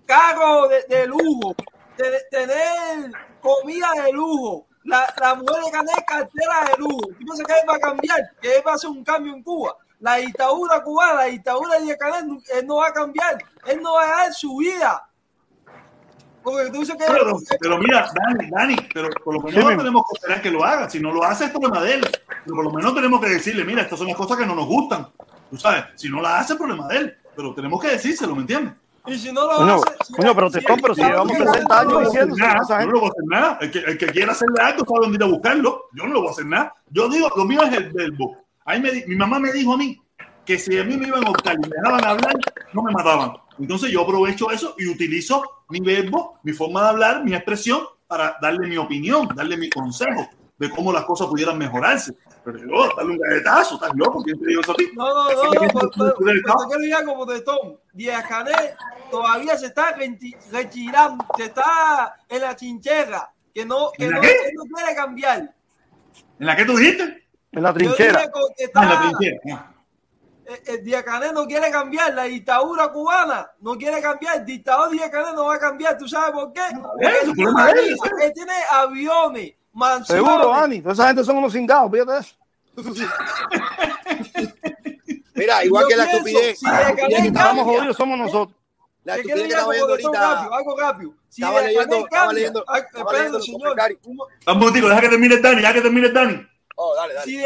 carros de, de lujo, de- tener comida de lujo, la, la mujer de Canel cartera de lujo. ¿Tú piensas que él va a cambiar? Que él va a hacer un cambio en Cuba. La dictadura cubana, la dictadura de Díaz Canel, él no va a cambiar. Él no va a dar su vida. Porque tú dices que Pero, pero mira, Dani, Dani, pero por lo menos Sí, no tenemos que esperar que lo haga. Si no lo hace, es problema de él. Pero por lo menos tenemos que decirle, mira, estas son las cosas que no nos gustan. Tú sabes, si no la hace, es problema de él. Pero tenemos que decírselo, ¿me entiendes? Y si no lo Coño, hace. si- coño, protestón, pero si si- llevamos si- 60 años no le voy a diciendo yo no le voy a hacer nada. El que, el que quiera hacerle algo sabe dónde ir a buscarlo. Yo no le voy a hacer nada. Yo digo, lo mío es el verbo. Ahí me, mi mamá me dijo a mí que si a mí me iban a optar y me dejaban hablar, no me mataban. Entonces yo aprovecho eso y utilizo mi verbo, mi forma de hablar, mi expresión para darle mi opinión, darle mi consejo de cómo las cosas pudieran mejorarse. Pero yo, darle un galletazo, estás loco, ¿quién te dijo eso a ti? No, no, no, no, No. decir algo, protestón. Díaz Canel todavía se está retirando, se está en la chinchera, que no, que ¿En la no, qué? que no quiere cambiar. ¿En la que tú dijiste? En la trinchera. que Ah, en la está, trinchera. Ah. eh, eh, Díaz Canel no quiere cambiar, la dictadura cubana no quiere cambiar, el dictador Díaz Canel no va a cambiar, ¿tú sabes por qué? Él tiene, problema de él, aviones, él tiene aviones, mansiones. Seguro, Ani. Toda esa gente son unos cingados, fíjate eso. Mira, igual Yo que la estupidez. si que Estamos jodidos, somos nosotros. La ¿Qué quiere estupidez que decir estaba viendo ahorita. rápido, algo rápido. Si Estaba leyendo- Canel estaba cambia- leyendo- estaba leyendo señor. Un- momentico, deja que termine Dani, ya que termine Dani. Oh, dale, dale. si,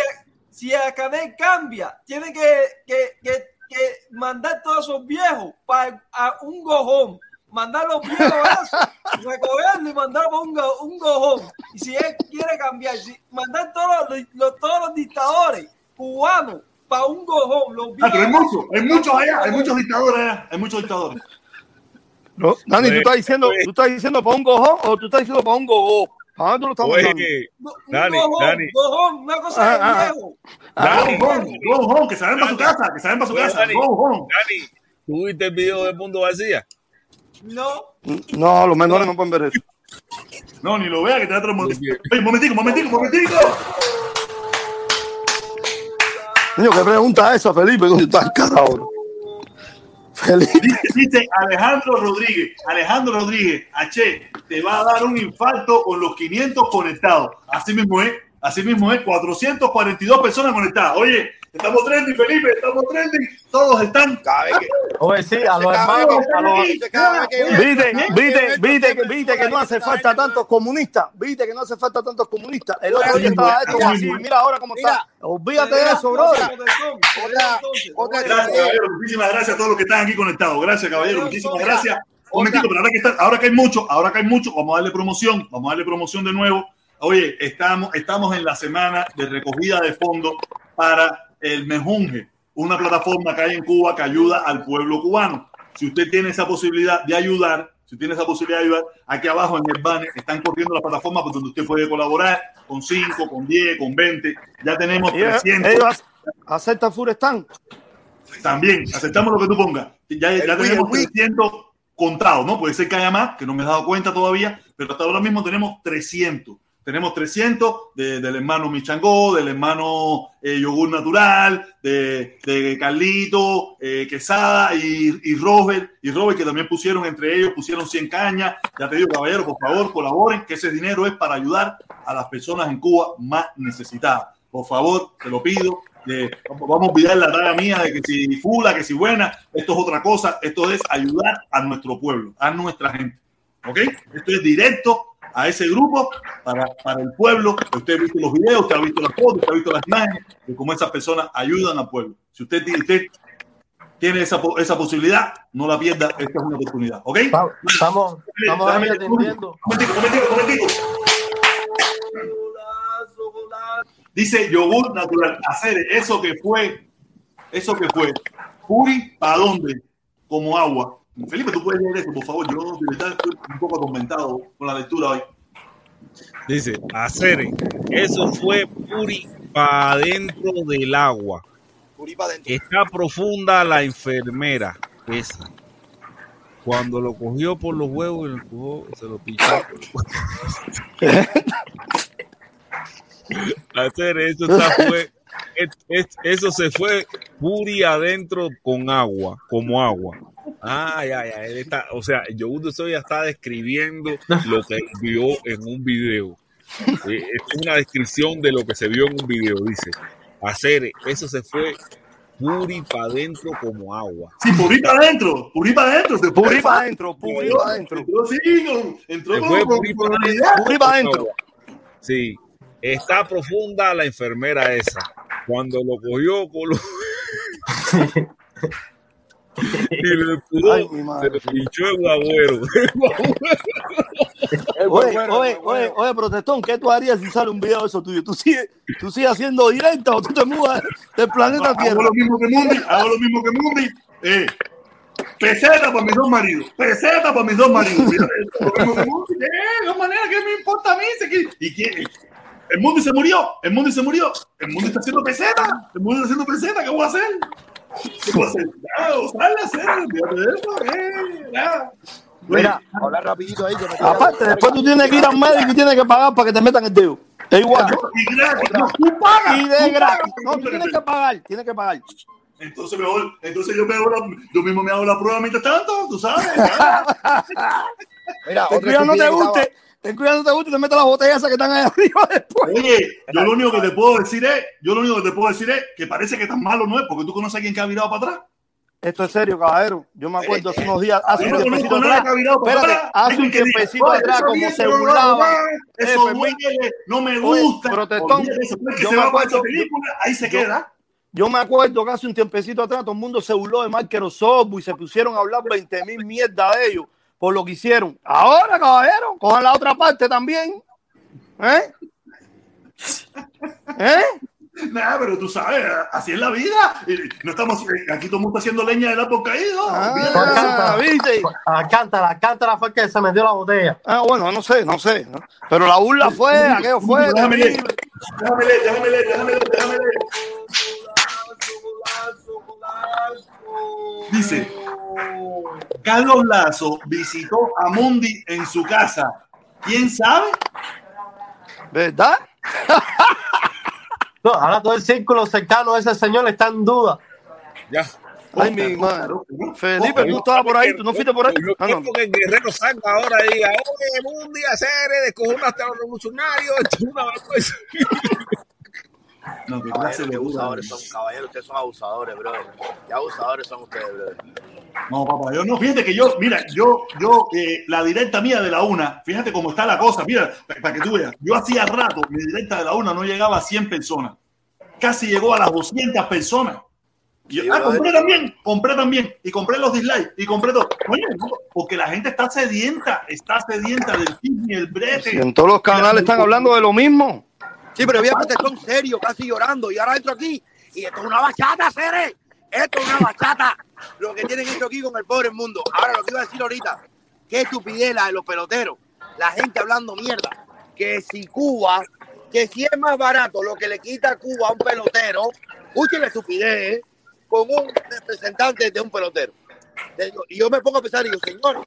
si el Canel cambia, tiene que, que, que, que mandar todos esos viejos para a un gojón. Mandar los viejos esos, recogerlo y mandarlo para un, go- un gojón. Y si él quiere cambiar, si, mandar todos los, los- todos los dictadores cubanos para un gojón. Los Ah, pero hay viejos- muchos, hay muchos allá, hay muchos dictadores allá, hay muchos dictadores. No, Dani, ¿tú estás diciendo, tú estás diciendo para un gojón o tú estás diciendo para un gogó? ¿Para dónde lo estamos no, un Dani, gojón, Dani. gojón, una cosa Ah, de ah, ah. viejo. Dani, que vayan para su casa, que vayan para su Oye, casa. Dani. Go home. Dani, ¿tú viste el video de Mundo García? No, No, los menores no pueden ver eso. No, ni lo vea, que te da otro momento. Bien. Oye, un momentico, un momentico, un momentico. Niño, ¿qué pregunta esa, Felipe? ¿Dónde está el carajo? Felipe. Dice, dice Alejandro Rodríguez, Alejandro Rodríguez, H, te va a dar un infarto con los 500 conectados. Así mismo es, así mismo es, 442 personas conectadas. Oye, estamos trending, Felipe, estamos trending, todos están. Cada vez que. Oye, sí, a los hermanos, a los, Viste, viste, que- viste, que- viste que no hace falta tantos comunistas. Viste que no hace falta tantos comunistas. El otro día estaba esto Mira, así. Mira ahora cómo está. Olvídate de eso, protestón, otra- caballero, muchísimas gracias a todos los que están aquí conectados. Gracias, caballero, muchísimas gracias. Un momentito, pero ahora que, está- ahora que hay mucho, ahora que hay mucho, vamos a darle promoción, vamos a darle promoción de nuevo. Oye, estamos, estamos en la semana de recogida de fondos para el Mejunje, una plataforma que hay en Cuba que ayuda al pueblo cubano. Si usted tiene esa posibilidad de ayudar, si tiene esa posibilidad de ayudar, aquí abajo en el banner están corriendo las plataformas por donde usted puede colaborar con 5, con 10, con 20. Ya tenemos Y ellos 300. ellos aceptan Furestan. También, aceptamos lo que tú pongas. Ya, ya tenemos el Wii. 300 contados, ¿no? Puede ser que haya más, que no me he dado cuenta todavía, pero hasta ahora mismo tenemos 300. Tenemos 300 de- del hermano Michangó, del hermano eh, Yogur Natural, de, de Carlito, eh, Quesada y, Robert, y Robert que también pusieron entre ellos, pusieron 100 cañas. Ya te digo, caballero, por favor, colaboren, que ese dinero es para ayudar a las personas en Cuba más necesitadas. por favor, te lo pido. vamos a olvidar la tarea mía de que si fula, que si buena, esto es otra cosa, esto es ayudar a nuestro pueblo, a nuestra gente. ¿Ok? Esto es directo a ese grupo para, para el pueblo. Usted ha visto los videos, usted ha visto las fotos, usted ha visto las imágenes de cómo esas personas ayudan al pueblo. Si usted, tiene- usted tiene esa, esa posibilidad, no la pierda. Esta es una oportunidad. ¿Ok? Estamos, estamos ahí Déjame- atendiendo. Momentico, momentico, momentico. Dice yogur natural. Hacer eso que fue, eso que fue. Puri, ¿para dónde? Como agua. Felipe, tú puedes leer eso, por favor. Yo estoy un poco atormentado con la lectura hoy. Dice, hacer eso fue puri para adentro del agua. Puri para adentro. Está profunda la enfermera esa. Cuando lo cogió por los huevos y lo empujó, se lo pichó. Hacer eso está fue, es- es- eso se fue puri adentro con agua, como agua. Ay, ay, ay, él está, o sea, Yogundo Soya está describiendo lo que vio en un video. Eh, es una descripción de lo que se vio en un video, dice. Hacer eso se fue puri para adentro como agua. Sí, Puri para adentro. Puri para adentro. Puri para adentro, puri para adentro. Entró, sí, entró con- puri para habilidad. Puri para adentro. Sí, está profunda la enfermera esa. Cuando lo cogió con los... y le empujó, Ay, mi se madre. le pinchó el agüero. Oye, oye, oye, oye, protestón, ¿qué tú harías si sale un video de eso tuyo? ¿Tú sigues, tú sigues haciendo directa o tú te mudas del planeta Hago Tierra? lo mismo que Mundi, hago lo mismo que Mundi. Eh, peseta para mis dos maridos, peseta para mis dos maridos. Mira, lo mismo que Mundi. Eh, de manera que me importa a mí. ¿Y quién? El Mundi se murió, el Mundi se murió. El Mundi está haciendo peseta, el Mundi está haciendo peseta. ¿Qué voy a hacer? Eso. Eh. Mira, hablar rapidito ahí. que me Aparte, después tú tienes que ir al médico y tienes que pagar para que te metan el dedo. Es igual. Y gratis, no, tú pagas. Y de gratis. No, tú tienes que pagar, tienes que pagar. Entonces mejor, entonces yo me hago la, yo mismo me hago la prueba mientras tanto, tú sabes. Mira, otra no te guste. Ten cuidado, no te guste y te metes las botellas esas que están ahí arriba después. Oye, yo lo único que te puedo decir es, yo lo único que te puedo decir es que parece que tan malo no es, porque tú conoces a alguien que ha virado para atrás. Esto es serio, caballero. Yo me acuerdo hace unos días, hace un tiempecito atrás. que ha virado para Espérate, hace un tiempecito "Oye, atrás, como se burlaba. Eso Eh, no me gusta. protestón, yo me acuerdo- ahí se queda. Yo me acuerdo que hace un tiempecito atrás todo el mundo se burló de Microsoft y se pusieron a hablar 20 mil mierda de ellos por lo que hicieron. Ahora, caballero, cojan la otra parte también. ¿Eh? ¿Eh? Nah, pero tú sabes, así es la vida. No estamos, aquí todo el mundo está haciendo leña del árbol caído. Ah, ¿viste? Alcántara, Alcántara fue el que se metió la botella. Ah, bueno, no sé, no sé. Pero la burla fue, aquello fue. Déjame leer, déjame leer, déjame leer, déjame leer. Dice, Carlos Lazo visitó a Mundi en su casa. ¿Quién sabe? ¿Verdad? No, ahora todo el círculo cercano de ese señor está en duda. Ya. Ay, mi madre. Felipe, tú estabas por ahí, tú no fuiste por ahí. Yo Ah, no. que el guerrero salga ahora y diga, oye, Mundi, hacer, descojonaste a los revolucionarios, esto es una vergüenza. No, Caballero, de qué burla. abusadores son, caballeros, ustedes son abusadores, brother. Qué abusadores son ustedes, brother. No, papá, yo no, fíjate que yo, mira, yo, yo, eh, la directa mía de la una, fíjate cómo está la cosa, mira, para que tú veas, yo hacía rato, mi directa de la una no llegaba a 100 personas, casi llegó a las 200 personas. Y yo, Sí, ah, compré también, compré también, y compré los dislikes, y compré todo. Oye, no, porque la gente está sedienta, está sedienta del chisme, el brete. En todos los canales están hablando de lo mismo. Sí, pero había protestón serio, casi llorando. Y ahora entro aquí y esto es una bachata, Cere. Esto es una bachata. Lo que tienen esto aquí con el pobre mundo. Ahora, lo que iba a decir ahorita, qué estupidez la de los peloteros. La gente hablando mierda. Que si Cuba, que si es más barato lo que le quita Cuba a un pelotero, escuchen la estupidez, ¿eh? con un representante de un pelotero. Y yo me pongo a pensar, y digo, señores,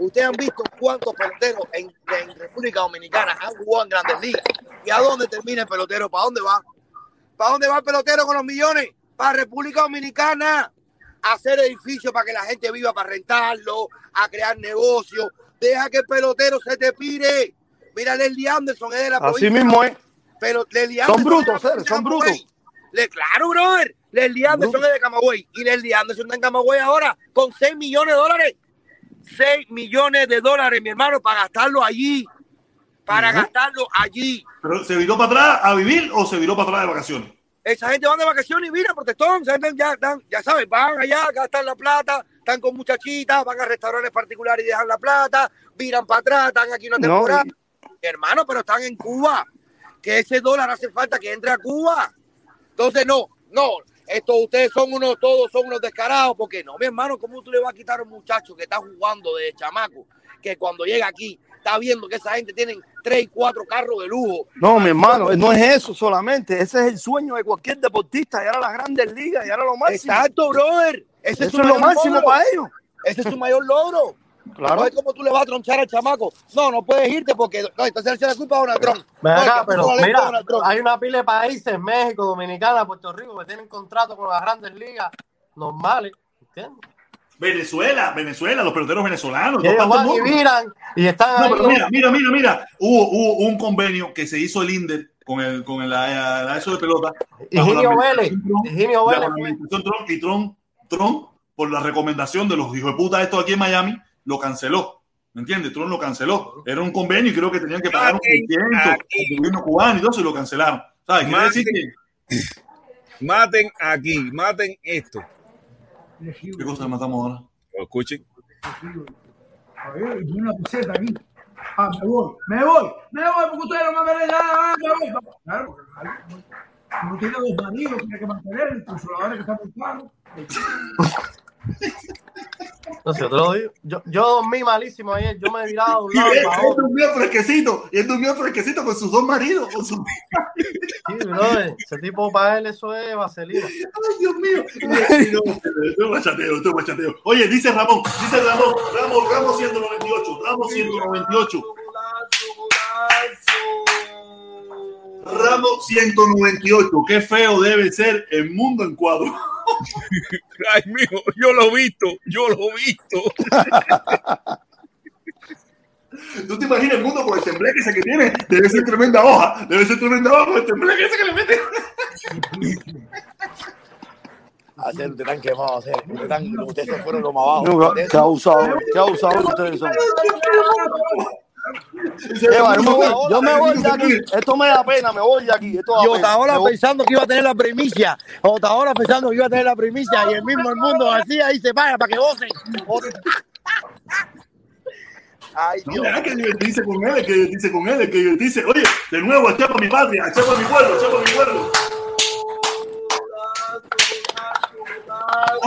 ustedes han visto cuántos peloteros en, en República Dominicana han jugado en grandes ligas. ¿Y a dónde termina el pelotero? ¿Para dónde va? ¿Para dónde va el pelotero con los millones? Para República Dominicana. A hacer edificios para que la gente viva, para rentarlo, a crear negocios. Deja que el pelotero se te pire. Mira, Leslie Anderson es de la Así provincia. mismo es. Pero Leslie Son Anderson brutos, está Cere, en son brutos. Le, claro, brother. Leslie Anderson es de Camagüey. Y Leslie Anderson está en Camagüey ahora con 6 millones de dólares. 6 millones de dólares, mi hermano, para gastarlo allí. Para gastarlo allí. ¿Pero se viró para atrás a vivir o se viró para atrás de vacaciones? Esa gente van de vacaciones y mira, protestón, esa gente ya, dan- ya sabes, van allá, gastan la plata, están con muchachitas, van a restaurantes particulares y dejan la plata, viran para atrás, están aquí una No, temporada. Hermano, pero están en Cuba. Que ese dólar hace falta que entre a Cuba. Entonces, no, no, esto ustedes son unos, todos son unos descarados, porque no, mi hermano, ¿cómo tú le vas a quitar a un muchacho que está jugando de chamaco, que cuando llega aquí está viendo que esa gente tienen tres y cuatro carros de lujo? No, mi hermano, no es eso solamente. Ese es el sueño de cualquier deportista. Y ahora las grandes ligas, y ahora lo máximo. Exacto, brother. Ese es, su Eso es lo mayor máximo logro. para ellos. Ese es su mayor logro. Claro. No es como tú le vas a tronchar al chamaco. No, no puedes irte porque no, entonces echa la culpa a Donald Trump. No, acá, pero mira, Donald Trump. hay una pila de países, México, Dominicana, Puerto Rico, que tienen contratos con las grandes ligas normales, ¿entiendes? Venezuela, Venezuela, los peloteros venezolanos. Y partes van y miran y están No, pero mira, mira, mira, mira. Hubo, hubo un convenio que se hizo el INDER con el, con el, la, la- eso de pelota. Higinio Vélez, Higinio Vélez administración Trump, y Trump, Trump, por la recomendación de los hijos de puta estos aquí en Miami, lo canceló. ¿Me entiendes? Trump lo canceló. Era un convenio y creo que tenían que pagar un 600 al gobierno cubano y todo eso y lo cancelaron. ¿Sabes? Quiere decir que. Maten aquí, maten esto. ¿Qué cosa matamos ahora? Lo escuchen. A ver, una peseta aquí. Ah, me voy, me voy, me voy, porque ustedes no me ven nada, me voy. Claro, porque claro, uno tiene dos maridos, tiene que mantener, el consolador que está muy caro. No sé, yo te lo digo. Yo, yo dormí malísimo ayer, yo me he virado de un Y lado él, para él otro. durmió fresquecito, y él durmió fresquecito con sus dos maridos. Con sus... Sí, brother, ese tipo para él eso es vaselina. Ay, Dios mío. Ay, no, Esto es bachateo, esto es bachateo. Oye, dice Ramón, dice Ramón, Ramos, Ramos 198, Ramos 198. Ramos 198, qué feo debe ser el mundo en cuadro. Ay, mijo, yo lo he visto, yo lo he visto. ¿Tú te imaginas el mundo con el tembleque ese que tiene? Debe ser tremenda hoja, debe ser tremenda hoja con el tembleque ese que le mete. Hacer, ustedes están quemados, hacer. Ustedes, están, ustedes se fueron lo más abajo. No, Qué abusadores, qué abusadores ustedes son. Eva, yo, me voy, yo me voy de aquí. Esto me da pena, me voy de aquí. Esto da Y. Otaola pensando que iba a tener la primicia. Otaola pensando que iba a tener la primicia. Y el mismo el mundo así, ahí se vaya para que gocen. Ay, Dios. que divertirse con él, que divertirse con él, que divertirse. Oye, de nuevo, para mi patria, para mi pueblo, para mi pueblo.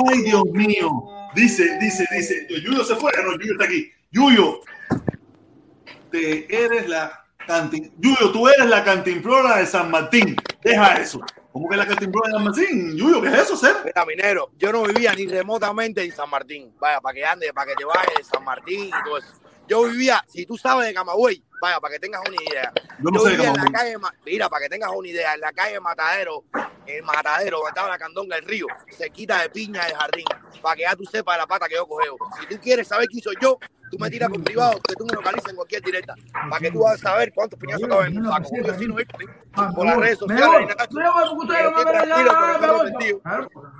Ay, Dios mío. Dice, dice, dice. Yuyo se fue, no, Yuyo está aquí. Yuyo, te eres la cantin... Yuyo, tú eres la cantimplora de San Martín. Deja eso. ¿Cómo que la cantimplora de San Martín? Yuyo, ¿qué es eso, ser? Mira, minero, yo no vivía ni remotamente en San Martín. Vaya, para que ande, para que te vayas de San Martín y todo eso. Yo vivía, si tú sabes de Camagüey, vaya, para que tengas una idea. Yo no sé vivía en la Camagüey. calle, mira, para que tengas una idea, en la calle Matadero, el Matadero, donde estaba la candonga del río, se quita de piña del jardín, para que ya tú sepas la pata que yo cogeo. Si tú quieres saber qué hizo yo, tú me tiras por privado, que tú me localizas en cualquier directa, para que tú vas a saber cuántos piñazos acabo en un saco. Un vecino, ¿viste? por las redes sociales. no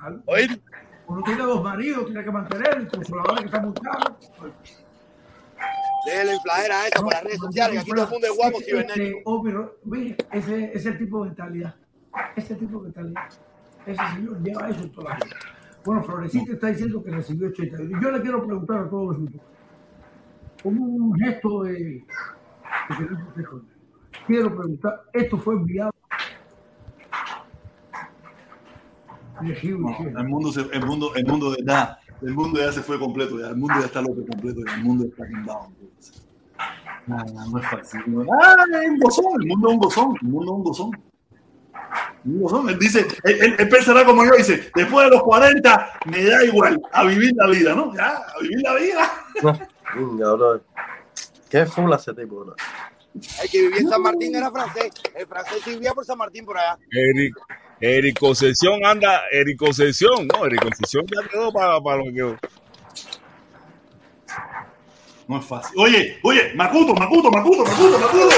no. Uno tiene dos maridos, tiene que mantener, el consolador que está muy caro. Déjale infladera esa por las redes sociales, que aquí todo el mundo es guapo Este, cibernético. este, oh, pero, mire, ese ese es el tipo de mentalidad. Ese tipo de mentalidad. Ese señor lleva eso toda la vida. Bueno, Florecita está diciendo que recibió 80. Yo le quiero preguntar a todos los grupos. Como un gesto de, de que no se esconde. Quiero preguntar, ¿esto fue enviado? No, el mundo, se, el mundo, el mundo de ya, el mundo ya se fue completo, ya, el mundo ya está loco completo, ya, el mundo está down. No, no, no es fácil. no. Ah, es un gozón, el mundo es un gozón, el mundo es un gozón. Un gozón. Él dice, él, él- él pensará como yo, dice, después de los 40 me da igual a vivir la vida, ¿no? Ya, a vivir la vida. Brother. Qué full ese tipo, bro. El que vivía en San Martín era francés. El francés vivía por San Martín por allá. Eric, Eric Concesión anda, Eric Concesión, no, Eric Concesión ya quedó para, para lo que. No es fácil. Oye, oye, Macuto, Macuto, Macuto, Macuto, Macuto.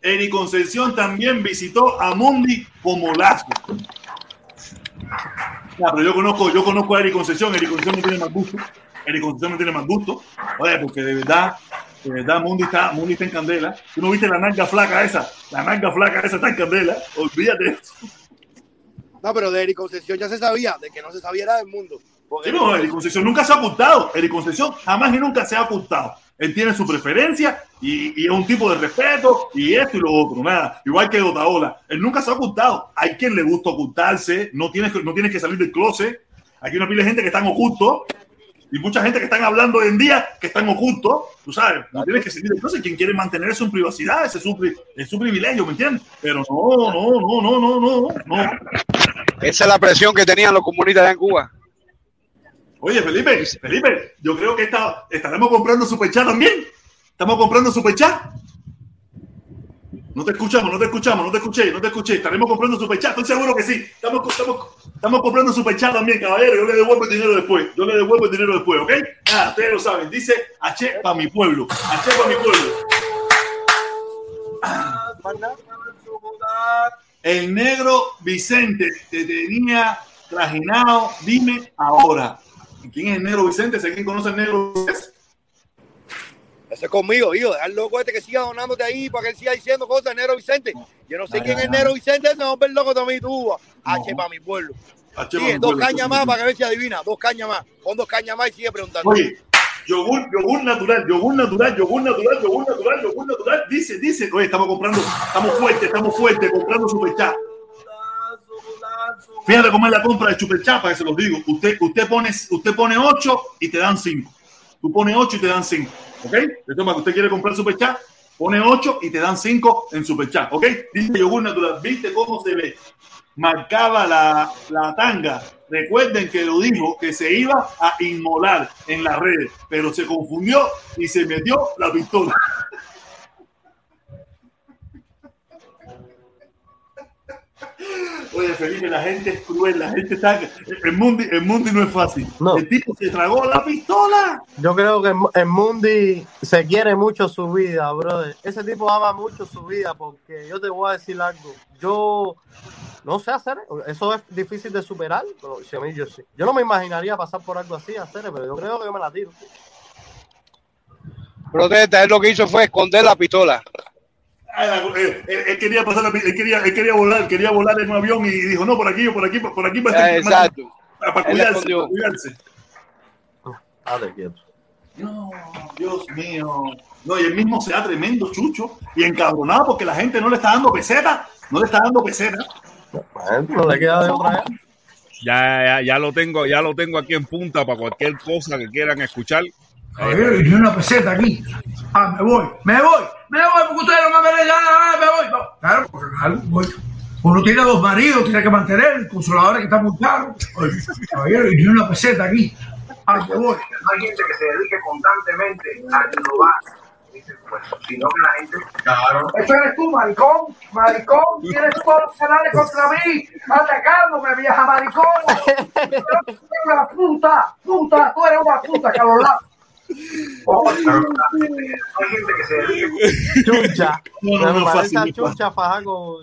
Eri Concepción también visitó a Mundi como lazo. Ya, pero yo conozco, yo conozco a Eri Concepción, Eri Concepción no tiene más gusto. Eri Concepción no tiene más gusto. Oye, porque de verdad, de verdad, Mundi está, Mundi está en candela. Tú no viste la nalga flaca esa, la nalga flaca esa está en candela. Olvídate de eso. No, pero de Eric Concepción ya se sabía, de que no se sabía era del mundo. Porque Sí, no, Eri Concepción nunca se ha ocultado. Eri Concepción jamás y nunca se ha ocultado. Él tiene su preferencia y, y es un tipo de respeto y esto y lo otro, nada. Igual que Otaola. Él nunca se ha ocultado. Hay quien le gusta ocultarse, no tienes, que- no tienes que salir del closet. Aquí hay una pila de gente que están ocultos y mucha gente que están hablando hoy en día que están ocultos. Tú sabes, no tienes que del closet. Quien quiere mantener su privacidad, ese es su, pri- es su privilegio, ¿me entiendes? Pero no, no, no, no, no, no, no. Esa es la presión que tenían los comunistas allá en Cuba. Oye, Felipe, Felipe, yo creo que esta, estaremos comprando Superchat también. Estamos comprando Superchat. No te escuchamos, no te escuchamos, no te escuché, no te escuché. Estaremos comprando Superchat, estoy seguro que sí. Estamos, estamos, estamos comprando Superchat también, caballero. Yo le devuelvo el dinero después. Yo le devuelvo el dinero después, ¿ok? Ah, ustedes lo saben. Dice H para mi pueblo. H para mi pueblo. El negro Vicente te tenía trajinado. Dime ahora. ¿Quién es el negro Vicente? ¿Sé quién conoce al negro Vicente? Ese es conmigo, hijo. Deja al loco este que siga donándote ahí para que él siga diciendo cosas, Nero Vicente. Yo no sé Ay, quién es Nero Vicente, ese hombre loco también tú. H para mi pueblo. H mi dos pueblo. cañas más para que ver si adivina. Dos cañas más. Pon dos cañas más y sigue preguntando. Oye, yogur, yogur natural, yogur natural, yogur natural, yogur natural, yogur natural. Dice, dice, oye, estamos comprando, estamos fuertes, estamos fuertes, comprando superchat. Fíjate cómo es la compra de superchat, para que se los digo. Usted, usted pone, usted pone 8 y te dan 5. Tú pones 8 y te dan 5. ¿Ok? Para que usted quiere comprar superchat, pone 8 y te dan 5 en superchat. ¿Ok? Dice yogur natural. ¿Viste cómo se ve? Marcaba la, la tanga. Recuerden que lo dijo que se iba a inmolar en las redes, pero se confundió y se metió la pistola. Oye, Felipe, la gente es cruel, la gente está. El mundo, el mundo no es fácil. El tipo se tragó la pistola. Yo creo que en Mundi se quiere mucho su vida, brother. Ese tipo ama mucho su vida porque yo te voy a decir algo. Yo no sé hacer eso es difícil de superar, pero si a mí yo sí. Yo no me imaginaría pasar por algo así, hacer, pero yo creo que yo me la tiro. Protesta, él lo que hizo fue esconder la pistola. Ah, Él, él- él quería pasar él quería, él quería volar, quería volar en un avión y dijo, no, por aquí, por aquí, por aquí, para, Ah, exacto. para, para la cuidarse, para cuidarse. No, Dios mío. No, y él mismo se da tremendo chucho y encabronado porque la gente no le está dando peseta, no le está dando peseta. No le queda de otra. Ya, ya, ya lo tengo, ya lo tengo aquí en punta para cualquier cosa que quieran escuchar. Javier, y una peseta aquí. Ah, me voy, me voy, me voy, porque ustedes no me ya, ah, me voy. No, claro, porque claro, voy. Uno tiene dos maridos, tiene que mantener, el consolador que está muy caro. Caballero, y una peseta aquí. Ah, me voy. Hay gente que se dedique constantemente a innovar. Pues, sino que la gente. Claro. Eso eres tú, maricón, maricón, tienes todos los canales contra mí, atacándome, vieja maricón. Una puta, puta, tú eres una puta, Carlos Chucha. No, no, no, Me fácil, chucha fajaco.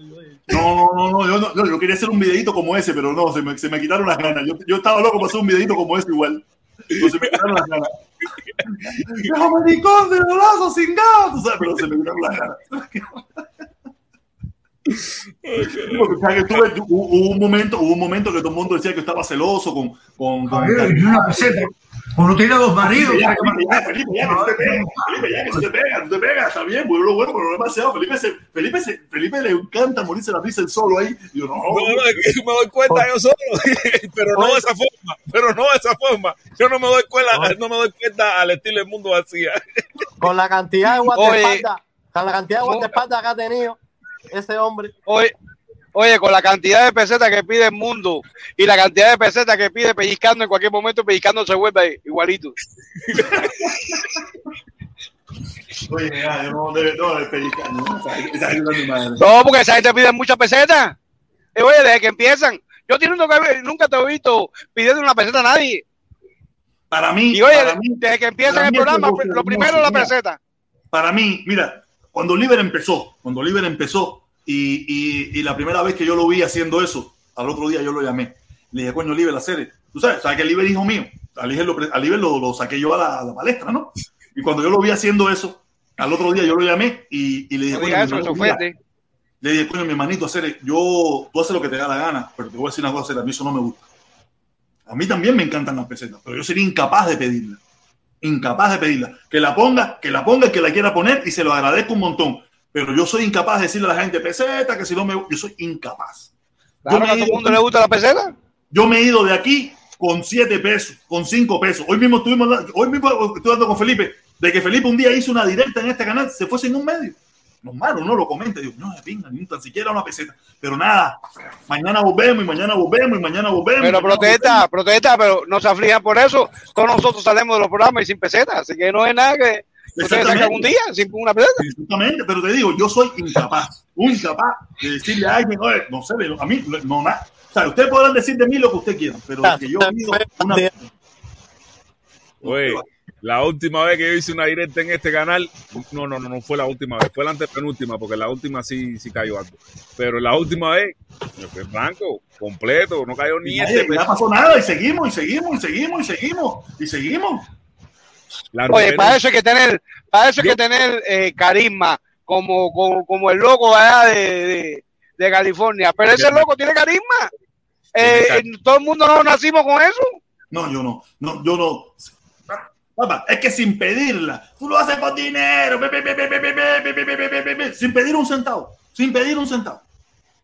No, no, no, yo, no, yo, quería hacer un videito como ese, pero no, se me, se me quitaron las ganas. Yo, yo estaba loco para hacer un videito como ese igual. Pero se me quitaron las ganas. ¡Vieja maricón de golazo sin gato! Pero se me quitaron las ganas. Porque, ¿sabes? que tuve- hubo, un momento, hubo un momento que todo el mundo decía que estaba celoso con, con, con peseta. Uno tiene dos maridos, Felipe, tiene ya, que Felipe, ya, Felipe, ya, que no te pega, Felipe, ya, que no te pega, no te pega, está bien, bueno, bueno, pero no demasiado. Felipe, se, Felipe, se, Felipe le encanta morirse la risa el solo ahí. Yo, no, No, no, es que me doy cuenta yo solo, pero no de esa forma, pero no de esa forma. Yo no me doy cuenta, no me doy cuenta al estilo del mundo vacía. Con la cantidad de guardaespaldas, con la cantidad de guardaespaldas que ha tenido ese hombre. Oye, oye, con la cantidad de pesetas que pide el mundo y la cantidad de pesetas que pide pellizcando en cualquier momento, pellizcando se vuelve igualito. Oye, ya, yo no debe no, de pellizcar, no, porque esa gente pide muchas pesetas. Eh, oye, desde que empiezan, yo nunca, te he visto pidiendo una peseta a nadie. Para mí, Y oye, para mí, desde que empiezan el programa, lo primero es la peseta. Para mí, mira, cuando Oliver empezó, cuando Oliver empezó y, y- y la primera vez que yo lo vi haciendo eso, al otro día yo lo llamé. Le dije, coño, Oliver, la serie. Tú sabes, sabes que Oliver es hijo mío. A Oliver lo, pre- a Oliver lo, lo saqué yo a la, a la palestra, ¿no? Y cuando yo lo vi haciendo eso, al otro día yo lo llamé y, y le dije, No coño, eso, le dije, coño, mi hermanito, hacer, yo, tú haces lo que te da la gana, pero te voy a decir una cosa, a mí eso no me gusta. A mí también me encantan las pesetas, pero yo sería incapaz de pedirla. Incapaz de pedirla. Que la ponga, que la ponga el que la quiera poner y se lo agradezco un montón. Pero yo soy incapaz de decirle a la gente peseta, que si no me yo soy incapaz. Yo Claro me que a todo el mundo le gusta la peseta. yo me he ido de aquí con siete pesos, con cinco pesos. Hoy mismo estuvimos, hoy mismo estoy hablando con Felipe, de que Felipe un día hizo una directa en este canal, se fue sin un medio. Normal, uno lo comenta, digo, no, de pinga, ni tan siquiera una peseta. Pero nada, mañana volvemos y mañana volvemos y mañana volvemos. Pero protesta, protesta, pero no se aflijan por eso. Todos nosotros salimos de los programas y sin pesetas, así que no es nada que ustedes sacan un día sin una peseta. Exactamente, pero te digo, yo soy incapaz, incapaz de decirle a alguien, oye, no sé, a mí, no, nada. O sea, ustedes podrán decir de mí lo que ustedes quieran, pero que yo pido una Oye, la última vez que yo hice una directa en este canal, no, no, no, no fue la última vez, fue la antepenúltima, porque la última sí, sí cayó algo. Pero la última vez, me fue blanco, completo, no cayó ni Y este. no pasó nada y seguimos y seguimos y seguimos y seguimos y seguimos. Oye, para eso hay que tener, para eso hay que tener carisma, como, como, como, el loco allá de, de, California. Pero ese loco tiene carisma. Todo el mundo no nacimos con eso. No, yo no, no, yo no. Papá, es que sin pedirla, tú lo haces con dinero, sin pedir un centavo, sin pedir un centavo.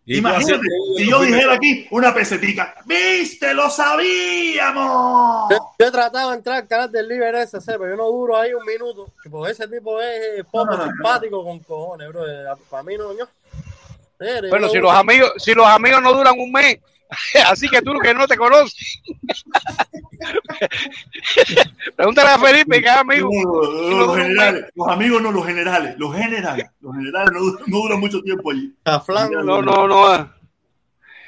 Imagínate, si yo dijera aquí una pesetica, viste, lo sabíamos. Yo, yo he tratado de entrar al canal del Liber ese, sé, pero yo no duro ahí un minuto. que Porque ese tipo es poco No, no, no. simpático con cojones, bro. Para mí no, yo. Yo si los amigos, si los amigos no duran un mes, así que tú que no te conoces. Pregúntale a Felipe, que es amigo. Los, generales, los amigos no, los generales, los generales, los generales no, duran- no duran mucho tiempo allí. No, no, no.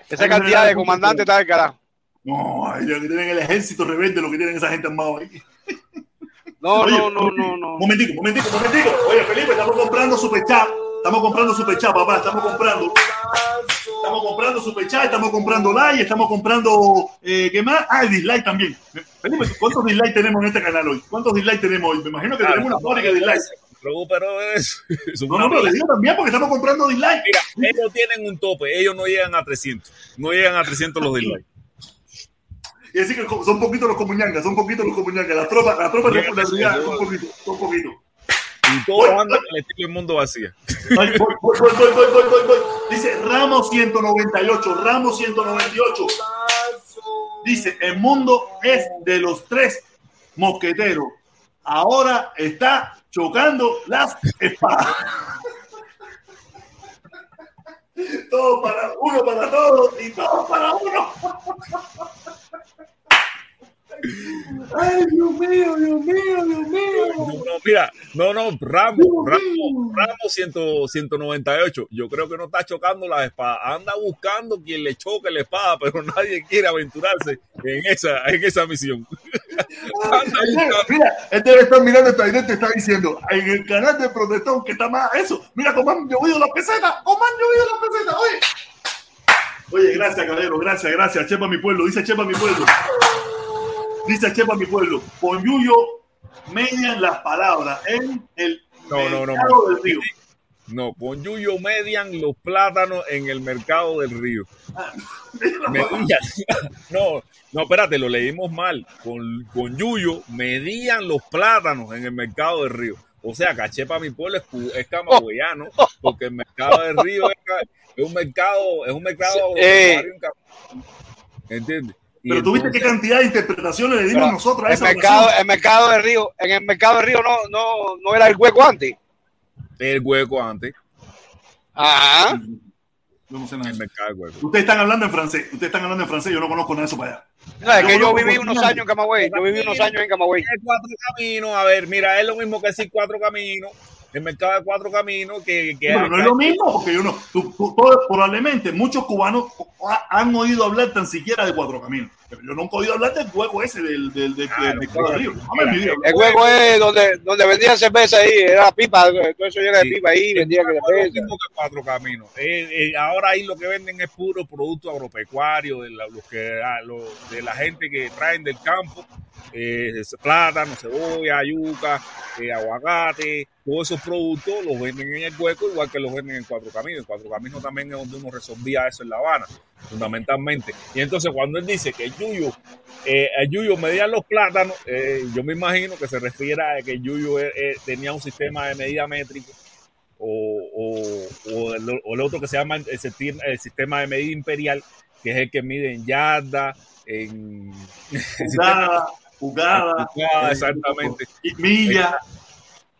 Esa cantidad de comandantes está del carajo. No, lo que tienen el ejército rebelde, lo que tienen esa gente armada ahí. No, Oye, no, no, no, no. Momentico, momentico, momentico. Oye, Felipe, estamos comprando superchat. Estamos comprando superchat, papá. Estamos comprando. Estamos comprando superchat, estamos comprando like, estamos comprando. Eh, ¿Qué más? Ah, el dislike también. ¿cuántos dislikes tenemos en este canal hoy? ¿Cuántos dislikes tenemos hoy? Me imagino que tenemos una fábrica de dislikes. Pero eso, eso es No, no, pero le mierda. digo también porque estamos comprando dislikes. Mira, ellos tienen un tope, ellos no llegan a 300, no llegan a 300 los dislikes. Y decir que son poquitos los comuñangas, son poquitos los comuñangas. Las tropas, las tropas de la ciudad son poquitos, son poquitos. Y todos andan en el estilo del mundo vacía. Ay, voy, voy, voy, voy, Dice Ramos 198, Ramos 198. Dice, el mundo es de los tres mosqueteros. Ahora está chocando las espadas. Todo para uno para todos y todos para uno. Ay, Dios mío, Dios mío, Dios mío. No, no, mira, no, no, Ramos, Ramos, Ramos 100, 198. Yo creo que no está chocando las espadas. Anda buscando quien le choque la espada, pero nadie quiere aventurarse en esa, en esa misión. Mira, él debe estar mirando esta directa y está diciendo en el canal de protestón que está más eso. Mira cómo han llovido las pesetas, cómo han llovido las pesetas, oye. Oye, gracias, caballero, gracias, gracias. Chepa mi pueblo, dice Chepa mi pueblo. Dice Chepa mi pueblo. Con Yuyo median las palabras en el No, no, no, mercado no. del río. No, con Yuyo median los plátanos en el mercado del río. Medían. No, no, espérate, lo leímos mal. Con, con Yuyo medían los plátanos en el mercado del río. O sea, caché para mi pueblo es, es camagüeyano, porque el mercado del río es un mercado, es un mercado Eh. ¿entiendes? Pero tú viste qué cantidad de interpretaciones le dimos nosotros a el esa mercado, oración? el mercado de Río, en el mercado de Río no, no, no era el hueco antes. el hueco antes. Ajá. Yo no sé nada El mercado del hueco. Ustedes están hablando en francés, ustedes están hablando en francés, yo no conozco nada de eso para allá. No, es que yo viví unos años en Camagüey. Yo viví unos años en Camagüey. Cuatro caminos, a ver, mira, es lo mismo que decir cuatro caminos, el mercado de cuatro caminos que, que Pero no es lo mismo, porque yo no, tú- probablemente muchos cubanos ha- han oído hablar tan siquiera de Cuatro Caminos. Pero yo nunca he oído hablar del juego ese del, del, del, del mercado de Río. No me olvidé. El juego es donde, donde vendían cerveza ahí, era pipa, todo eso llega de pipa ahí, vendía que Lo cerveza. mismo que cuatro caminos. Eh, eh, ahora ahí lo que venden es puro producto agropecuario de la, los que, ah, lo- de la gente que traen del campo, eh, plátano, cebolla, yuca, eh, aguacate, todos esos productos los venden en el hueco igual que los venden en Cuatro Caminos. Cuatro Caminos también es donde uno resolvía eso en La Habana, fundamentalmente. Y entonces cuando él dice que el Yuyo, eh, el Yuyo medía los plátanos, eh, yo me imagino que se refiere a que el Yuyo tenía un sistema de medida métrico o, o- o el, otro que se llama el el sistema de medida imperial, que es el que mide en yarda, en Jugada, jugada, Jugada, eh, exactamente. y milla.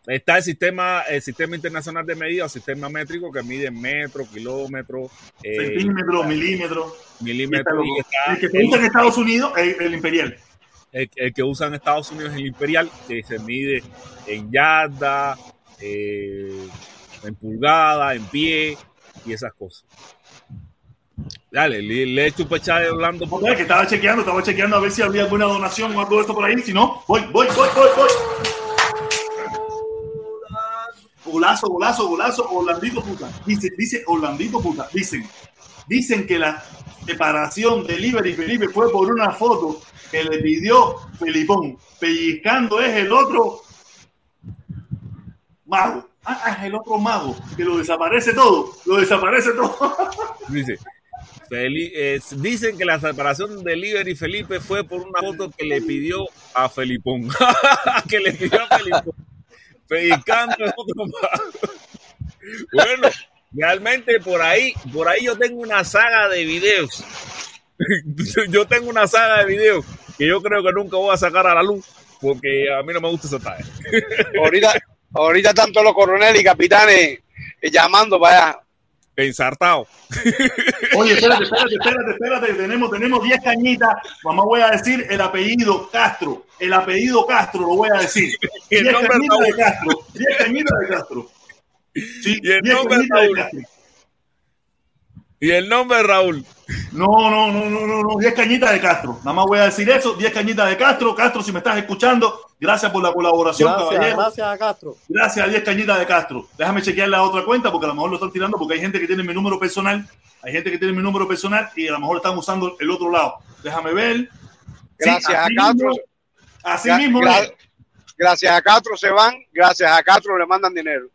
Está el sistema, el sistema internacional de medida, sistema métrico que mide en metro, kilómetro, eh, centímetro, milímetro. milímetro. y está El que se usa en Estados Unidos es el imperial. el, el que usa en Estados Unidos es el imperial, que se mide en yarda, eh, en pulgada, en pie y esas cosas. Dale, le, le he chupechado de Orlando. Ok, que estaba chequeando, estaba chequeando a ver si había alguna donación o algo de esto por ahí. Si no, voy, voy, voy, voy, voy. Golazo, golazo, golazo, Orlandito puta. Dice, dice Orlandito puta. Dicen, dicen que la separación de Liber y Felipe fue por una foto que le pidió Felipón. Pellizcando es el otro mago. Ah, ah, es el otro mago, que lo desaparece todo, lo desaparece todo. Dice, Feli- eh, dicen que la separación de Liber y Felipe fue por una foto que le pidió a Felipón. que le pidió a Felipón. Mago. Bueno, realmente por ahí, por ahí yo tengo una saga de videos. yo tengo una saga de videos que yo creo que nunca voy a sacar a la luz porque a mí no me gusta esa talla. Ahorita, ahorita tanto los coroneles y capitanes eh, llamando para allá. Ensartado. Oye, espérate, espérate, espérate, espérate. Tenemos, tenemos 10 cañitas. Mamá, voy a decir el apellido Castro. El apellido Castro lo voy a decir. El 10 nombre cañitas de Castro. 10 cañitas de Castro. Sí, Y el 10 nombre cañitas de. Castro. Y el nombre Raúl. No, no, no, no, no, no. 10 cañitas de Castro. Nada más voy a decir eso. 10 cañitas de Castro. Castro, si me estás escuchando, gracias por la colaboración, Gracias, caballero. gracias a Castro. Gracias a 10 cañitas de Castro. Déjame chequear la otra cuenta porque a lo mejor lo están tirando porque hay gente que tiene mi número personal. Hay gente que tiene mi número personal y a lo mejor están usando el otro lado. Déjame ver. Sí, Gracias a Castro. mismo- Así Gra- mismo. gra- gracias a Castro se van, gracias a Castro le mandan dinero.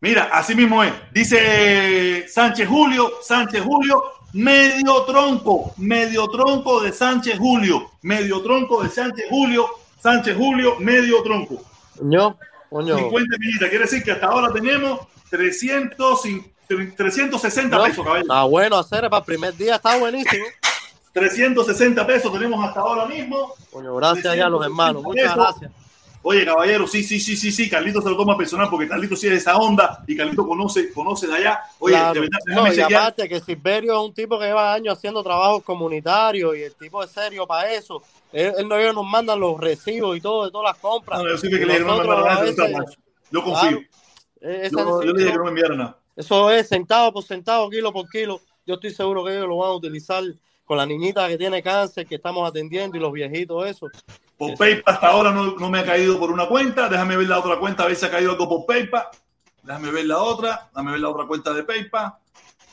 Mira, así mismo es. Dice Sánchez Julio, Sánchez Julio, medio tronco, medio tronco de Sánchez Julio, medio tronco de Sánchez Julio, Sánchez Julio, medio tronco. Coño, coño. 50 millitas. Quiere decir que hasta ahora tenemos 300, 360 No, pesos, caballero. Está bueno hacer para el primer día, está buenísimo. 360 pesos tenemos hasta ahora mismo. Coño, gracias ya a los hermanos, muchas gracias. Oye, caballero, sí, sí, sí, sí, sí, Carlito se lo toma personal porque Carlito sí es de esa onda y Carlito conoce, conoce de allá. Oye, Claro. de verdad, No, y aparte que Silverio es un tipo que lleva años haciendo trabajos comunitarios y el tipo es serio para eso. Él, él no nos mandan los recibos y todo de todas las compras. No, yo sí que le Pancho. Yo confío. Claro, esa Yo, yo le dije que no me enviara nada. Eso es centavo por centavo, kilo por kilo. Yo estoy seguro que ellos lo van a utilizar con la niñita que tiene cáncer, que estamos atendiendo, y los viejitos, eso. Por PayPal hasta ahora no, no me ha caído por una cuenta. Déjame ver la otra cuenta, a ver si ha caído algo por PayPal. Déjame ver la otra. Déjame ver la otra cuenta de PayPal.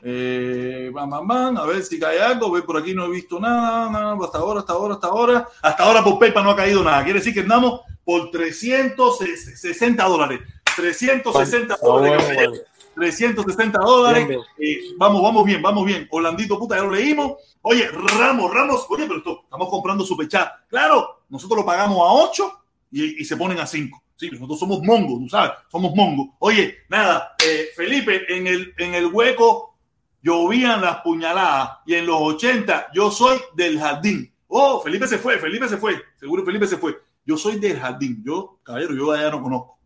Eh, bam, bam, bam, a ver si cae algo. Ve por aquí no he visto nada, nada. Hasta ahora, hasta ahora, hasta ahora. Hasta ahora por PayPal no ha caído nada. Quiere decir que andamos por 360 dólares. 360 Ah, dólares. Bueno, caballero. bueno. 360 dólares. Bien, Eh, vamos, vamos bien, vamos bien. Orlandito, puta, ya lo leímos. Oye, Ramos, Ramos, oye, pero esto, estamos comprando superchat. Claro, nosotros lo pagamos a 8 y, y se ponen a 5. Sí, nosotros somos mongos, tú sabes, somos mongos. Oye, nada, eh, Felipe, en el, en el hueco llovían las puñaladas y en los 80 yo soy del jardín. Oh, Felipe se fue, Felipe se fue. Seguro Felipe se fue. Yo soy del jardín. Yo, caballero, yo allá no conozco.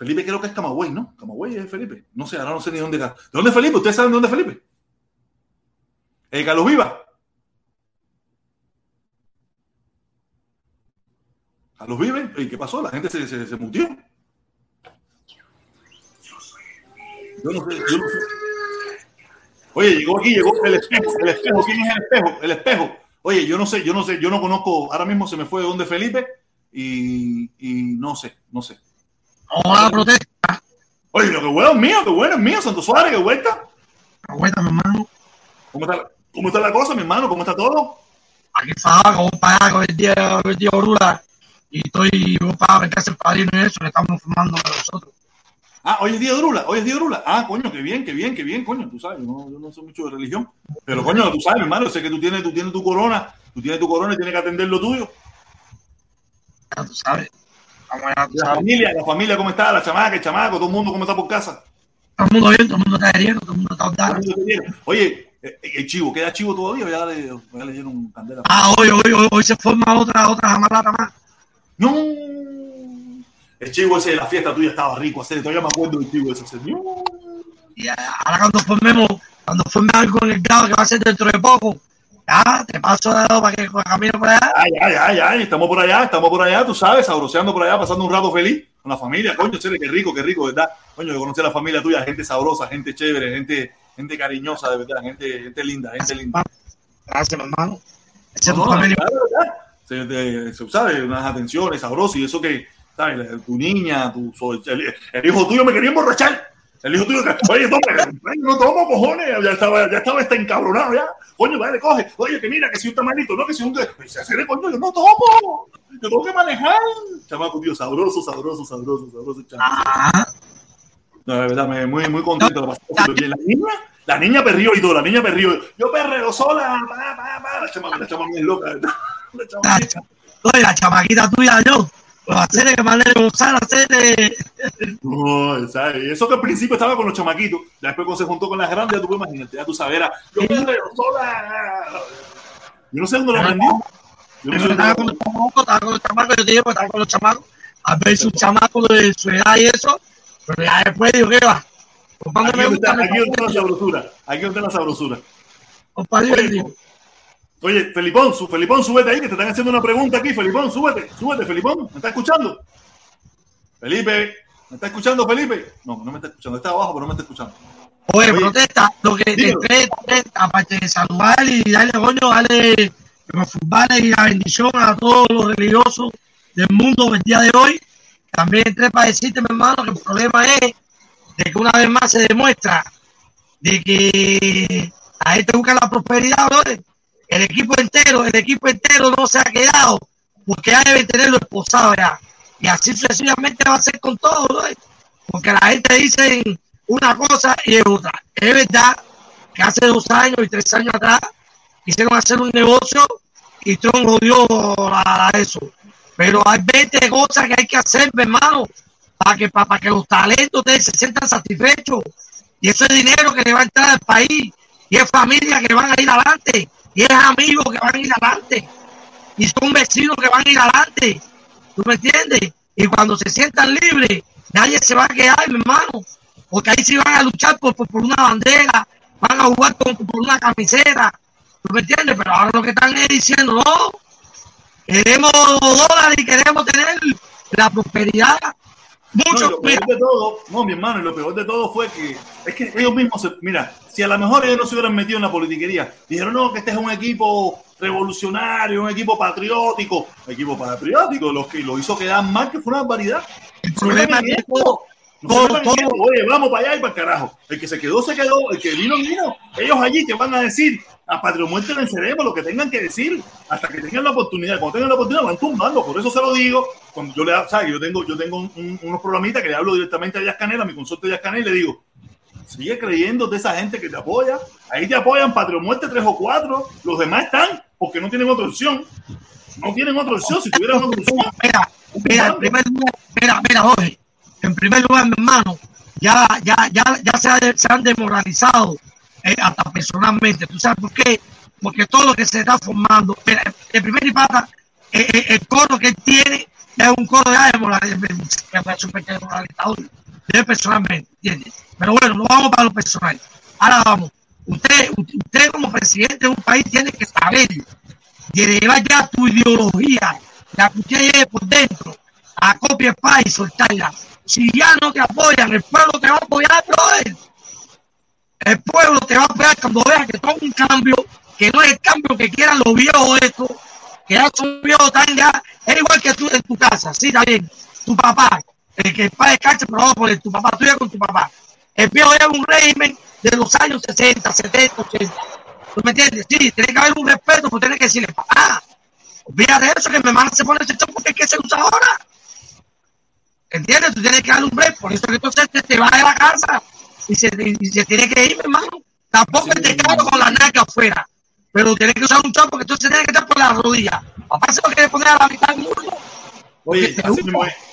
Felipe creo que es Camagüey, ¿no? Camagüey es Felipe. No sé, ahora no sé ni dónde. ¿De dónde es Felipe? ¿Ustedes saben de dónde es Felipe? ¿El Carlos Viva? Carlos vive. ¿Y qué pasó? La gente se, se, se mutió. Yo no sé, yo no sé. Oye, llegó aquí, llegó el espejo, el espejo. ¿Quién es el espejo? El espejo. Oye, yo no sé, yo no sé, yo no conozco, ahora mismo se me fue de donde Felipe y no sé, no sé. Hola, protesta. Oye, lo que bueno es mío, que bueno es mío, Santo Suárez, que vuelta. La vuelta, mi hermano. ¿Cómo está, la- ¿Cómo está la cosa, mi hermano? ¿Cómo está todo? Aquí estaba, voy para allá con el día, el día Orula. Y estoy, para ver qué hace el padrino y eso, le estamos fumando a nosotros. Ah, hoy es día de Drula, hoy es día de Drula. Ah, coño, qué bien, qué bien, qué bien, coño, tú sabes, yo no, yo no sé mucho de religión. Pero coño, tú sabes, mi hermano, sé que tú tienes, tú tienes tu corona, tú tienes tu corona y tienes que atender lo tuyo. Ya tú sabes. La familia, la familia, ¿cómo está? La chamaca, el chamaco, todo el mundo, ¿cómo está por casa? Todo el mundo bien, todo el mundo está herido, todo el mundo está Todo ordado. el mundo está bien. Oye, eh, el chivo, ¿queda chivo todavía ya le, ya le dieron candela? Ah, hoy, hoy, hoy, hoy se forma otra, otra jamalata más. No. El chivo ese de la fiesta tuya estaba rico, hacer, todavía me acuerdo del chivo ese. señor. Y ahora cuando formemos, cuando forme algo en el grado que va a ser dentro de poco, ya te paso de lado para que camine por allá. Ay, ay, ay, ay, estamos por allá, estamos por allá, tú sabes, sabroseando por allá, pasando un rato feliz con la familia, coño, chévere, qué rico, qué rico, ¿verdad? Coño, de conocer a la familia tuya, gente sabrosa, gente chévere, gente, gente cariñosa, de verdad, gente, gente linda, gente linda. Gracias, mi hermano. Se, se sabe, unas atenciones sabrosas y eso que, ¿sabes? Tu niña, tu, el, el hijo tuyo me quería emborrachar. El hijo tuyo, oye, toma, no tomo, cojones, ya estaba, ya estaba este encabronado, ya. Coño, vale, coge. Oye, que mira, que si un tamalito, no, que si un. Se hace de coño, yo no tomo. Yo tengo que manejar. Chamaco, tío, sabroso, sabroso, sabroso, sabroso, chamaco. No, de verdad, me, muy, muy contento. La, niña, la niña perrió y todo, la niña perrió. Yo perreo sola, pa, pa, pa. La chamaca, la chamaca es loca, ¿verdad? La chamaca. Oye, la chamaquita tuya, yo. Pues hacerle que manera de usar, hacerle. No, ¿sabes? Eso que al principio estaba con los chamaquitos, después cuando se juntó con las grandes, ya tú puedes imaginarte, ya tú sabes, era, yo. Yo no sé dónde lo aprendió. Yo no sé estaba con los chamacos, estaba con los chamacos, yo te digo, estaba con los chamacos. A veces un chamaco de su edad y eso, pero ya después digo, ¿qué va? Compadre, Aquí está, aquí está la sabrosura. Aquí está la sabrosura. Compadre, Oye, Felipón, su, Felipón, súbete ahí, que te están haciendo una pregunta aquí. Felipón, súbete, súbete, Felipón. ¿Me está escuchando? Felipe, ¿me está escuchando, Felipe? No, no me está escuchando. Está abajo, pero no me está escuchando. Oye, Oye, protesta, lo que después, aparte de saludar y darle coño, darle los y la bendición a todos los religiosos del mundo el día de hoy, también entré para decirte, mi hermano, que el problema es de que una vez más se demuestra de que la gente busca la prosperidad, brother. El equipo entero, el equipo entero no se ha quedado porque ya deben tenerlo esposado ya. Y así sucesivamente va a ser con todo. Porque la gente dice una cosa y es otra. Es verdad que hace dos años y tres años atrás quisieron hacer un negocio y Trump jodió a, eso. Pero hay 20 cosas que hay que hacer, hermano, para que, para, que los talentos de se sientan satisfechos. Y eso es dinero que le va a entrar al país. Y es familia que van a ir adelante. Y es amigos que van a ir adelante. Y son vecinos que van a ir adelante. ¿Tú me entiendes? Y cuando se sientan libres, nadie se va a quedar, mi hermano. Porque ahí sí van a luchar por, por, una bandera, van a jugar por una camiseta. ¿Tú me entiendes? Pero ahora lo que están es diciendo, no, queremos dólares y queremos tener la prosperidad. No, Mucho, lo mira, peor de todo, no, mi hermano, y lo peor de todo fue que es que ellos mismos, se, mira, si a lo mejor ellos no se hubieran metido en la politiquería, dijeron, no, que este es un equipo revolucionario, un equipo patriótico, equipo patriótico, los que lo hizo quedar mal, que fue una barbaridad. el problema es todo, No todo. Oye, vamos para allá y para el carajo. El que se quedó, se quedó. El que vino, vino. Ellos allí te van a decir, a Patrio Muerte venceremos lo que tengan que decir, hasta que tengan la oportunidad. Cuando tengan la oportunidad, van tumbando. Por eso se lo digo. Cuando yo le ¿sabes? Yo tengo, yo tengo un- un- unos programitas que le hablo directamente a Díaz Canel, a mi consorte Díaz Canel, y le digo, sigue creyendo de esa gente que te apoya. Ahí te apoyan Patrio Muerte tres o cuatro. Los demás están porque no tienen otra opción. No tienen otra opción. Si tuvieran otra opción, mira, mira, en primer lugar, mira, mira, Jorge, en primer lugar, mi hermano, ya, ya, ya, ya se, ha- se han demoralizado eh, hasta personalmente. ¿Tú sabes por qué? Porque todo lo que se está formando, el primer y pata, eh, eh, el coro que tiene es un coro súper demoralizado, yo personalmente, ¿entiendes? Pero bueno, no vamos para lo personal. Ahora vamos. Usted, usted como presidente de un país tiene que saber de llevar ya tu ideología, la cuchilla por dentro, a copia y soltarla. Si ya no te apoyan, el pueblo te va a apoyar, brother. El pueblo te va a apoyar cuando veas que toma un cambio, que no es el cambio que quieran los viejos estos, que ya son viejos tan ya, es igual que tú en tu casa, sí, bien. Tu papá, el que va descanse, pero a poner tu papá, tú ya con tu papá. El viejo lleva un régimen de los años 60, 70, 80. ¿Tú me entiendes? Sí, tiene que haber un respeto, pues tiene que decirle, papá, olvídate eso, que mi mamá se pone ese chopo porque es que se usa ahora. ¿Entiendes? Tú tienes que darle un break, por eso que entonces te, te vas de la casa y se, tiene que ir, mi hermano. Tampoco te cago con la naca afuera, pero tienes que usar un chopo que entonces tiene que estar por la rodilla. Papá se lo quiere poner a la mitad del mundo. Oye,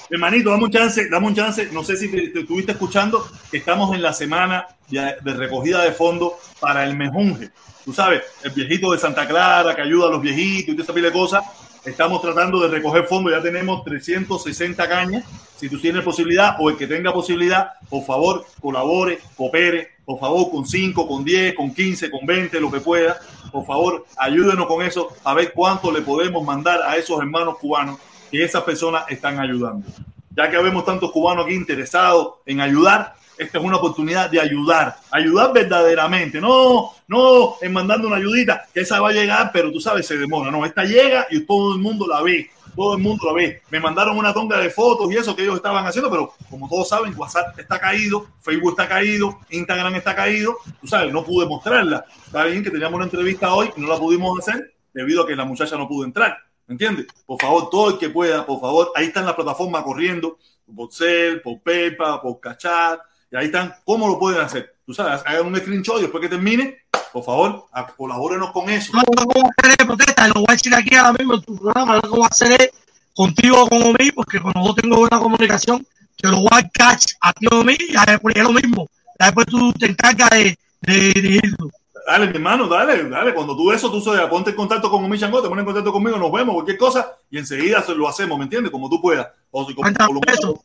hermanito, dame un chance, dame un chance. No sé si te, te estuviste escuchando que estamos en la semana de, de recogida de fondos para el mejunje. Tú sabes, el viejito de Santa Clara que ayuda a los viejitos y toda esa pila de cosas. Estamos tratando de recoger fondos, ya tenemos 360 cañas. Si tú tienes posibilidad o el que tenga posibilidad, por favor, colabore, coopere, por favor, con 5, con 10, con 15, con 20, lo que pueda. Por favor, ayúdenos con eso a ver cuánto le podemos mandar a esos hermanos cubanos que esas personas están ayudando. Ya que vemos tantos cubanos aquí interesados en ayudar, esta es una oportunidad de ayudar, ayudar verdaderamente, no, no en mandando una ayudita, que esa va a llegar, pero tú sabes, se demora, no, esta llega y todo el mundo la ve, todo el mundo la ve. Me mandaron una tonga de fotos y eso que ellos estaban haciendo, pero como todos saben, WhatsApp está caído, Facebook está caído, Instagram está caído, tú sabes, no pude mostrarla. Está bien que teníamos una entrevista hoy y no la pudimos hacer debido a que la muchacha no pudo entrar. ¿Me entiendes? Por favor, todo el que pueda, por favor, ahí están las plataformas corriendo, por Cell, por Pepa, por Cachat, y ahí están, ¿cómo lo pueden hacer? Tú sabes, hagan un screenshot y después que termine, por favor, colabórenos con eso. No, no voy a hacer protesta, lo voy a decir aquí ahora mismo en tu programa, lo que voy a hacer es contigo como mí, porque como no tengo buena comunicación, te lo voy a catch a ti o a mí, y después es lo mismo. Después tú te encargas de, de dirigirlo. Dale, mi hermano, dale, dale. Cuando tú eso, tú sabes, ponte en contacto con mi chango, te pones en contacto conmigo, nos vemos, cualquier cosa, y enseguida se lo hacemos, ¿me entiendes? Como tú puedas. O si como, o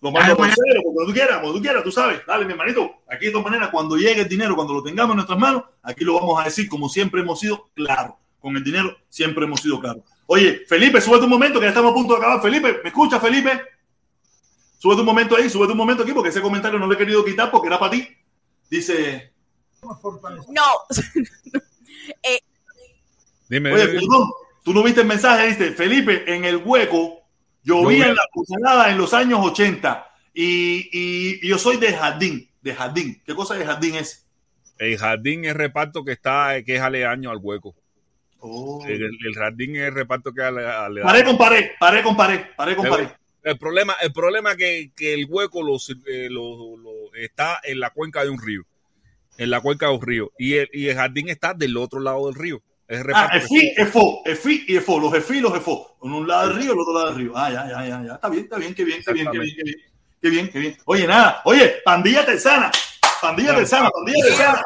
lo mando, por cero, como tú quieras, como tú quieras, tú sabes. Dale, mi hermanito. Aquí de todas maneras, cuando llegue el dinero, cuando lo tengamos en nuestras manos, aquí lo vamos a decir como siempre hemos sido claros. Con el dinero siempre hemos sido claros. Oye, Felipe, súbete un momento que ya estamos a punto de acabar. Felipe, ¿me escuchas, Felipe? Súbete un momento ahí, súbete un momento aquí, porque ese comentario no lo he querido quitar porque era para ti. Dice, No. Eh, Dime, Oye, perdón, tú no viste el mensaje, dice Felipe, en el hueco llovía en la puñalada en los años 80 y, y- y yo soy de jardín, de jardín. ¿Qué cosa de jardín es? El jardín es reparto que está, que es aledaño al hueco. El, el jardín es el reparto que es ale- aledaño. Paré con pared, paré con pared, paré con El, pared. el problema, el problema es que, que el hueco lo, eh, lo- lo- está en la cuenca de un río. En la cuenca de un río. Y el, y el jardín está del otro lado del río. Es Ah, EFI, EFO, EFI y EFO, los EFI y los EFO. En un lado del río, el otro lado del río. Ah, ya, ya, ya, ya. Está bien, está bien, qué bien, qué bien, qué bien, qué bien. Qué bien, qué bien. Oye, nada, oye, pandilla texana, pandilla texana, pandilla texana.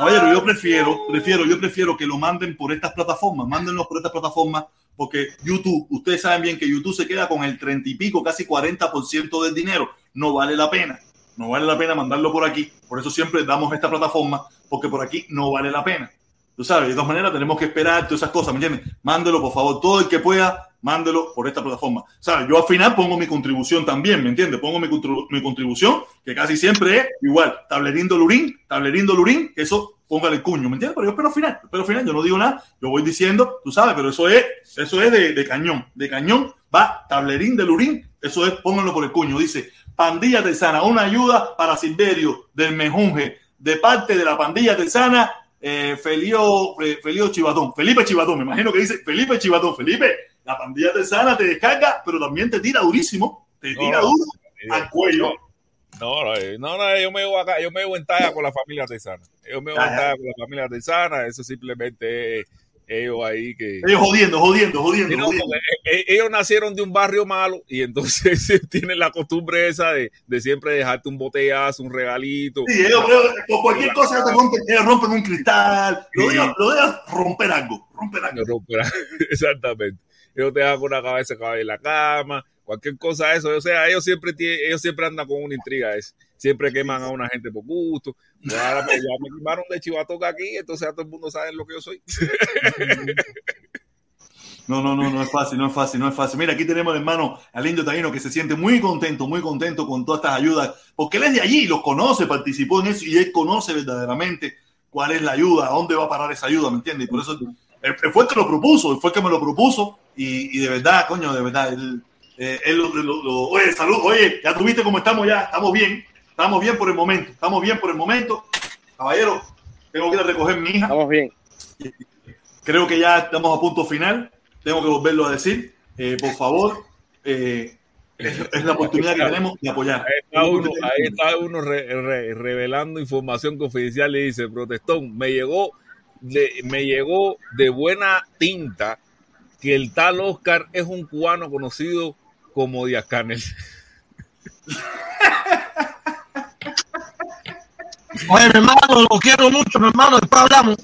Oye, pero yo prefiero, prefiero, yo prefiero que lo manden por estas plataformas, mándenlos por estas plataformas, porque YouTube, ustedes saben bien que YouTube se queda con el 30 y pico, casi 40% del dinero. No vale la pena, no vale la pena mandarlo por aquí. Por eso siempre damos esta plataforma, porque por aquí no vale la pena. Tú sabes, de todas maneras tenemos que esperar todas esas cosas, ¿me entiendes? Mándelo, por favor, todo el que pueda, mándelo por esta plataforma. ¿Sabes? Yo al final pongo mi contribución también, ¿me entiendes? Pongo mi, mi contribución, que casi siempre es igual, tablerín dolurín, tablerín dolurín, que eso póngale el cuño, ¿me entiendes? Pero yo espero al final, espero al final, yo no digo nada, yo voy diciendo, tú sabes, pero eso es, eso es de, de cañón, de cañón, va, tablerín de lurín, eso es, pónganlo por el cuño, dice, pandilla texana, una ayuda para Silverio del Mejunje, de parte de la pandilla texana, eh, Felio, eh, Felio Chivatón, Felipe Chivatón, me imagino que dice Felipe Chivatón, Felipe, la pandilla texana te descarga, pero también te tira durísimo, te tira no, duro no, al cuello. No, no, eh, no, no, yo me veo acá, yo me veo en talla con la familia artesana. Yo me veo en talla con la familia artesana, eso simplemente es ellos ahí que. Ellos jodiendo, jodiendo, jodiendo, no, jodiendo. eh, eh, ellos nacieron de un barrio malo y entonces tienen la costumbre esa de, de siempre dejarte un botellazo, un regalito. Sí, ellos, por cualquier cosa te rompen, ellos rompen un cristal, lo Sí. dejan, lo dejan romper algo, romper algo. No romperá. Exactamente. Ellos te dejan con cabeza cabeza en la cama, cualquier cosa eso. O sea, ellos siempre ellos siempre andan con una intriga esa. Siempre queman a una gente por gusto. Ya me quemaron de chivatoca aquí, entonces a todo el mundo sabe lo que yo soy. No, no, no, no es fácil, no es fácil, no es fácil. Mira, aquí tenemos al hermano al indio taíno que se siente muy contento, muy contento con todas estas ayudas, porque él es de allí, los conoce, participó en eso y él conoce verdaderamente cuál es la ayuda, a dónde va a parar esa ayuda, ¿me entiendes? Y por eso él, él fue el que lo propuso, él fue el que me lo propuso y, y de verdad, coño, de verdad, él, eh, él lo, lo- lo- oye, salud, oye, ya tuviste cómo estamos ya, estamos bien, estamos bien por el momento, estamos bien por el momento. Caballero, tengo que ir a recoger mi hija. Estamos bien. Creo que ya estamos a punto final. Tengo que volverlo a decir. Eh, por favor, eh, es, es la oportunidad que tenemos de apoyar. Ahí está uno, ahí está uno re- re- revelando información confidencial y dice, protestón, me llegó, de, me llegó de buena tinta que el tal Oscar es un cubano conocido como Díaz Canel. Oye, mi hermano, lo quiero mucho, mi hermano, después hablamos.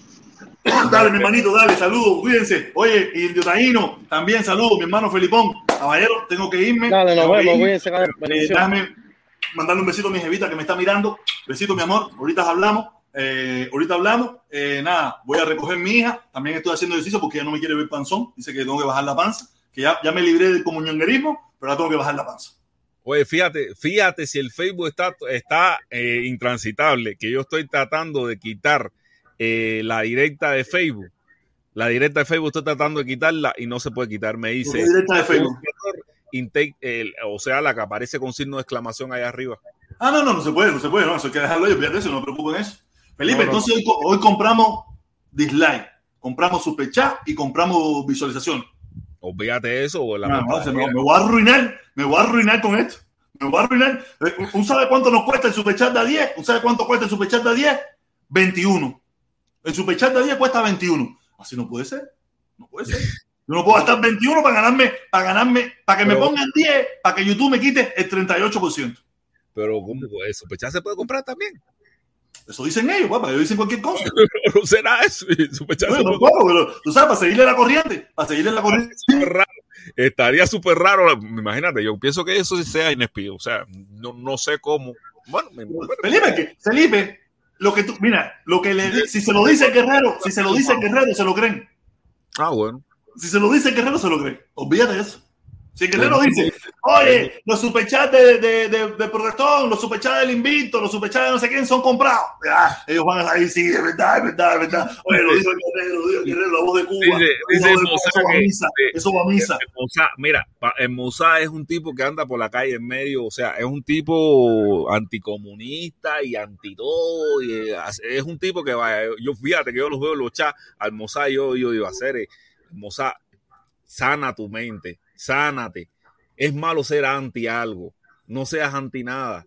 Dale, mi hermanito, dale, saludos, cuídense. Oye, y el Taíno, también saludos, mi hermano Felipón. Caballero, tengo que irme. Dale, nos vemos, cuídense. Eh, déjame mandarle un besito a mi jevita que me está mirando. Besito, mi amor. Ahorita hablamos. Eh, ahorita hablamos. Eh, nada, voy a recoger mi hija. También estoy haciendo ejercicio porque ella no me quiere ver panzón. Dice que tengo que bajar la panza. Que ya, ya me libré del comunionguerismo, pero ahora tengo que bajar la panza. Oye, fíjate, fíjate si el Facebook está, está eh, intransitable, que yo estoy tratando de quitar eh, la directa de Facebook. La directa de Facebook estoy tratando de quitarla y no se puede quitar. Me dice. ¿Qué directa de Facebook? Intake, o sea, la que aparece con signo de exclamación allá arriba. Ah, no, no, no se puede, no se puede. No, eso hay que dejarlo. Olvídate de eso, no me preocupo en eso. Felipe, No, no, entonces Hoy, hoy compramos dislike, compramos superchat y compramos visualización. Olvídate eso. o la No, no, me, me voy a arruinar, me voy a arruinar con esto. Me voy a arruinar. Eh, ¿Un sabe cuánto nos cuesta el superchat de a 10? ¿Un sabe cuánto cuesta el superchat de a 10? 21. El superchat de a 10 cuesta 21. Así no puede ser. No puede ser. Yo no puedo gastar 21 para ganarme, para ganarme, para que me Pero- pongan 10, para que YouTube me quite el 38%. Pero ¿cómo? ¿El superchat se puede comprar también? Eso dicen ellos, papá, ellos dicen cualquier cosa. no será eso. superchat No, pero tú sabes, para seguirle la corriente, para seguirle la corriente. raro. Estaría súper raro. Imagínate, yo pienso que eso sí sea inespido. O sea, no, no sé cómo. Bueno, me- Felipe, que, Felipe, lo que tú, mira, lo que le si se lo dice Guerrero, si se lo dice Guerrero, se lo creen. Ah, bueno. Si se lo dice Guerrero, se lo creen. Olvídate de eso. Si el Guerrero Bueno. dice, oye, los superchats de, de, de, de Protestón, los superchats del Invicto, los superchats de no sé quién son comprados. Ah, ellos van a salir, sí, es verdad, es verdad, es verdad. Oye, lo dijo el Guerrero, lo dijo el Guerrero, la voz de Cuba. Dice, dice de eso va a que- misa, eso va a misa. El Moussa, mira, el Moussa es un tipo que anda por la calle en medio, o sea, es un tipo anticomunista y anti todo, y eh, es un tipo que va, yo fíjate que yo los veo en los chats, al Moussa yo, yo digo, hacer, eh, Moussa, sana tu mente, sánate, es malo ser anti algo, no seas anti nada,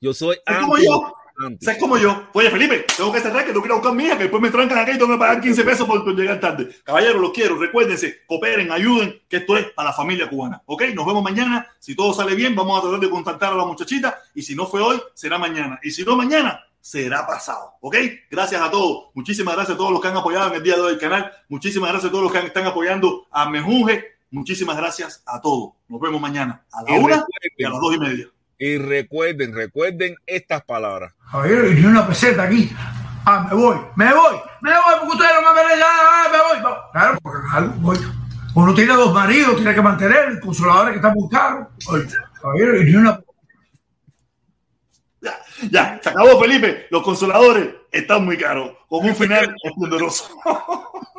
yo soy Es como anti, yo. anti. ¿Sabes como yo? Oye, Felipe, tengo que cerrar, que ir a buscar hija, que después me trancan acá y tengo que pagar 15 pesos por, por llegar tarde. Caballeros, los quiero, recuérdense, cooperen, ayuden, que esto es para la familia cubana. ¿Ok? Nos vemos mañana. Si todo sale bien, vamos a tratar de contactar a la muchachita. Y si no fue hoy, será mañana. Y si no mañana, será pasado. ¿Ok? Gracias a todos. Muchísimas gracias a todos los que han apoyado en el día de hoy el canal. Muchísimas gracias a todos los que están apoyando a Mejunje. Muchísimas gracias a todos. Nos vemos mañana a la Y una recuerden- y a las dos y media. Y recuerden, recuerden estas palabras. Javier, y ni una peseta aquí. Ah, me voy, me voy, me voy, porque ustedes no me ven ya, ah, me voy. No, Claro, porque algo voy. Uno tiene dos maridos, tiene que mantener, el consolador que está muy caro. Javier, ni una Ya, se acabó Felipe. Los consoladores están muy caros. Con un final esplendoroso.